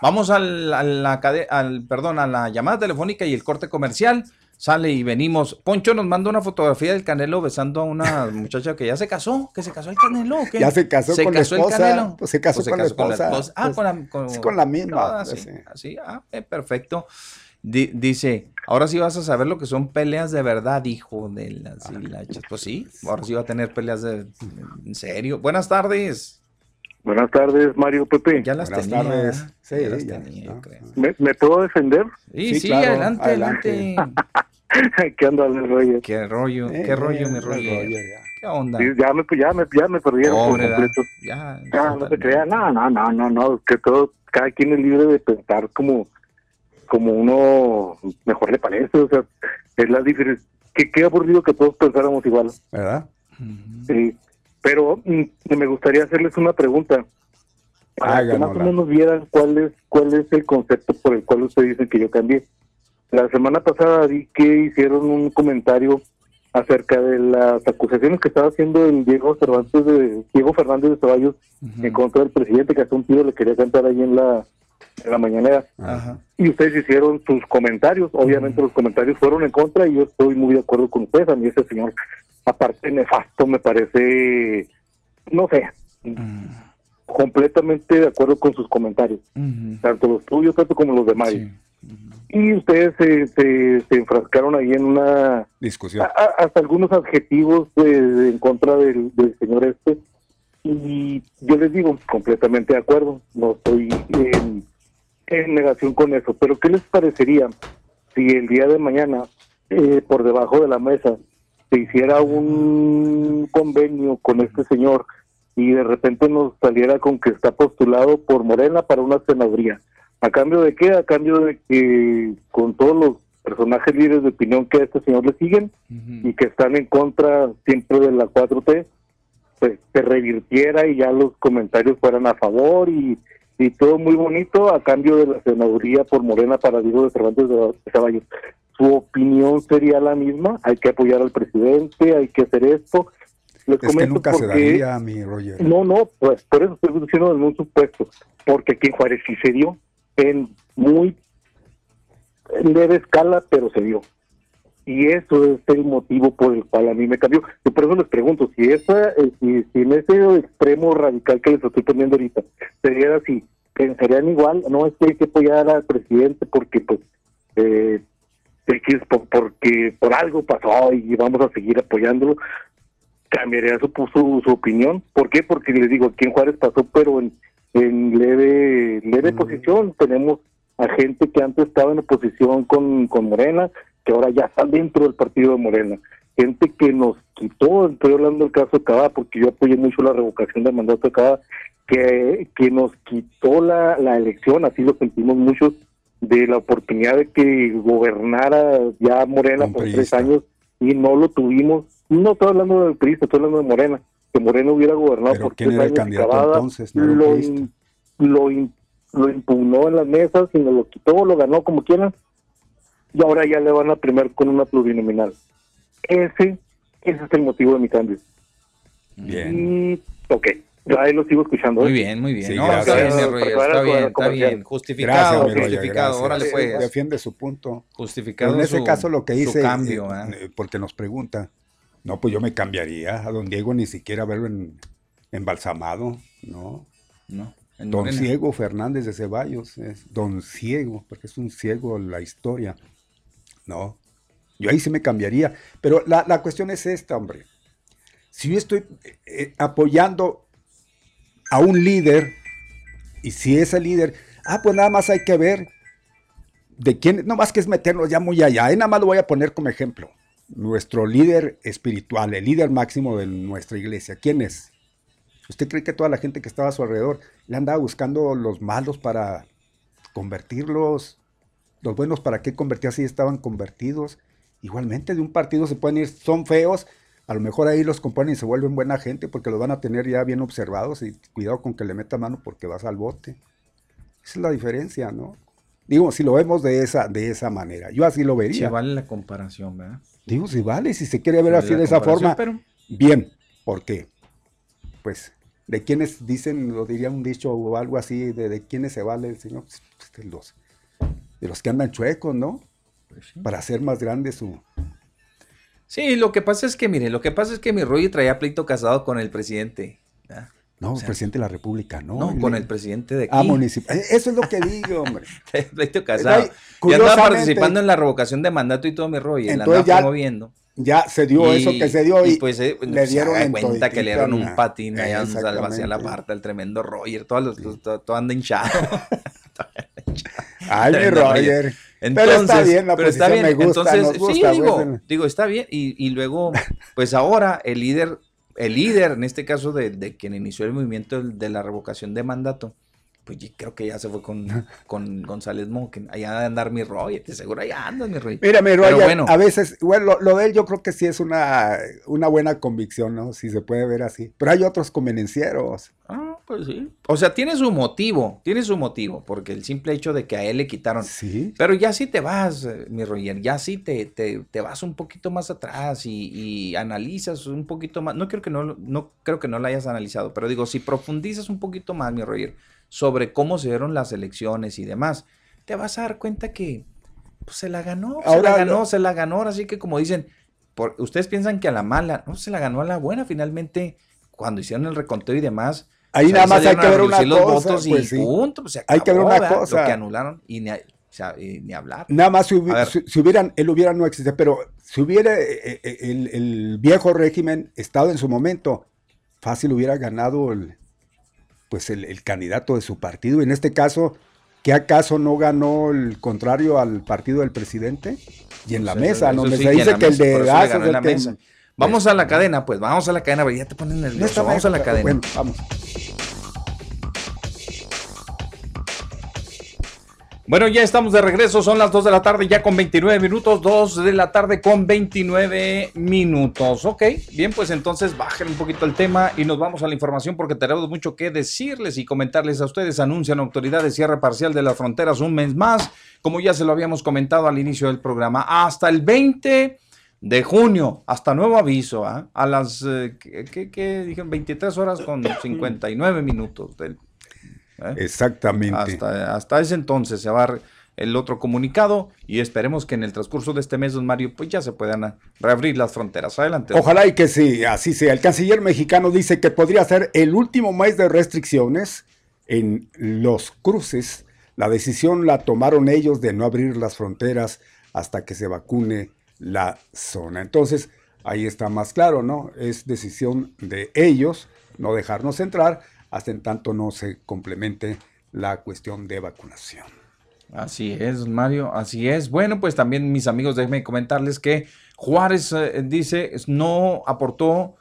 S5: Vamos al, a la al, perdón, a la llamada telefónica y el corte comercial. Sale y venimos. Poncho nos manda una fotografía del Canelo besando a una muchacha que ya se casó, que se casó el Canelo. ¿o qué?
S1: Ya se casó con la
S5: casó el
S1: esposa,
S5: Canelo.
S1: pues se casó con la esposa,
S5: Ah,
S1: pues,
S5: con la, con-
S1: con la misma,
S5: Ah,
S1: pues,
S5: sí,
S1: sí.
S5: así, ah, eh, perfecto. Di- dice, ahora sí vas a saber lo que son peleas de verdad, hijo de las hilachas. Pues sí, ahora sí va a tener peleas de... En serio. Buenas tardes.
S16: Buenas tardes, Mario Pepe.
S5: Ya las
S1: Buenas
S5: tenía.
S1: tardes. Sí,
S5: ya las
S1: ya
S5: tenía, yo creo.
S16: ¿Me, me puedo defender?
S5: Sí,
S1: Sí,
S5: sí,
S1: claro,
S5: adelante, adelante.
S16: ¿Qué onda, Roger?
S5: Qué rollo,
S1: Eh,
S5: qué rollo, mi
S1: eh,
S5: rollo.
S1: Roger, ya.
S5: ¿Qué onda?
S16: Sí, ya, me, ya, me, ya me perdieron por completo.
S5: Ya,
S16: Ah, no se crea, no, no, no, no, no, que todo, cada quien es libre de pensar como, como uno mejor le parece, o sea, es la diferencia, que qué aburrido que todos pensáramos igual,
S1: ¿Verdad?
S16: sí, pero mm, me gustaría hacerles una pregunta, para que más o menos vieran cuál es, cuál es el concepto por el cual ustedes dicen que yo cambié. La semana pasada vi que hicieron un comentario acerca de las acusaciones que estaba haciendo el Diego Cervantes de Diego Fernández de Ceballos en contra del presidente que hasta un tío le quería cantar ahí en la en la mañanera.
S5: Ajá.
S16: y ustedes hicieron sus comentarios. Obviamente los comentarios fueron en contra y yo estoy muy de acuerdo con ustedes. A mí ese señor aparte nefasto me parece no sé. Completamente de acuerdo con sus comentarios. Tanto los tuyos tanto como los de Mario y ustedes se, se, se enfrascaron ahí en una
S1: Discusión.
S16: a- a- hasta algunos adjetivos en contra del, del señor este. Y yo les digo completamente de acuerdo. No estoy en, en negación con eso pero qué les parecería si el día de mañana eh, por debajo de la mesa se hiciera un convenio con este señor y de repente nos saliera con que está postulado por Morena para una senaduría. ¿A cambio de qué? A cambio de que con todos los personajes líderes de opinión que a este señor le siguen y que están en contra siempre de la 4T, pues se revirtiera y ya los comentarios fueran a favor y, y todo muy bonito a cambio de la senaduría por Morena para Diego de Cervantes de Caballos. Su opinión sería la misma, hay que apoyar al presidente, hay que hacer esto. Les
S1: Es que nunca se
S16: porque-
S1: daría, mi Roger.
S16: no, no, pues por eso estoy diciendo en un supuesto, porque aquí en Juárez sí se dio, en muy leve escala, pero se dio. Y eso es el motivo por el cual a mí me cambió. Yo por eso les pregunto, si, esa, eh, si, si en ese extremo radical que les estoy poniendo ahorita, se diera así, pensarían igual, no es que hay que apoyar al presidente porque pues eh, X, por- porque por algo pasó y vamos a seguir apoyándolo, cambiaría su, su, su opinión. ¿Por qué? Porque les digo, aquí en Juárez pasó, pero en, en leve, leve posición. Tenemos a gente que antes estaba en oposición con, con Morena, que ahora ya está dentro del partido de Morena. Gente que nos quitó, estoy hablando del caso de Cava, porque yo apoyé mucho la revocación del mandato de Cava, que, que nos quitó la, la elección, así lo sentimos muchos, de la oportunidad de que gobernara ya Morena
S1: Un
S16: por tres años y no lo tuvimos. No estoy hablando del PRI, estoy hablando de Morena. Que Morena hubiera gobernado por
S1: ¿quién
S16: tres años
S1: candidato
S16: Cavada
S1: entonces? No
S16: lo, in- lo, in- lo impugnó en las mesas y nos lo quitó, lo ganó como quieran. Y ahora ya le van a primar con una plurinominal. Ese, ese es el motivo de mi cambio.
S1: Bien.
S16: Y, ok, ya ahí lo sigo escuchando.
S5: Muy
S16: ¿eh?
S5: bien, muy bien.
S1: Sí,
S5: no,
S1: gracias.
S5: está bien, está bien, está. Justificado,
S1: Gracias,
S5: justificado. Órale, pues.
S1: Defiende su punto.
S5: Justificado
S1: Pero en ese
S5: su-
S1: caso lo que hice,
S5: cambio,
S1: eh,
S5: ¿eh?
S1: eh, porque nos pregunta, no, pues yo me cambiaría a don Diego ni siquiera verlo en, embalsamado, ¿no?
S5: No. en
S1: Don
S5: Morena.
S1: Ciego Fernández de Ceballos, es Don Ciego, porque es un ciego la historia, ¿no? Yo ahí sí me cambiaría, pero la, la cuestión es esta, hombre. Si yo estoy eh, apoyando a un líder, y si ese líder, ah, pues nada más hay que ver de quién, no más que es meternos ya muy allá, ahí nada más lo voy a poner como ejemplo. Nuestro líder espiritual, el líder máximo de nuestra iglesia, ¿quién es? ¿Usted cree que toda la gente que estaba a su alrededor le andaba buscando los malos para convertirlos? Los buenos para qué convertir si estaban convertidos? Igualmente de un partido se pueden ir, son feos, a lo mejor ahí los componen y se vuelven buena gente porque los van a tener ya bien observados y cuidado con que le meta mano porque vas al bote. Esa es la diferencia, ¿no? Digo, si lo vemos de esa, de esa manera, yo así lo vería.
S5: vale la comparación, ¿verdad?
S1: Digo, si vale, si se quiere ver así de esa forma,
S5: pero-
S1: bien. ¿Por qué? Pues, ¿de quiénes dicen, lo diría un dicho o algo así, de, de quiénes se vale el Señor? Pues, de, los, de los que andan chuecos, ¿no? Para hacer más grande su...
S5: Sí, lo que pasa es que, mire, lo que pasa es que mi Roger traía pleito casado con el presidente. ¿verdad?
S1: No,
S5: O sea,
S1: presidente de la República, no.
S5: No, con el presidente de aquí.
S1: Ah, municipal. Eso es lo que digo, hombre.
S5: Pleito casado.
S1: Ay,
S5: Y andaba participando en la revocación de mandato y todo mi rollo. Y la andaba
S1: ya-
S5: promoviendo.
S1: Ya se dio
S5: Y-
S1: eso que se dio y,
S5: pues eh,
S1: le
S5: se
S1: dieron
S5: cuenta que le dieron un patín allá en. Salvación la parte el tremendo Roger, todo, todo, todo anda hinchado.
S1: Ay, mi Roger.
S5: Entonces,
S1: pero está bien, la
S5: pero está bien.
S1: me gusta,
S5: Entonces,
S1: nos gusta.
S5: sí,
S1: pues,
S5: digo, digo, está bien. Y, y luego, pues ahora el líder, el líder, en este caso de, de quien inició el movimiento de la revocación de mandato, pues yo creo que ya se fue con, con González Moquen. Allá de andar mi Roger, de seguro allá andas mi Roger.
S1: Mira, mi Roger,
S5: bueno,
S1: a veces, bueno, lo, lo de él yo creo que sí es una, una buena convicción, ¿no? Si se puede ver así. Pero hay otros convenencieros.
S5: Ah, pues sí. O sea, tiene su motivo, tiene su motivo, porque el simple hecho de que a él le quitaron.
S1: Sí.
S5: Pero ya sí te vas, eh, mi Roger, ya sí te, te, te vas un poquito más atrás y, y analizas un poquito más. No creo que no, lo- no creo que no lo hayas analizado, pero digo, si profundizas un poquito más, mi Roger, sobre cómo se dieron las elecciones y demás, te vas a dar cuenta que pues, se la ganó, se
S1: Ahora
S5: la ganó,
S1: lo-
S5: se la ganó. Así que como dicen, por, ustedes piensan que a la mala, no, se la ganó a la buena. Finalmente, cuando hicieron el reconteo y demás,
S1: Ahí
S5: pues,
S1: nada más hay
S5: salieron
S1: que
S5: a
S1: ver una
S5: reducir los
S1: cosa,
S5: votos y
S1: pues, sí.
S5: punto, pues, se
S1: Hay que ver
S5: acabó,
S1: una
S5: ¿verdad?
S1: cosa.
S5: Lo que anularon y ni, o sea, y ni hablar.
S1: Nada más si, hubi-
S5: ver.
S1: si- si hubieran, él hubiera no existe, pero si hubiera eh, eh, el, el viejo régimen estado en su momento, fácil hubiera ganado el, pues el, el candidato de su partido. En este caso, ¿qué acaso no ganó el contrario al partido del presidente? Y en la
S5: Pues, eso
S1: donde
S5: sí,
S1: se
S5: que
S1: dice
S5: la
S1: que el
S5: mesa,
S1: dedazo
S5: ganó
S1: es
S5: la
S1: el que-
S5: mesa. Vamos a la cadena, pues, vamos a la cadena, ya te ponen nervioso. Vamos a la cadena.
S1: bueno, vamos.
S5: Bueno, ya estamos de regreso, son las 2 de la tarde ya con 29 minutos, 2 de la tarde con 29 minutos. Ok, bien, pues entonces bajen un poquito el tema y nos vamos a la información porque tenemos mucho que decirles y comentarles a ustedes. Anuncian autoridades cierre parcial de las fronteras un mes más, como ya se lo habíamos comentado al inicio del programa, hasta el 20 de junio, hasta nuevo aviso, ¿ah? a las, eh, ¿qué, qué- qué dijeron? 23 horas con 59 minutos del ¿eh?
S1: Exactamente.
S5: Hasta, hasta ese entonces se va a el otro comunicado y esperemos que en el transcurso de este mes, don Mario, pues ya se puedan a- reabrir las fronteras. Adelante.
S1: Ojalá y que sí, así sea. El canciller mexicano dice que podría ser el último mes de restricciones en los cruces. La decisión la tomaron ellos de no abrir las fronteras hasta que se vacune la zona. Entonces, ahí está más claro, ¿no? Es decisión de ellos no dejarnos entrar hasta en tanto no se complemente la cuestión de vacunación.
S5: Así es, Mario, así es. Bueno, pues también mis amigos, déjenme comentarles que Juárez eh, dice no aportó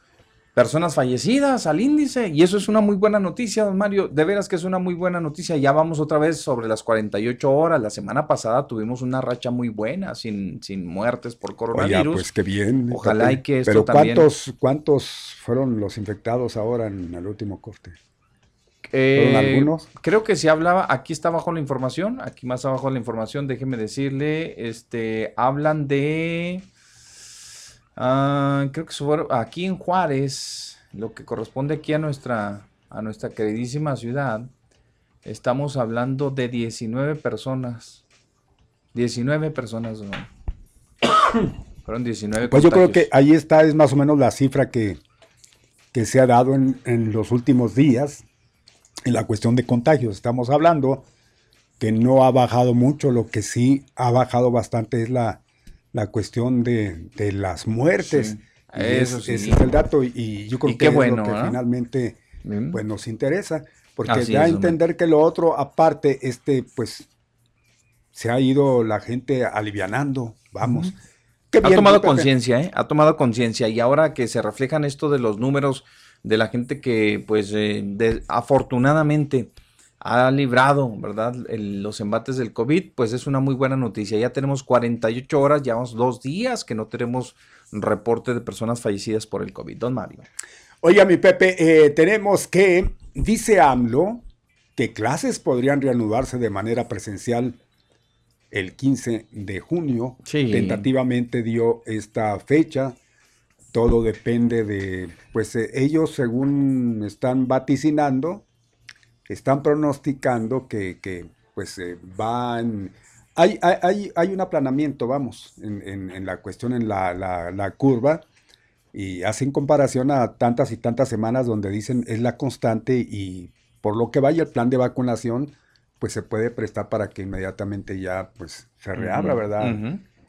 S5: personas fallecidas al índice y eso es una muy buena noticia, don Mario. De veras que es una muy buena noticia. Ya vamos otra vez sobre las 48 horas. La semana pasada tuvimos una racha muy buena sin, sin muertes por
S1: Oye,
S5: coronavirus.
S1: pues qué bien.
S5: Ojalá y que esto
S1: Pero
S5: también-
S1: ¿cuántos, ¿cuántos fueron los infectados ahora en el último corte?
S5: Eh,
S1: ¿Fueron algunos?
S5: Creo que se hablaba, aquí está abajo la información, aquí más abajo la información, déjeme decirle, este, hablan de, ah, creo que fueron aquí en Juárez, lo que corresponde aquí a nuestra, a nuestra queridísima ciudad, estamos hablando de 19 personas, 19 personas, ¿no? fueron 19
S1: Pues yo creo que ahí está, es más o menos la cifra que, que se ha dado en, en los últimos días en la cuestión de contagios. Estamos hablando que no ha bajado mucho, lo que sí ha bajado bastante es la, la cuestión de, de las muertes.
S5: Sí, eso sí.
S1: Ese es el dato y, yo creo
S5: Y
S1: que es lo que finalmente
S5: Mm.
S1: pues, nos interesa, porque
S5: Así
S1: da a
S5: es, hombre.
S1: entender que lo otro, aparte, este, pues se ha ido la gente alivianando, vamos. Qué
S5: ha tomado conciencia, ¿eh? Ha tomado conciencia. Y ahora que se reflejan esto de los números de la gente que, pues, eh, de- afortunadamente ha librado, ¿verdad? El- los embates del COVID, pues es una muy buena noticia. Ya tenemos 48 horas, llevamos dos días que no tenemos reporte de personas fallecidas por el COVID. Don Mario.
S1: Oiga, mi Pepe, eh, tenemos que, dice AMLO, que clases podrían reanudarse de manera presencial el 15 de junio.
S5: Sí.
S1: Tentativamente dio esta fecha. Todo depende de, pues eh, ellos según están vaticinando, están pronosticando que, que, pues eh, van... Hay, hay, hay, un aplanamiento, vamos, en, en- en la cuestión, en la, la- la curva. y hacen comparación a tantas y tantas semanas donde dicen es la constante y por lo que vaya el plan de vacunación, pues se puede prestar para que inmediatamente ya pues se reabra, ¿verdad?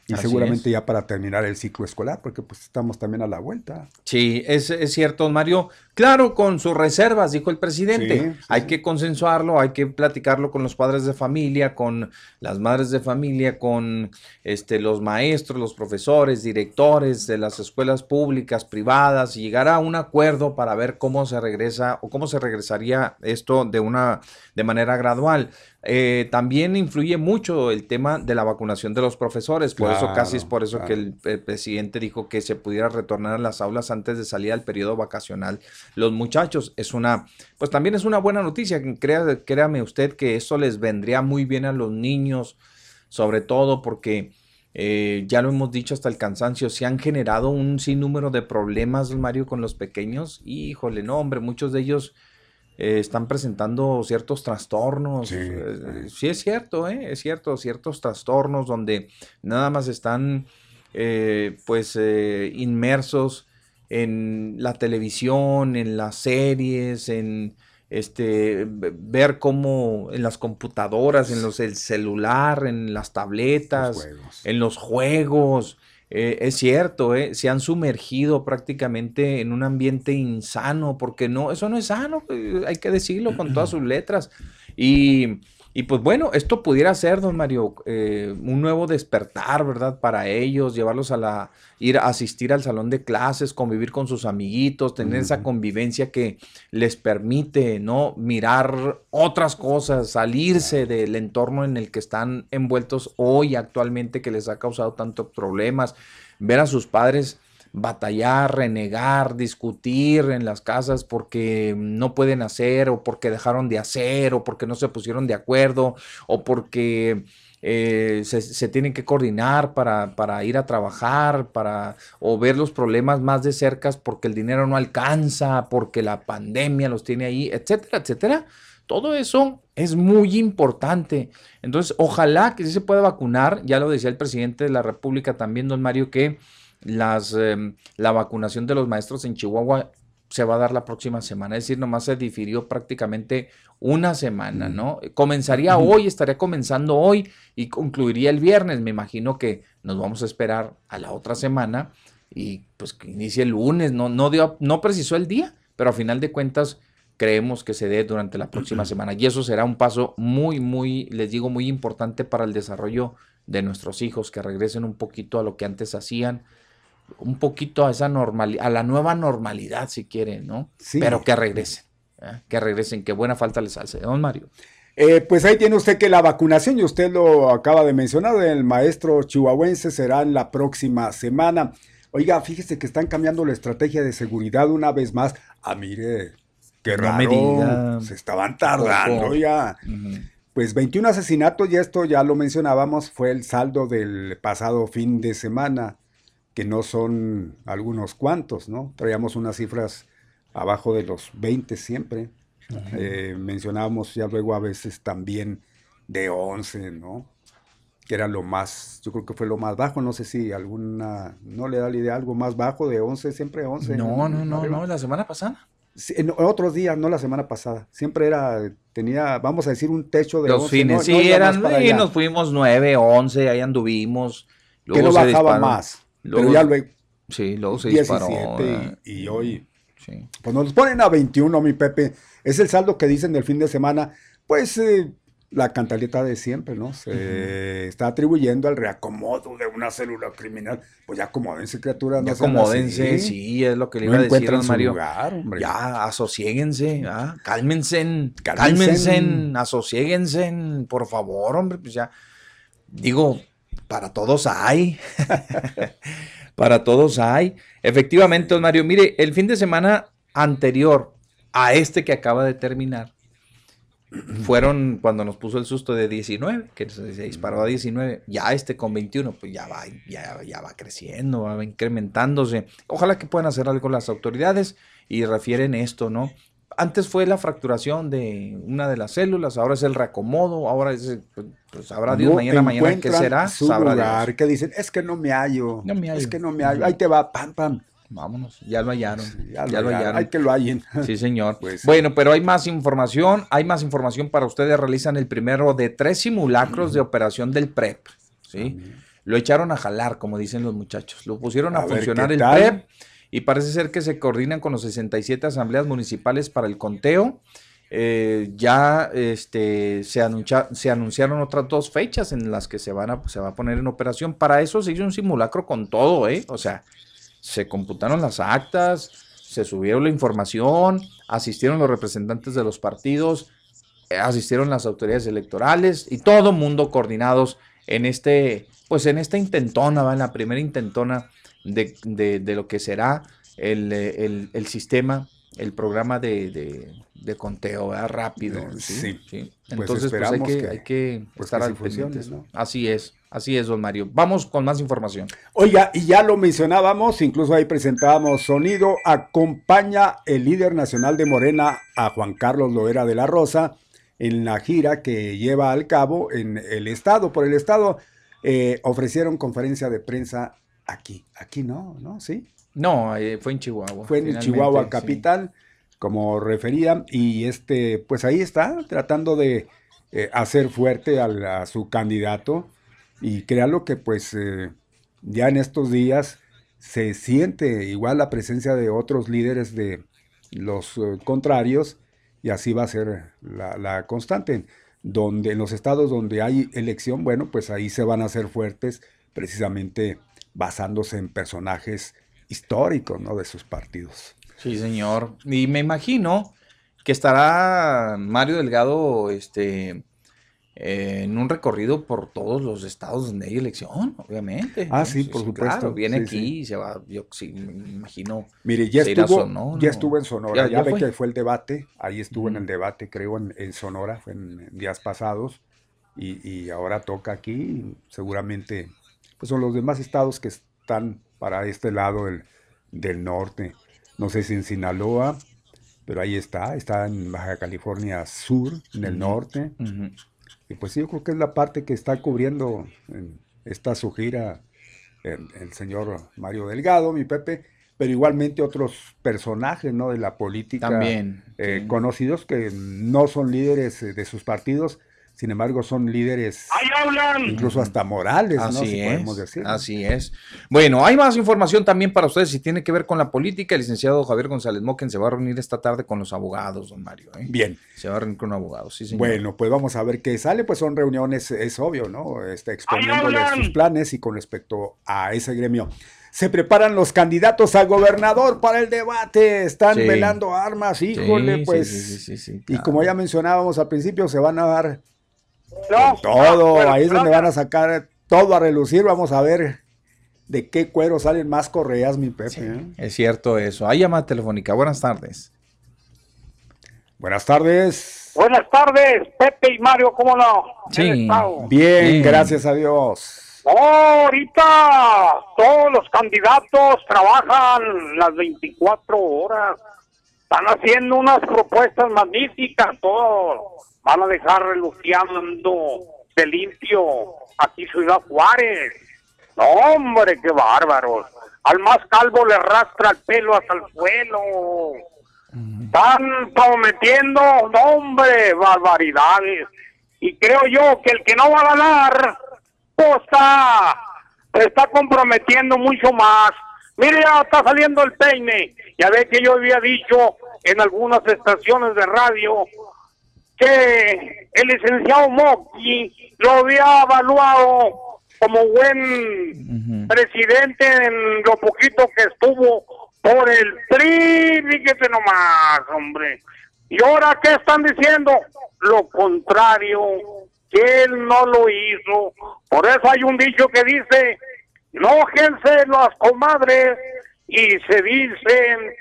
S1: Y
S5: Así
S1: seguramente
S5: es.
S1: ya para terminar el ciclo escolar, porque pues estamos también a la vuelta.
S5: Sí, es, es cierto, Mario. Claro, con sus reservas, dijo el presidente.
S1: Sí, sí,
S5: hay que consensuarlo, hay que platicarlo con los padres de familia, con las madres de familia, con este, los maestros, los profesores, directores de las escuelas públicas, privadas, y llegar a un acuerdo para ver cómo se regresa o cómo se regresaría esto de una de manera gradual. Eh, también influye mucho el tema de la vacunación de los profesores, por eso casi es por eso que el el presidente dijo que se pudiera retornar a las aulas antes de salir al periodo vacacional. Los muchachos, es una, pues también es una buena noticia. Crea, créame usted que eso les vendría muy bien a los niños, sobre todo porque eh, ya lo hemos dicho hasta el cansancio, se han generado un sinnúmero de problemas, Mario, con los pequeños. Híjole, no, hombre, muchos de ellos eh, están presentando ciertos trastornos. Eh, Sí, es cierto, ¿eh? es cierto, ciertos trastornos donde nada más están eh, pues eh, inmersos en la televisión, en las series, en este ver cómo en las computadoras, en los el celular, en las tabletas, en los juegos. Eh, es cierto, eh, se han sumergido prácticamente en un ambiente insano, porque no, eso no es sano, eh, hay que decirlo con todas sus letras. Y, y pues bueno, esto pudiera ser, don Mario, eh, un nuevo despertar, ¿verdad? Para ellos, llevarlos a la, ir a asistir al salón de clases, convivir con sus amiguitos, tener esa convivencia que les permite, ¿no? Mirar otras cosas, salirse del entorno en el que están envueltos hoy actualmente que les ha causado tantos problemas, ver a sus padres batallar, renegar, discutir en las casas porque no pueden hacer o porque dejaron de hacer o porque no se pusieron de acuerdo o porque eh, se, se tienen que coordinar para, para ir a trabajar, para o ver los problemas más de cerca porque el dinero no alcanza, porque la pandemia los tiene ahí, etcétera, etcétera. Todo eso es muy importante. Entonces, ojalá que se pueda vacunar. Ya lo decía el presidente de la República también, don Mario, que las, em, la vacunación de los maestros en Chihuahua se va a dar la próxima semana. Es decir, nomás se difirió prácticamente una semana, ¿no? Comenzaría hoy, estaría comenzando hoy y concluiría el viernes. Me imagino que nos vamos a esperar a la otra semana y pues que inicie el lunes. No, no, dio, no precisó el día, pero a final de cuentas creemos que se dé durante la próxima semana. Y eso será un paso muy, muy, les digo, muy importante para el desarrollo de nuestros hijos, que regresen un poquito a lo que antes hacían, un poquito a esa normalidad, a la nueva normalidad, si quieren, ¿no?
S1: Sí.
S5: Pero que regresen, ¿eh? que regresen, que buena falta les hace. Don Mario.
S1: Eh, pues ahí tiene usted que la vacunación, y usted lo acaba de mencionar, del maestro chihuahuense será en la próxima semana. Oiga, fíjese que están cambiando la estrategia de seguridad una vez más. Ah, mire, qué
S5: No
S1: raro,
S5: diga.
S1: se estaban tardando ya. Pues 21 asesinatos, y esto ya lo mencionábamos, fue el saldo del pasado fin de semana, que no son algunos cuantos, ¿no? Traíamos unas cifras abajo de los 20 siempre. Eh, mencionábamos ya luego a veces también de 11, ¿no? Que era lo más, yo creo que fue lo más bajo, no sé si alguna, no le da la idea, algo más bajo de 11, siempre 11.
S5: No, no, no,
S1: arriba.
S5: no, la semana pasada.
S1: Sí, en otros días, no la semana pasada. Siempre era, tenía, vamos a decir, un techo de
S5: Los
S1: 11,
S5: fines,
S1: no-
S5: sí,
S1: no
S5: eran, y
S1: allá.
S5: nos fuimos 9, 11, ahí anduvimos.
S1: que no
S5: Luego se
S1: bajaba
S5: disparó.
S1: más.
S5: Luego-
S1: pero ya luego.
S5: Sí, luego se
S1: 17
S5: disparó.
S1: y, y hoy.
S5: Sí.
S1: Pues nos ponen a 21, mi Pepe. Es el saldo que dicen del fin de semana. Pues eh, la cantaleta de siempre, ¿no? Se está atribuyendo al reacomodo de una célula criminal. Pues ya acomódense, criaturas.
S5: Ya
S1: no sean
S5: acomódense, sí, es lo que le
S1: No
S5: iba a decir, Mario.
S1: lugar.
S5: Ya, asosiéguense, ah, cálmense,
S1: Cálmense.
S5: cálmense, asosiéguense, por favor, hombre, pues ya, digo, para todos hay, para todos hay. Efectivamente, don Mario, mire, el fin de semana anterior a este que acaba de terminar, fueron cuando nos puso el susto de 19, que se disparó a 19, ya este con 21, pues ya va, ya, ya va creciendo, va incrementándose. Ojalá que puedan hacer algo las autoridades y refieren esto, ¿no? Antes fue la fracturación de una de las células, ahora es el reacomodo, ahora es, pues, pues sabrá Dios
S1: No
S5: mañana, mañana qué será,
S1: Su
S5: sabrá
S1: lugar,
S5: Dios.
S1: que dicen, es que no me hallo.
S5: No me hallo.
S1: Es que no me hallo. Ahí te va, pam, pam.
S5: Vámonos, ya lo hallaron.
S1: ya
S5: ya,
S1: lo hallaron. Hay que lo hallen.
S5: Sí, señor.
S1: Pues,
S5: bueno, pero hay más información. Hay más información para ustedes. Realizan el primero de tres simulacros de operación del PREP. ¿sí? Lo echaron a jalar, como dicen los muchachos. Lo pusieron a, funcionar
S1: ¿qué
S5: el
S1: tal?
S5: PREP y parece ser que se coordinan con los 67 asambleas municipales para el conteo. Eh, ya este, se, anuncia- se anunciaron otras dos fechas en las que se, van a, va a poner en operación. Para eso se hizo un simulacro con todo, ¿eh? O sea, se computaron las actas, se subieron la información, asistieron los representantes de los partidos, eh, asistieron las autoridades electorales y todo mundo coordinados en este, pues en esta intentona, ¿va? en la primera intentona de, de- de lo que será el, el- el sistema, el programa de, de- conteo ¿verdad? rápido.
S1: Eh,
S5: ¿sí?
S1: sí.
S5: Sí.
S1: Pues
S5: Entonces, pues, hay que,
S1: que-
S5: hay que
S1: pues,
S5: estar
S1: que
S5: al pendiente.
S1: ¿no?
S5: Así es, así es, don Mario. Vamos con más información.
S1: Oiga, y ya lo mencionábamos, incluso ahí presentábamos sonido, acompaña el líder nacional de Morena a Juan Carlos Loera de la Rosa en la gira que lleva al cabo en el estado. Por el estado eh, ofrecieron conferencia de prensa aquí, aquí no, ¿no? Sí.
S5: No, eh, fue en Chihuahua.
S1: Fue en Chihuahua
S5: sí.
S1: capital, como refería, y este, pues ahí está, tratando de eh, hacer fuerte a, su candidato, y créalo que pues eh, ya en estos días se siente igual la presencia de otros líderes de los contrarios, y así va a ser la, la constante. Donde en los estados donde hay elección, bueno, pues ahí se van a hacer fuertes, precisamente basándose en personajes históricos, ¿no? De sus partidos.
S5: Sí, señor. Y me imagino que estará Mario Delgado este, eh, en un recorrido por todos los estados donde hay elección, obviamente.
S1: Ah,
S5: ¿no?
S1: sí, por supuesto.
S5: Claro, viene
S1: Sí,
S5: aquí y se va, yo sí, me imagino.
S1: Mire, ya estuvo,
S5: Sonora,
S1: ya estuvo en Sonora,
S5: Ya-
S1: ve
S5: fue.
S1: que fue el debate, ahí estuvo en el debate, creo, en, en Sonora, fue en, en días pasados, y, y ahora toca aquí, seguramente, pues son los demás estados que están para este lado del, del norte, no sé si en Sinaloa, pero ahí está, está en Baja California Sur, en el norte, y pues sí, yo creo que es la parte que está cubriendo en esta su gira el, el señor Mario Delgado, mi Pepe, pero igualmente otros personajes ¿no? de la política
S5: También,
S1: eh,
S5: sí.
S1: conocidos que no son líderes eh, de sus partidos, sin embargo son líderes
S4: ¡Ahí hablan!
S1: incluso hasta morales, ¿no?
S5: Así
S1: Si
S5: es,
S1: podemos decir.
S5: así es. Bueno, hay más información también para ustedes si tiene que ver con la política. El licenciado Javier González Moquen se va a reunir esta tarde con los abogados, don Mario. ¿eh?
S1: Bien.
S5: Se va a reunir con abogados, sí, señor.
S1: Bueno, pues vamos a ver qué sale, pues son reuniones, es obvio, ¿no? Está exponiéndole sus planes y con respecto a ese gremio. Se preparan los candidatos a gobernador para el debate, están
S5: Sí.
S1: velando armas, híjole,
S5: sí,
S1: pues.
S5: sí, sí, sí, sí,
S1: Y
S5: claro.
S1: como ya mencionábamos al principio, se van a dar
S4: No,
S1: todo,
S4: bueno,
S1: ahí es donde van a sacar todo a relucir, vamos a ver de qué cuero salen más correas, mi Pepe. ¿eh?
S5: Es cierto eso. Hay llamada telefónica. Buenas tardes.
S1: Buenas tardes.
S4: Buenas tardes, Pepe y Mario, ¿cómo no?
S5: Sí.
S1: Bien,
S5: Bien.
S1: gracias a Dios.
S4: Ahorita todos los candidatos trabajan las 24 horas. Están haciendo unas propuestas magníficas, todos. Van a dejar reluciendo de limpio aquí Ciudad Juárez. No, hombre, qué bárbaros. Al más calvo le rastra el pelo hasta el suelo. Están prometiendo, no, hombre, barbaridades. Y creo yo que el que no va a ganar, pues está, está comprometiendo mucho más. Mire, está saliendo el peine. Ya ve que yo había dicho en algunas estaciones de radio que el licenciado Mocky lo había evaluado como buen presidente en lo poquito que estuvo por el PRI, fíjese nomás, hombre. ¿Y ahora qué están diciendo? Lo contrario, que él no lo hizo. Por eso hay un dicho que dice, enójense las comadres y se dicen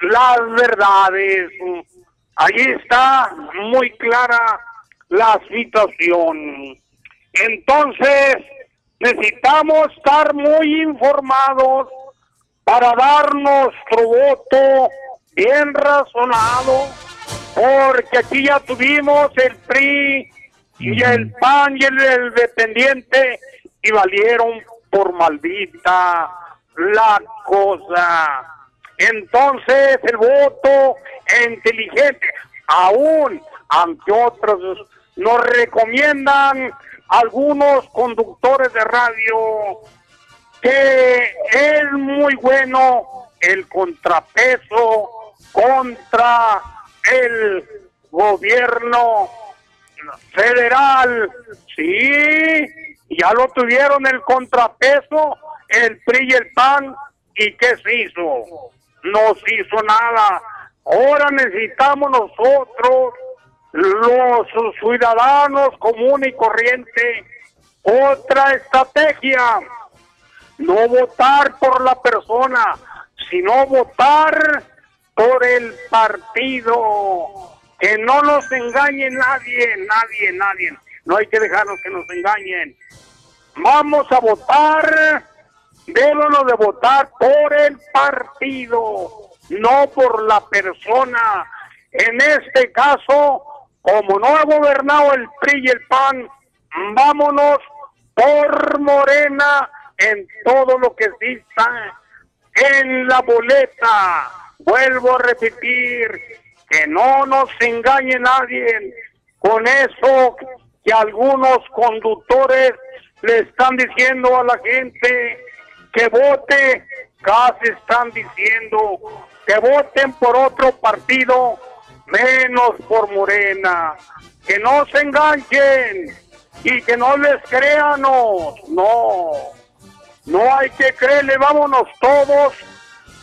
S4: las verdades. Allí está muy clara la situación. Entonces, necesitamos estar muy informados para dar nuestro voto bien razonado, porque aquí ya tuvimos el PRI y el PAN y el, el dependiente y valieron por maldita. La cosa. Entonces el voto inteligente, aún ante otros, nos recomiendan algunos conductores de radio que es muy bueno el contrapeso contra el gobierno federal. Sí, ya lo tuvieron el contrapeso, el PRI y el PAN. ¿Y qué se hizo? No se hizo nada. Ahora necesitamos nosotros, los ciudadanos comunes y corrientes, otra estrategia. No votar por la persona, sino votar por el partido. Que no nos engañe nadie, nadie, nadie. No hay que dejarnos que nos engañen. Vamos a votar, démonos de votar por el partido, no por la persona. En este caso, como no ha gobernado el PRI y el PAN, vámonos por Morena en todo lo que exista en la boleta. Vuelvo a repetir, que no nos engañe nadie con eso que algunos conductores le están diciendo a la gente que vote, casi están diciendo que voten por otro partido menos por Morena, que no se enganchen y que no les créanos, no, no hay que creerle, vámonos todos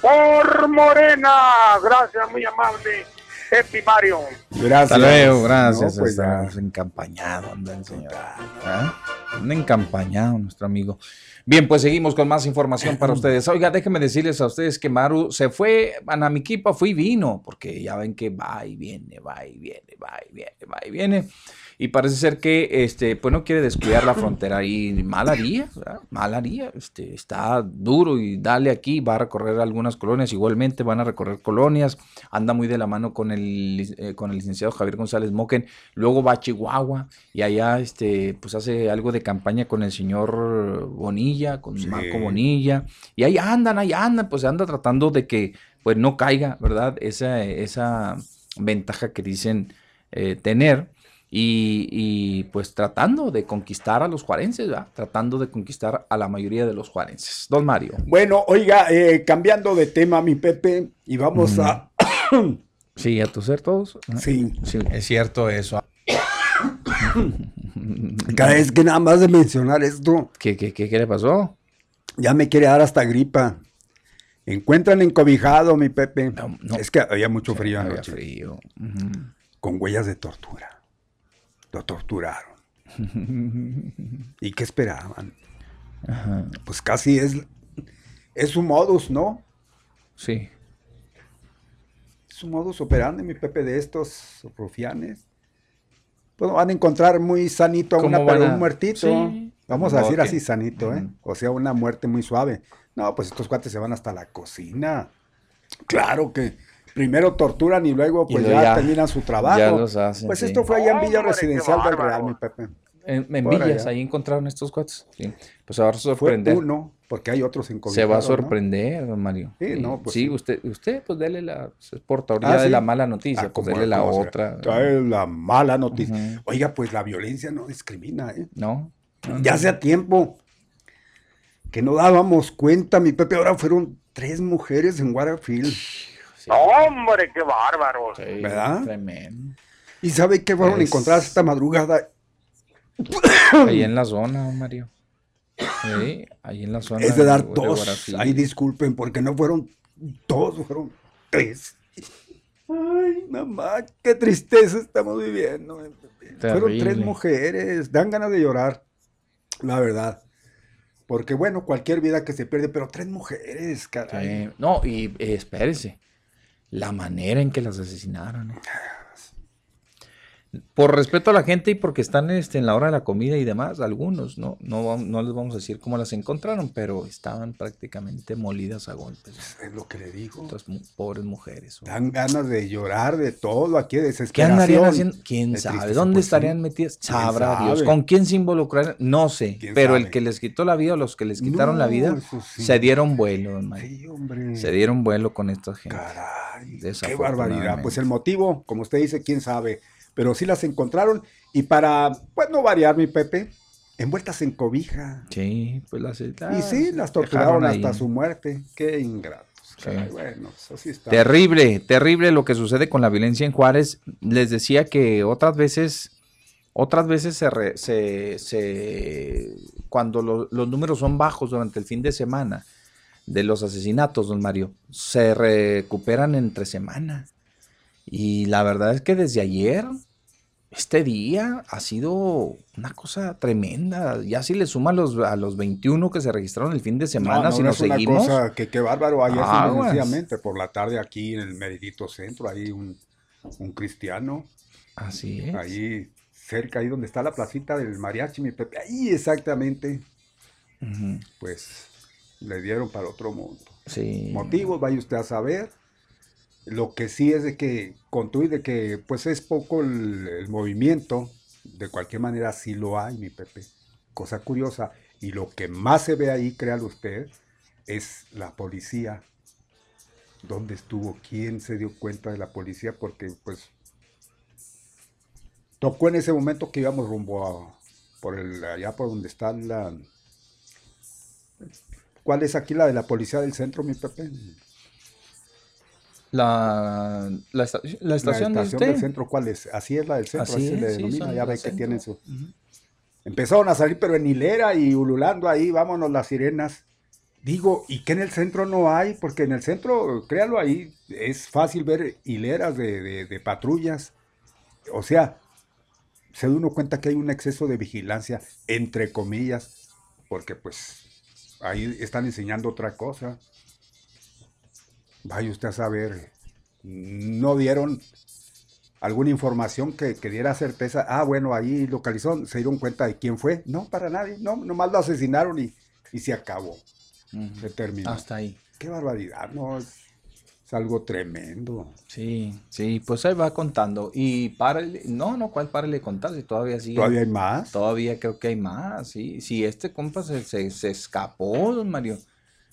S4: por Morena, gracias, muy amable. Epi Mario.
S1: Gracias.
S5: Hasta luego, gracias.
S1: No, pues
S5: está encampañado, anda el señor. ¿Ah? Anda encampañado nuestro amigo. Bien, pues seguimos con más información para ustedes. Oiga, déjenme decirles a ustedes que Maru se fue a Namiquipa, fue y vino, porque ya ven que va y viene, va y viene, va y viene, va y viene. Y parece ser que este, pues no quiere descuidar la frontera y mal haría, ¿verdad? mal haría. Este, está duro y dale aquí, va a recorrer algunas colonias, igualmente van a recorrer colonias, anda muy de la mano con el, eh, con el licenciado Javier González Moquen, luego va a Chihuahua y allá este, pues hace algo de campaña con el señor Bonilla, con Marco Bonilla, y ahí andan, ahí andan, pues anda tratando de que pues no caiga, ¿verdad? Esa, esa ventaja que dicen eh, tener. Y, y, pues tratando de conquistar a los juarenses, ¿verdad? Tratando de conquistar a la mayoría de los juarenses. Don Mario.
S1: Bueno, oiga, eh, cambiando de tema, mi Pepe, y vamos a...
S5: Sí, a toser todos.
S1: Sí.
S5: Sí, es cierto eso.
S1: Cada vez que nada más de mencionar esto,
S5: ¿Qué, qué, qué, qué le pasó?
S1: ya me quiere dar hasta gripa. Encuentran encobijado, mi Pepe. Es que había mucho frío
S5: había
S1: anoche.
S5: frío.
S1: Con huellas de tortura. Lo torturaron. ¿Y qué esperaban?
S5: Ajá.
S1: Pues casi es, es su modus, ¿no?
S5: Sí.
S1: Su modus operandi, mi Pepe, de estos rufianes. Pues van a encontrar muy sanito a
S5: ¿Cómo
S1: una,
S5: a-
S1: un muertito.
S5: Sí.
S1: Vamos a decir así sanito, ¿eh? O sea, una muerte muy suave. No, pues estos cuates se van hasta la cocina. Claro que primero torturan y luego pues ya,
S5: ya-
S1: terminan su trabajo.
S5: ya los hacen,
S1: pues
S5: sí.
S1: esto fue allá en Villa Residencial del. Real, mi Pepe.
S5: En, en Villas,
S1: allá.
S5: ahí encontraron estos cuates. Sí. Pues se va a
S1: Fue
S5: sorprender.
S1: uno, porque hay otros en
S5: Se va a sorprender, don Mario.
S1: Sí, no, pues
S5: sí,
S1: sí.
S5: usted, usted, pues dele la es portador
S1: Ah,
S5: de
S1: ¿sí?
S5: la mala noticia,
S1: Ah,
S5: pues
S1: ¿cómo-
S5: dele la otra.
S1: Trae la mala noticia. Oiga, pues la violencia no discrimina, ¿eh?
S5: No. no,
S1: Ya hace tiempo que no dábamos cuenta, mi Pepe. Ahora fueron tres mujeres en Waterfield.
S4: Hombre, qué bárbaro.
S5: Sí,
S1: ¿Verdad?
S5: Tremendo.
S1: ¿Y sabe qué fueron
S5: Es-
S1: encontradas esta madrugada?
S5: Ahí en la zona, Mario. Sí, ahí en la zona.
S1: Es de dar
S5: de
S1: dos. Ahí disculpen, porque no fueron dos, fueron tres. Ay, mamá, qué tristeza estamos viviendo. Fueron tres mujeres. Dan ganas de llorar, la verdad. Porque bueno, cualquier vida que se pierde, pero tres mujeres, caray.
S5: Sí. No, y eh, espérese. La manera en que las asesinaron. Por respeto a la gente y porque están este, en la hora de la comida y demás, algunos, ¿no? No, no les vamos a decir cómo las encontraron, pero estaban prácticamente molidas a golpes.
S1: Es lo que le digo.
S5: Estas mu- pobres mujeres.
S1: Dan ganas de llorar de todo aquí, de
S5: ¿Qué
S1: desesperación.
S5: andarían haciendo? ¿Quién sabe? ¿Dónde
S1: pues sí.
S5: estarían metidas?
S1: ¿Quién
S5: Sabrá Dios. ¿Con quién se involucraron? No sé.
S1: ¿Quién
S5: Pero el que les quitó la vida o los que les quitaron la vida
S1: sí.
S5: se dieron vuelo, don. Se dieron vuelo con esta gente.
S1: Qué barbaridad. Pues el motivo, como usted dice, quién sabe. Pero sí las encontraron. Y para, pues no variar, mi Pepe, envueltas en cobija.
S5: Sí, pues las
S1: y sí, las torturaron hasta su muerte. Qué ingratos.
S5: Sí.
S1: caray. Bueno, eso sí está.
S5: Terrible, terrible lo que sucede con la violencia en Juárez. Les decía que otras veces, otras veces se, re- se- se- cuando lo- los números son bajos durante el fin de semana de los asesinatos, don Mario, se recuperan entre semana. Y la verdad es que desde ayer, este día ha sido una cosa tremenda. Ya si le suma a los, a los 21 que se registraron el fin de semana,
S1: No, no,
S5: si
S1: no
S5: nos
S1: es una
S5: seguimos.
S1: cosa que qué bárbaro. Ayer sencillamente por la tarde aquí en el Meridito Centro, ahí un, un cristiano.
S5: Así es.
S1: Ahí cerca, ahí donde está la placita del mariachi, mi Pepe. Ahí exactamente. Pues le dieron para otro mundo.
S5: Sí.
S1: Motivos, vaya usted a saber. Lo que sí es de que, con y de que pues es poco el, el movimiento, de cualquier manera sí lo hay, mi Pepe. Cosa curiosa. Y lo que más se ve ahí, créalo usted, es la policía. ¿Dónde estuvo? ¿Quién se dio cuenta de la policía? Porque pues tocó en ese momento que íbamos rumbo a, por el, allá por donde está la... ¿Cuál es aquí la de la policía del centro, mi Pepe?
S5: La, la, esta- la estación,
S1: la estación del centro, ¿cuál es? Así es la del centro,
S5: Así
S1: así, le
S5: es, sí,
S1: denomina, ya ve que tienen su... Empezaron a salir, pero en hilera y ululando ahí, vámonos las sirenas. Digo, ¿y qué en el centro no hay? Porque en el centro, créalo ahí, es fácil ver hileras de, de- de patrullas. O sea, se da uno cuenta que hay un exceso de vigilancia, entre comillas, porque pues ahí están enseñando otra cosa. Vaya usted a saber, no dieron alguna información que, que diera certeza. Ah, bueno, ahí localizó, se dieron cuenta de quién fue. No, para nadie, no, nomás lo asesinaron y, y se acabó. Se terminó.
S5: Hasta ahí.
S1: Qué barbaridad, no, es, es algo tremendo.
S5: Sí, sí, pues ahí va contando. Y párale, no, no, ¿cuál párale contar? Si todavía sigue.
S1: ¿Todavía hay más?
S5: Todavía creo que hay más, sí. Si este compa se, se, se escapó, don Mario.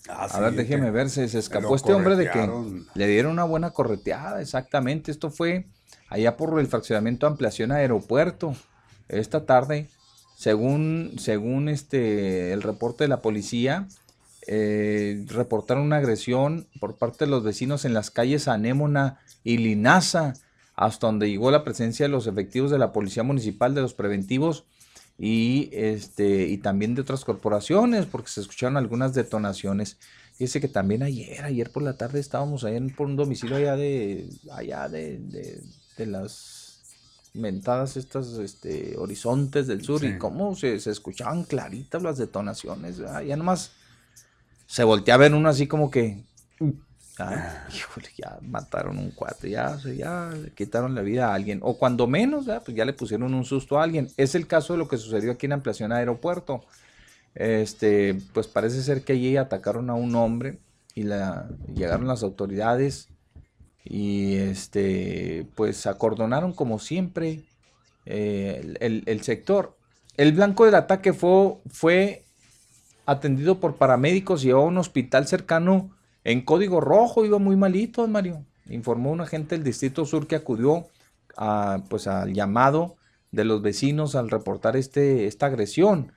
S1: Ah,
S5: a
S1: sí,
S5: ver, déjeme ver, se, escapó este hombre de que le dieron una buena correteada, exactamente. Esto fue allá por el fraccionamiento Ampliación Aeropuerto. Esta tarde, según, según este, el reporte de la policía, eh, reportaron una agresión por parte de los vecinos en las calles Anémona y Linaza, hasta donde llegó la presencia de los efectivos de la Policía Municipal de los Preventivos y, este, y también de otras corporaciones, porque se escucharon algunas detonaciones. Fíjese que también ayer, ayer por la tarde estábamos allá en- por un domicilio allá de, allá de, de- de las mentadas estas este, horizontes del sur y cómo se, se escuchaban claritas las detonaciones. ¿verdad? Ya nomás se voltea a ver uno así como que, ah, híjole, ya mataron un cuate, ya, ya le quitaron la vida a alguien. O cuando menos, ¿verdad? pues ya le pusieron un susto a alguien. Es el caso de lo que sucedió aquí en Ampliación Aeropuerto. Este, pues parece ser que allí atacaron a un hombre y la, llegaron las autoridades y este, pues acordonaron como siempre eh, el, el- sector. El blanco del ataque fue, fue atendido por paramédicos y llevado a un hospital cercano en código rojo, iba muy malito, don Mario. Informó un agente del Distrito Sur que acudió a, pues, al llamado de los vecinos al reportar este, esta agresión.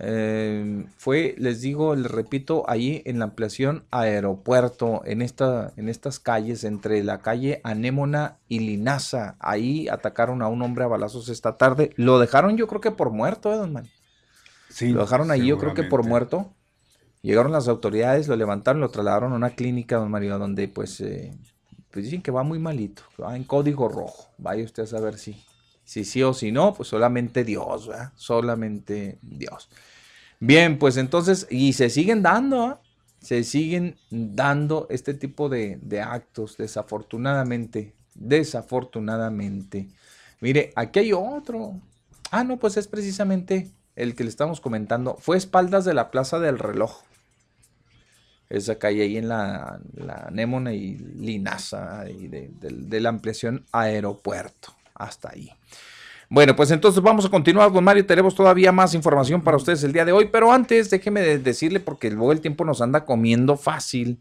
S5: Eh, fue, les digo, les repito, ahí en la ampliación aeropuerto, en, esta, en estas calles, entre la calle Anémona y Linaza, ahí atacaron a un hombre a balazos esta tarde. Lo dejaron yo creo que por muerto, ¿eh, don Mario?
S1: Sí,
S5: Lo dejaron ahí yo creo que por muerto. Llegaron las autoridades, lo levantaron, lo trasladaron a una clínica, don Mario, donde pues, eh, pues dicen que va muy malito, va en código rojo. Vaya usted a saber si, si sí o si no, pues solamente Dios, ¿verdad? Solamente Dios. Bien, pues entonces, y se siguen dando, ¿ah? se siguen dando este tipo de, de actos, desafortunadamente, desafortunadamente. Mire, aquí hay otro. Ah, no, pues es precisamente el que le estamos comentando. Fue espaldas de la Plaza del Reloj. Esa calle ahí en la, la Némona y Linaza, y de, la ampliación aeropuerto. Hasta ahí. Bueno, pues entonces vamos a continuar, don Mario. Tenemos todavía más información para ustedes el día de hoy. Pero antes, déjeme de- decirle, porque luego el tiempo nos anda comiendo fácil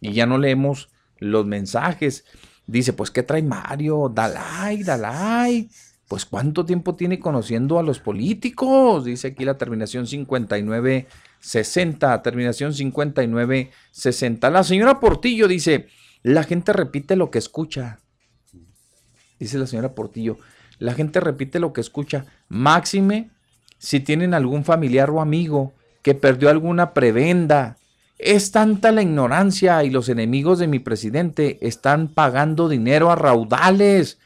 S5: y ya no leemos los mensajes. Dice, pues, ¿qué trae Mario? Dalai, Dalai. Pues, ¿cuánto tiempo tiene conociendo a los políticos? Dice aquí la terminación 5960. Terminación 5960. La señora Portillo dice, la gente repite lo que escucha. Dice la señora Portillo, la gente repite lo que escucha. Máxime si tienen algún familiar o amigo que perdió alguna prebenda. Es tanta la ignorancia y los enemigos de mi presidente están pagando dinero a raudales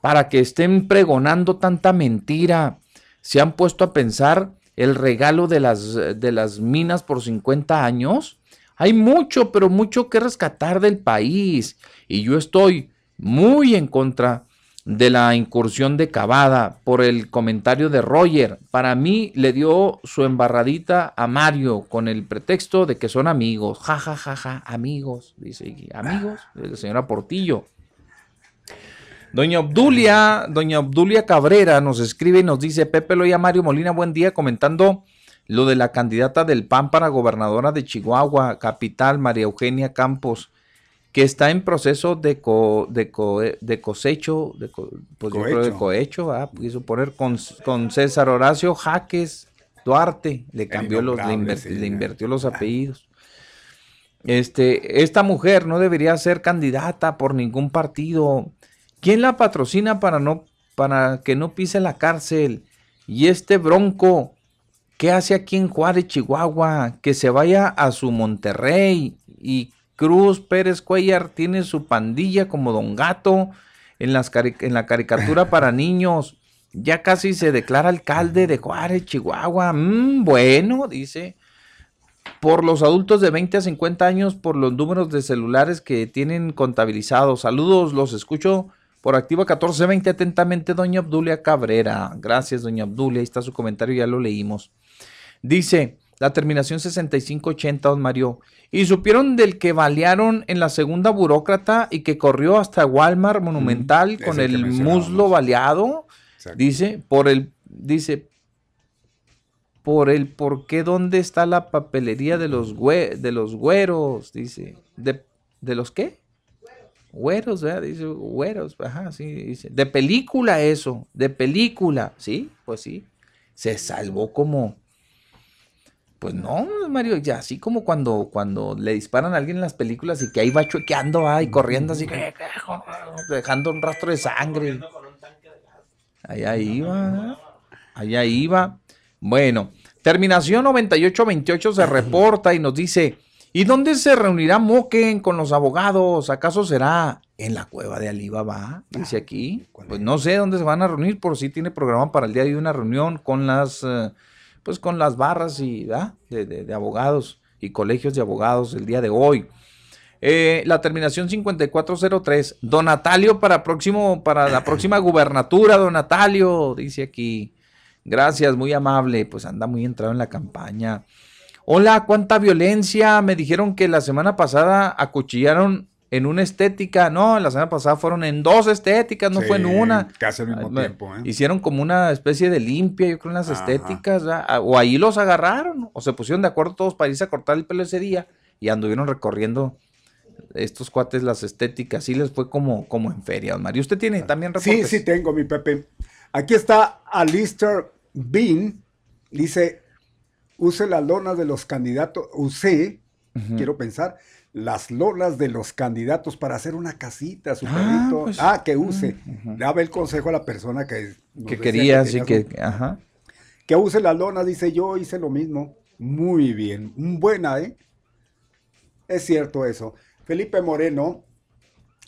S5: para que estén pregonando tanta mentira. Se han puesto a pensar el regalo de las, de las minas por 50 años. Hay mucho, pero mucho que rescatar del país. Y yo estoy muy en contra de la incursión de Cavada por el comentario de Roger. Para mí le dio su embarradita a Mario con el pretexto de que son amigos. Ja, ja, ja, ja, amigos. Dice, amigos, la señora Portillo. Doña Obdulia, doña Obdulia Cabrera nos escribe y nos dice, Pepe Loya Mario Molina, buen día, comentando lo de la candidata del PAN para gobernadora de Chihuahua, capital, María Eugenia Campos, que está en proceso de, co- de, co- de cosecho, de, co- pues yo creo de
S1: Cohecho.
S5: ah, quiso poner con, con César Horacio Jaques Duarte, le cambió los, le, inver-
S1: sí,
S5: le
S1: ya.
S5: invirtió los apellidos. Este, esta mujer no debería ser candidata por ningún partido. ¿Quién la patrocina para no para que no pise la cárcel? Y este bronco, ¿qué hace aquí en Juárez, Chihuahua? Que se vaya a su Monterrey. Y Cruz Pérez Cuellar tiene su pandilla como Don Gato en, las cari- en la caricatura para niños. Ya casi se declara alcalde de Juárez, Chihuahua. Mm, bueno, dice por los adultos de 20 a 50 años, por los números de celulares que tienen contabilizados. Saludos, los escucho por Activa 1420 atentamente, doña Obdulia Cabrera. Gracias, doña Obdulia. Ahí está su comentario, ya lo leímos. Dice la terminación 6580, don Mario. Y supieron del que balearon en la segunda burócrata y que corrió hasta Walmart Monumental con el muslo baleado. Dice, por el, dice, por el por qué dónde está la papelería de los güe- de los güeros, dice. ¿De, de los qué? Güeros, ¿verdad? Dice güeros, ajá, sí, dice. De película eso, de película, ¿sí? Pues sí. Se salvó como pues no, Mario, ya así como cuando, cuando le disparan a alguien en las películas y que ahí va chuequeando, ah, y corriendo así, dejando un rastro de sangre. Allá iba, allá iba. Bueno, terminación 9828 se reporta y nos dice, ¿y dónde se reunirá Moquen con los abogados? ¿Acaso será en la cueva de Alibaba? Dice aquí. Pues no sé dónde se van a reunir, por si tiene programa para el día de hoy una reunión con las, eh, pues con las barras y de, de- de abogados y colegios de abogados el día de hoy. Eh, la terminación 5403. Don Natalio para próximo, para la próxima gubernatura, don Natalio, dice aquí. Gracias, muy amable. Pues anda muy entrado en la campaña. Hola, cuánta violencia. Me dijeron que la semana pasada acuchillaron en una estética. No, la semana pasada fueron en dos estéticas, no fue en
S1: Sí,
S5: una.
S1: casi al mismo
S5: Ah,
S1: tiempo, ¿eh?
S5: Hicieron como una especie de limpia, yo creo, en las
S1: Ajá.
S5: estéticas. ¿verdad? O ahí los agarraron, o se pusieron de acuerdo todos para irse a cortar el pelo ese día y anduvieron recorriendo estos cuates las estéticas. Sí les fue como, como en feria. Mario, ¿usted tiene también
S1: Sí,
S5: reportes?
S1: sí tengo, mi Pepe. Aquí está Alistair Bean. Dice, use las lonas de los candidatos, use,
S5: Ujú.
S1: quiero pensar, las lonas de los candidatos para hacer una casita a su
S5: Ah,
S1: perrito.
S5: pues,
S1: ah, que use.
S5: ujú.
S1: Daba el consejo a la persona que...
S5: Que quería, así
S1: tenía
S5: que,
S1: su-
S5: ajá.
S1: Que use las lonas, dice yo, hice lo mismo. Muy bien, buena, ¿eh? Es cierto eso. Felipe Moreno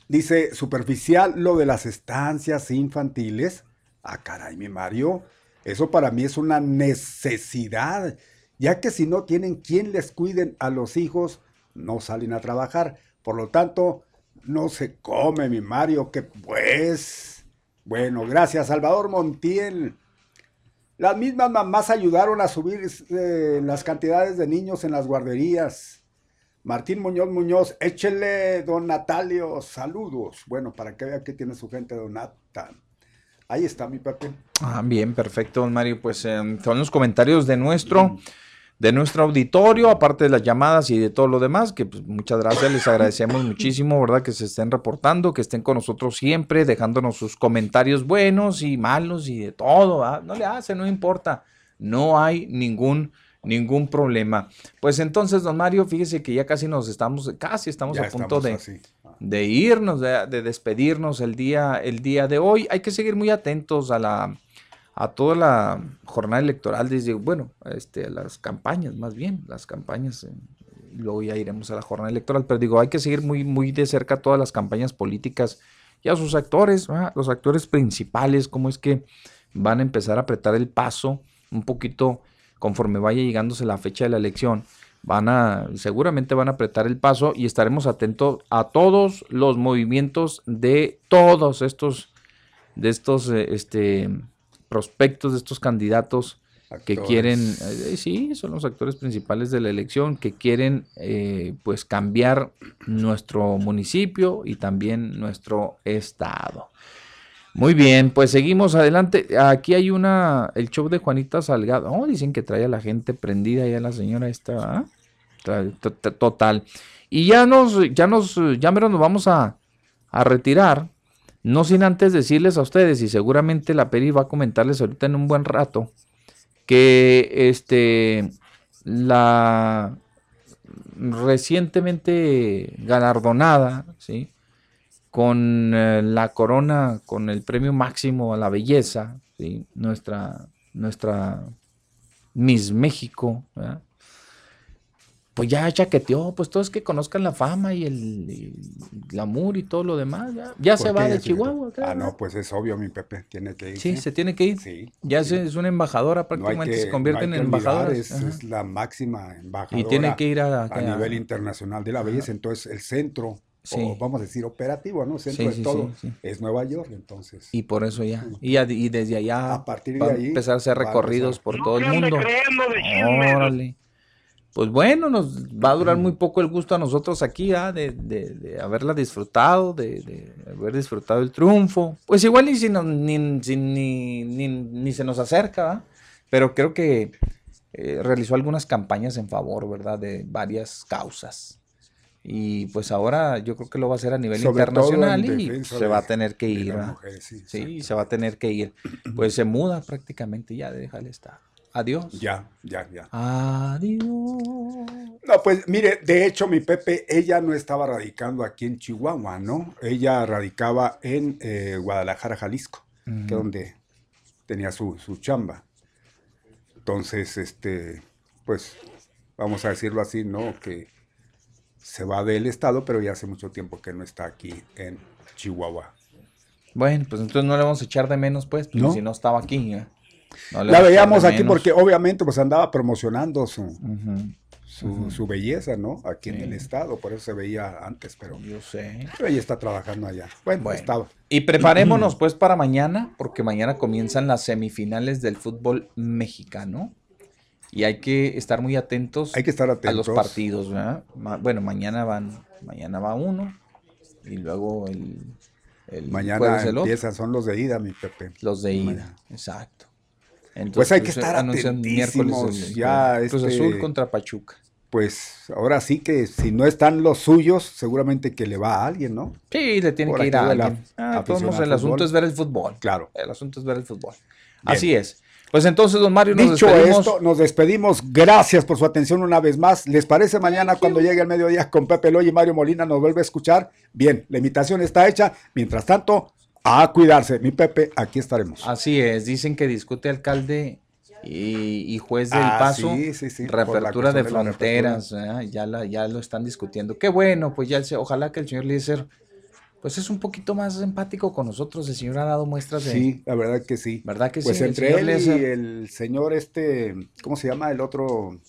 S1: dice, superficial lo de las estancias infantiles. Ah, caray, mi Mario, eso para mí es una necesidad, ya que si no tienen quien les cuiden a los hijos, no salen a trabajar. Por lo tanto, no se come, mi Mario, que pues Bueno, gracias, Salvador Montiel. Las mismas mamás ayudaron a subir eh, las cantidades de niños en las guarderías. Martín Muñoz Muñoz, échele, don Natalio, saludos. Bueno, para que vea que tiene su gente, don Nata. Ahí está mi papel.
S5: Ah, bien, perfecto, don Mario. Pues eh, son los comentarios de nuestro, de nuestro auditorio, aparte de las llamadas y de todo lo demás, que pues, muchas gracias, les agradecemos muchísimo, ¿verdad? Que se estén reportando, que estén con nosotros siempre, dejándonos sus comentarios buenos y malos y de todo, ¿verdad? No le hace, no importa. No hay ningún ningún problema. Pues entonces, don Mario, fíjese que ya casi nos estamos, casi estamos
S1: Ya
S5: a punto
S1: estamos
S5: de, de irnos, de, de despedirnos el día, el día de hoy. Hay que seguir muy atentos a la a toda la jornada electoral, desde, bueno, este, las campañas, más bien, las campañas, luego ya iremos a la jornada electoral, pero digo, hay que seguir muy, muy de cerca todas las campañas políticas y a sus actores, ¿verdad? los actores principales, cómo es que van a empezar a apretar el paso un poquito conforme vaya llegándose la fecha de la elección. Van a, seguramente van a apretar el paso y estaremos atentos a todos los movimientos de todos estos, de estos, eh, este, prospectos, de estos candidatos que quieren, eh, sí, son los actores principales de la elección, que quieren eh, pues cambiar nuestro municipio y también nuestro estado. Muy bien, pues seguimos adelante. Aquí hay una, el show de Juanita Salgado. Oh, dicen que trae a la gente prendida ya la señora esta, ¿ah? Total. Y ya nos, ya nos, ya mero nos vamos a, a retirar. No sin antes decirles a ustedes, y seguramente la Peri va a comentarles ahorita en un buen rato, que este la recientemente galardonada, ¿sí? con eh, la corona, con el premio máximo a la belleza, nuestra, nuestra Miss México, ¿verdad? Pues ya chaqueteó, pues todos que conozcan la fama y el, el glamour y todo lo demás, ya, ya se
S1: ¿Por
S5: va de? Chihuahua.
S1: Ah,
S5: claro.
S1: no, pues es obvio, mi Pepe, tiene que ir.
S5: Sí, se tiene que ir.
S1: Sí.
S5: Ya es una embajadora,
S1: No
S5: prácticamente
S1: que-
S5: se convierte
S1: no
S5: en embajadora.
S1: Es, es la máxima embajadora
S5: Y tiene que ir a-
S1: a
S5: a-
S1: nivel internacional de la belleza. Entonces, el centro,
S5: Sí.
S1: o vamos a decir operativo, ¿no? Centro
S5: Sí,
S1: de todo,
S5: sí, sí.
S1: es Nueva York. Entonces,
S5: Y por eso ya. Y, a- y desde allá
S1: A partir de
S5: va a
S1: ahí
S5: empezar a hacer
S1: a
S5: recorridos por
S1: No
S5: todo el mundo.
S1: creyendo de.
S5: Órale. Pues bueno, nos va a durar muy poco el gusto a nosotros aquí, ¿ah? de, de- de haberla disfrutado, de, de haber disfrutado el triunfo. Pues igual ni, si nos- ni, si ni, ni- ni se nos acerca, ¿ah? pero creo que eh, realizó algunas campañas en favor, ¿verdad? De varias causas. Y pues ahora yo creo que lo va a hacer a nivel
S1: Sobre
S5: internacional y se va a tener que ir.
S1: sí,
S5: Sí, se va a tener que ir. Pues se muda prácticamente ya, déjale estar. Adiós.
S1: ya, ya, ya.
S5: Adiós.
S1: No, pues mire, de hecho, mi Pepe, ella no estaba radicando aquí en Chihuahua, ¿no? Ella radicaba en eh, Guadalajara, Jalisco, que es donde tenía su, su chamba. Entonces, este, pues, vamos a decirlo así, ¿no? Que se va del estado, pero ya hace mucho tiempo que no está aquí en Chihuahua.
S5: Bueno, pues entonces no le vamos a echar de menos, pues, porque
S1: ¿No?
S5: si no estaba aquí. ¿eh? No
S1: La veíamos aquí
S5: menos.
S1: porque obviamente pues andaba promocionando su, su, belleza, ¿no? Aquí en el estado, por eso se veía antes, pero
S5: Yo sé.
S1: pero ella está trabajando allá. Bueno,
S5: Bueno.
S1: estaba.
S5: Y preparémonos pues para mañana, porque mañana comienzan las semifinales del fútbol mexicano. Y hay que estar muy atentos,
S1: Hay que estar
S5: a los
S1: atentos.
S5: partidos, Bueno, mañana van, mañana va uno, y luego el, el
S1: Mañana
S5: el
S1: empiezan, son los de ida, mi Pepe.
S5: Los de ida,
S1: Mañana.
S5: exacto.
S1: Pues hay que
S5: se
S1: estar
S5: anuncian
S1: atentísimos, ya,
S5: Cruz
S1: este-
S5: Azul contra Pachuca.
S1: Pues ahora sí que si no están los suyos, seguramente que le va a alguien, ¿no?
S5: Sí, le tiene
S1: Por
S5: que ir a
S1: la
S5: alguien. Ah, todos
S1: al
S5: el asunto es ver el fútbol.
S1: Claro.
S5: El asunto es ver el fútbol.
S1: Bien.
S5: Así es. Pues entonces, don Mario, nos
S1: Dicho
S5: despedimos.
S1: esto, nos despedimos. Gracias por su atención una vez más. ¿Les parece mañana cuando llegue el mediodía con Pepe Loy y Mario Molina nos vuelve a escuchar? Bien, la invitación está hecha. Mientras tanto, a cuidarse. Mi Pepe, aquí estaremos.
S5: Así es, dicen que discute alcalde y, y juez del
S1: Ah,
S5: paso
S1: sí, sí, sí,
S5: reapertura de
S1: la
S5: fronteras, ya la, ya lo están discutiendo. Qué bueno, pues ya ojalá que el señor Lícer pues es un poquito más empático con nosotros. El señor ha dado muestras de
S1: Sí, la verdad que sí.
S5: ¿Verdad que
S1: Pues
S5: sí?
S1: Entre él y el señor este, ¿cómo se llama? El otro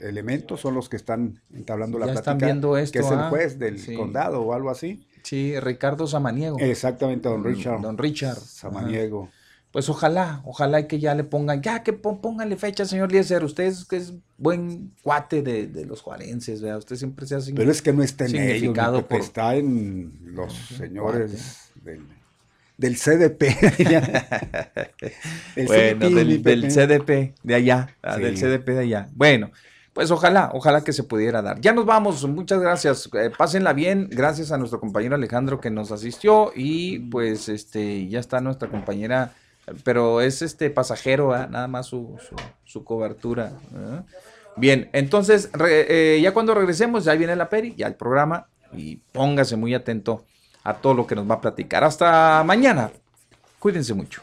S1: elemento son los que están entablando la
S5: Ya
S1: plática.
S5: están viendo
S1: Que
S5: esto,
S1: es el
S5: ah,
S1: juez del
S5: sí.
S1: condado o algo así.
S5: Sí, Ricardo Samaniego.
S1: Exactamente, don Richard.
S5: Don Richard.
S1: Samaniego.
S5: Pues ojalá, ojalá que ya le pongan, ya que pónganle fecha, señor Lieser. Usted es, que es buen cuate de, de los juarenses, ¿verdad? Usted siempre se hace
S1: Pero es que no está en ellos,
S5: por-
S1: está en los señores del, del CDP. El
S5: bueno,
S1: CDP,
S5: del, del. CDP de allá, ah,
S1: Sí.
S5: del CDP de allá. Bueno, pues ojalá, ojalá que se pudiera dar. Ya nos vamos, muchas gracias. eh, pásenla bien, gracias a nuestro compañero Alejandro que nos asistió y pues este ya está nuestra compañera, pero es este pasajero, ¿ah? nada más su, su, cobertura. ¿ah? Bien, entonces eh, ya cuando regresemos, ya viene la peri, ya el programa y póngase muy atento a todo lo que nos va a platicar. Hasta mañana. Cuídense mucho.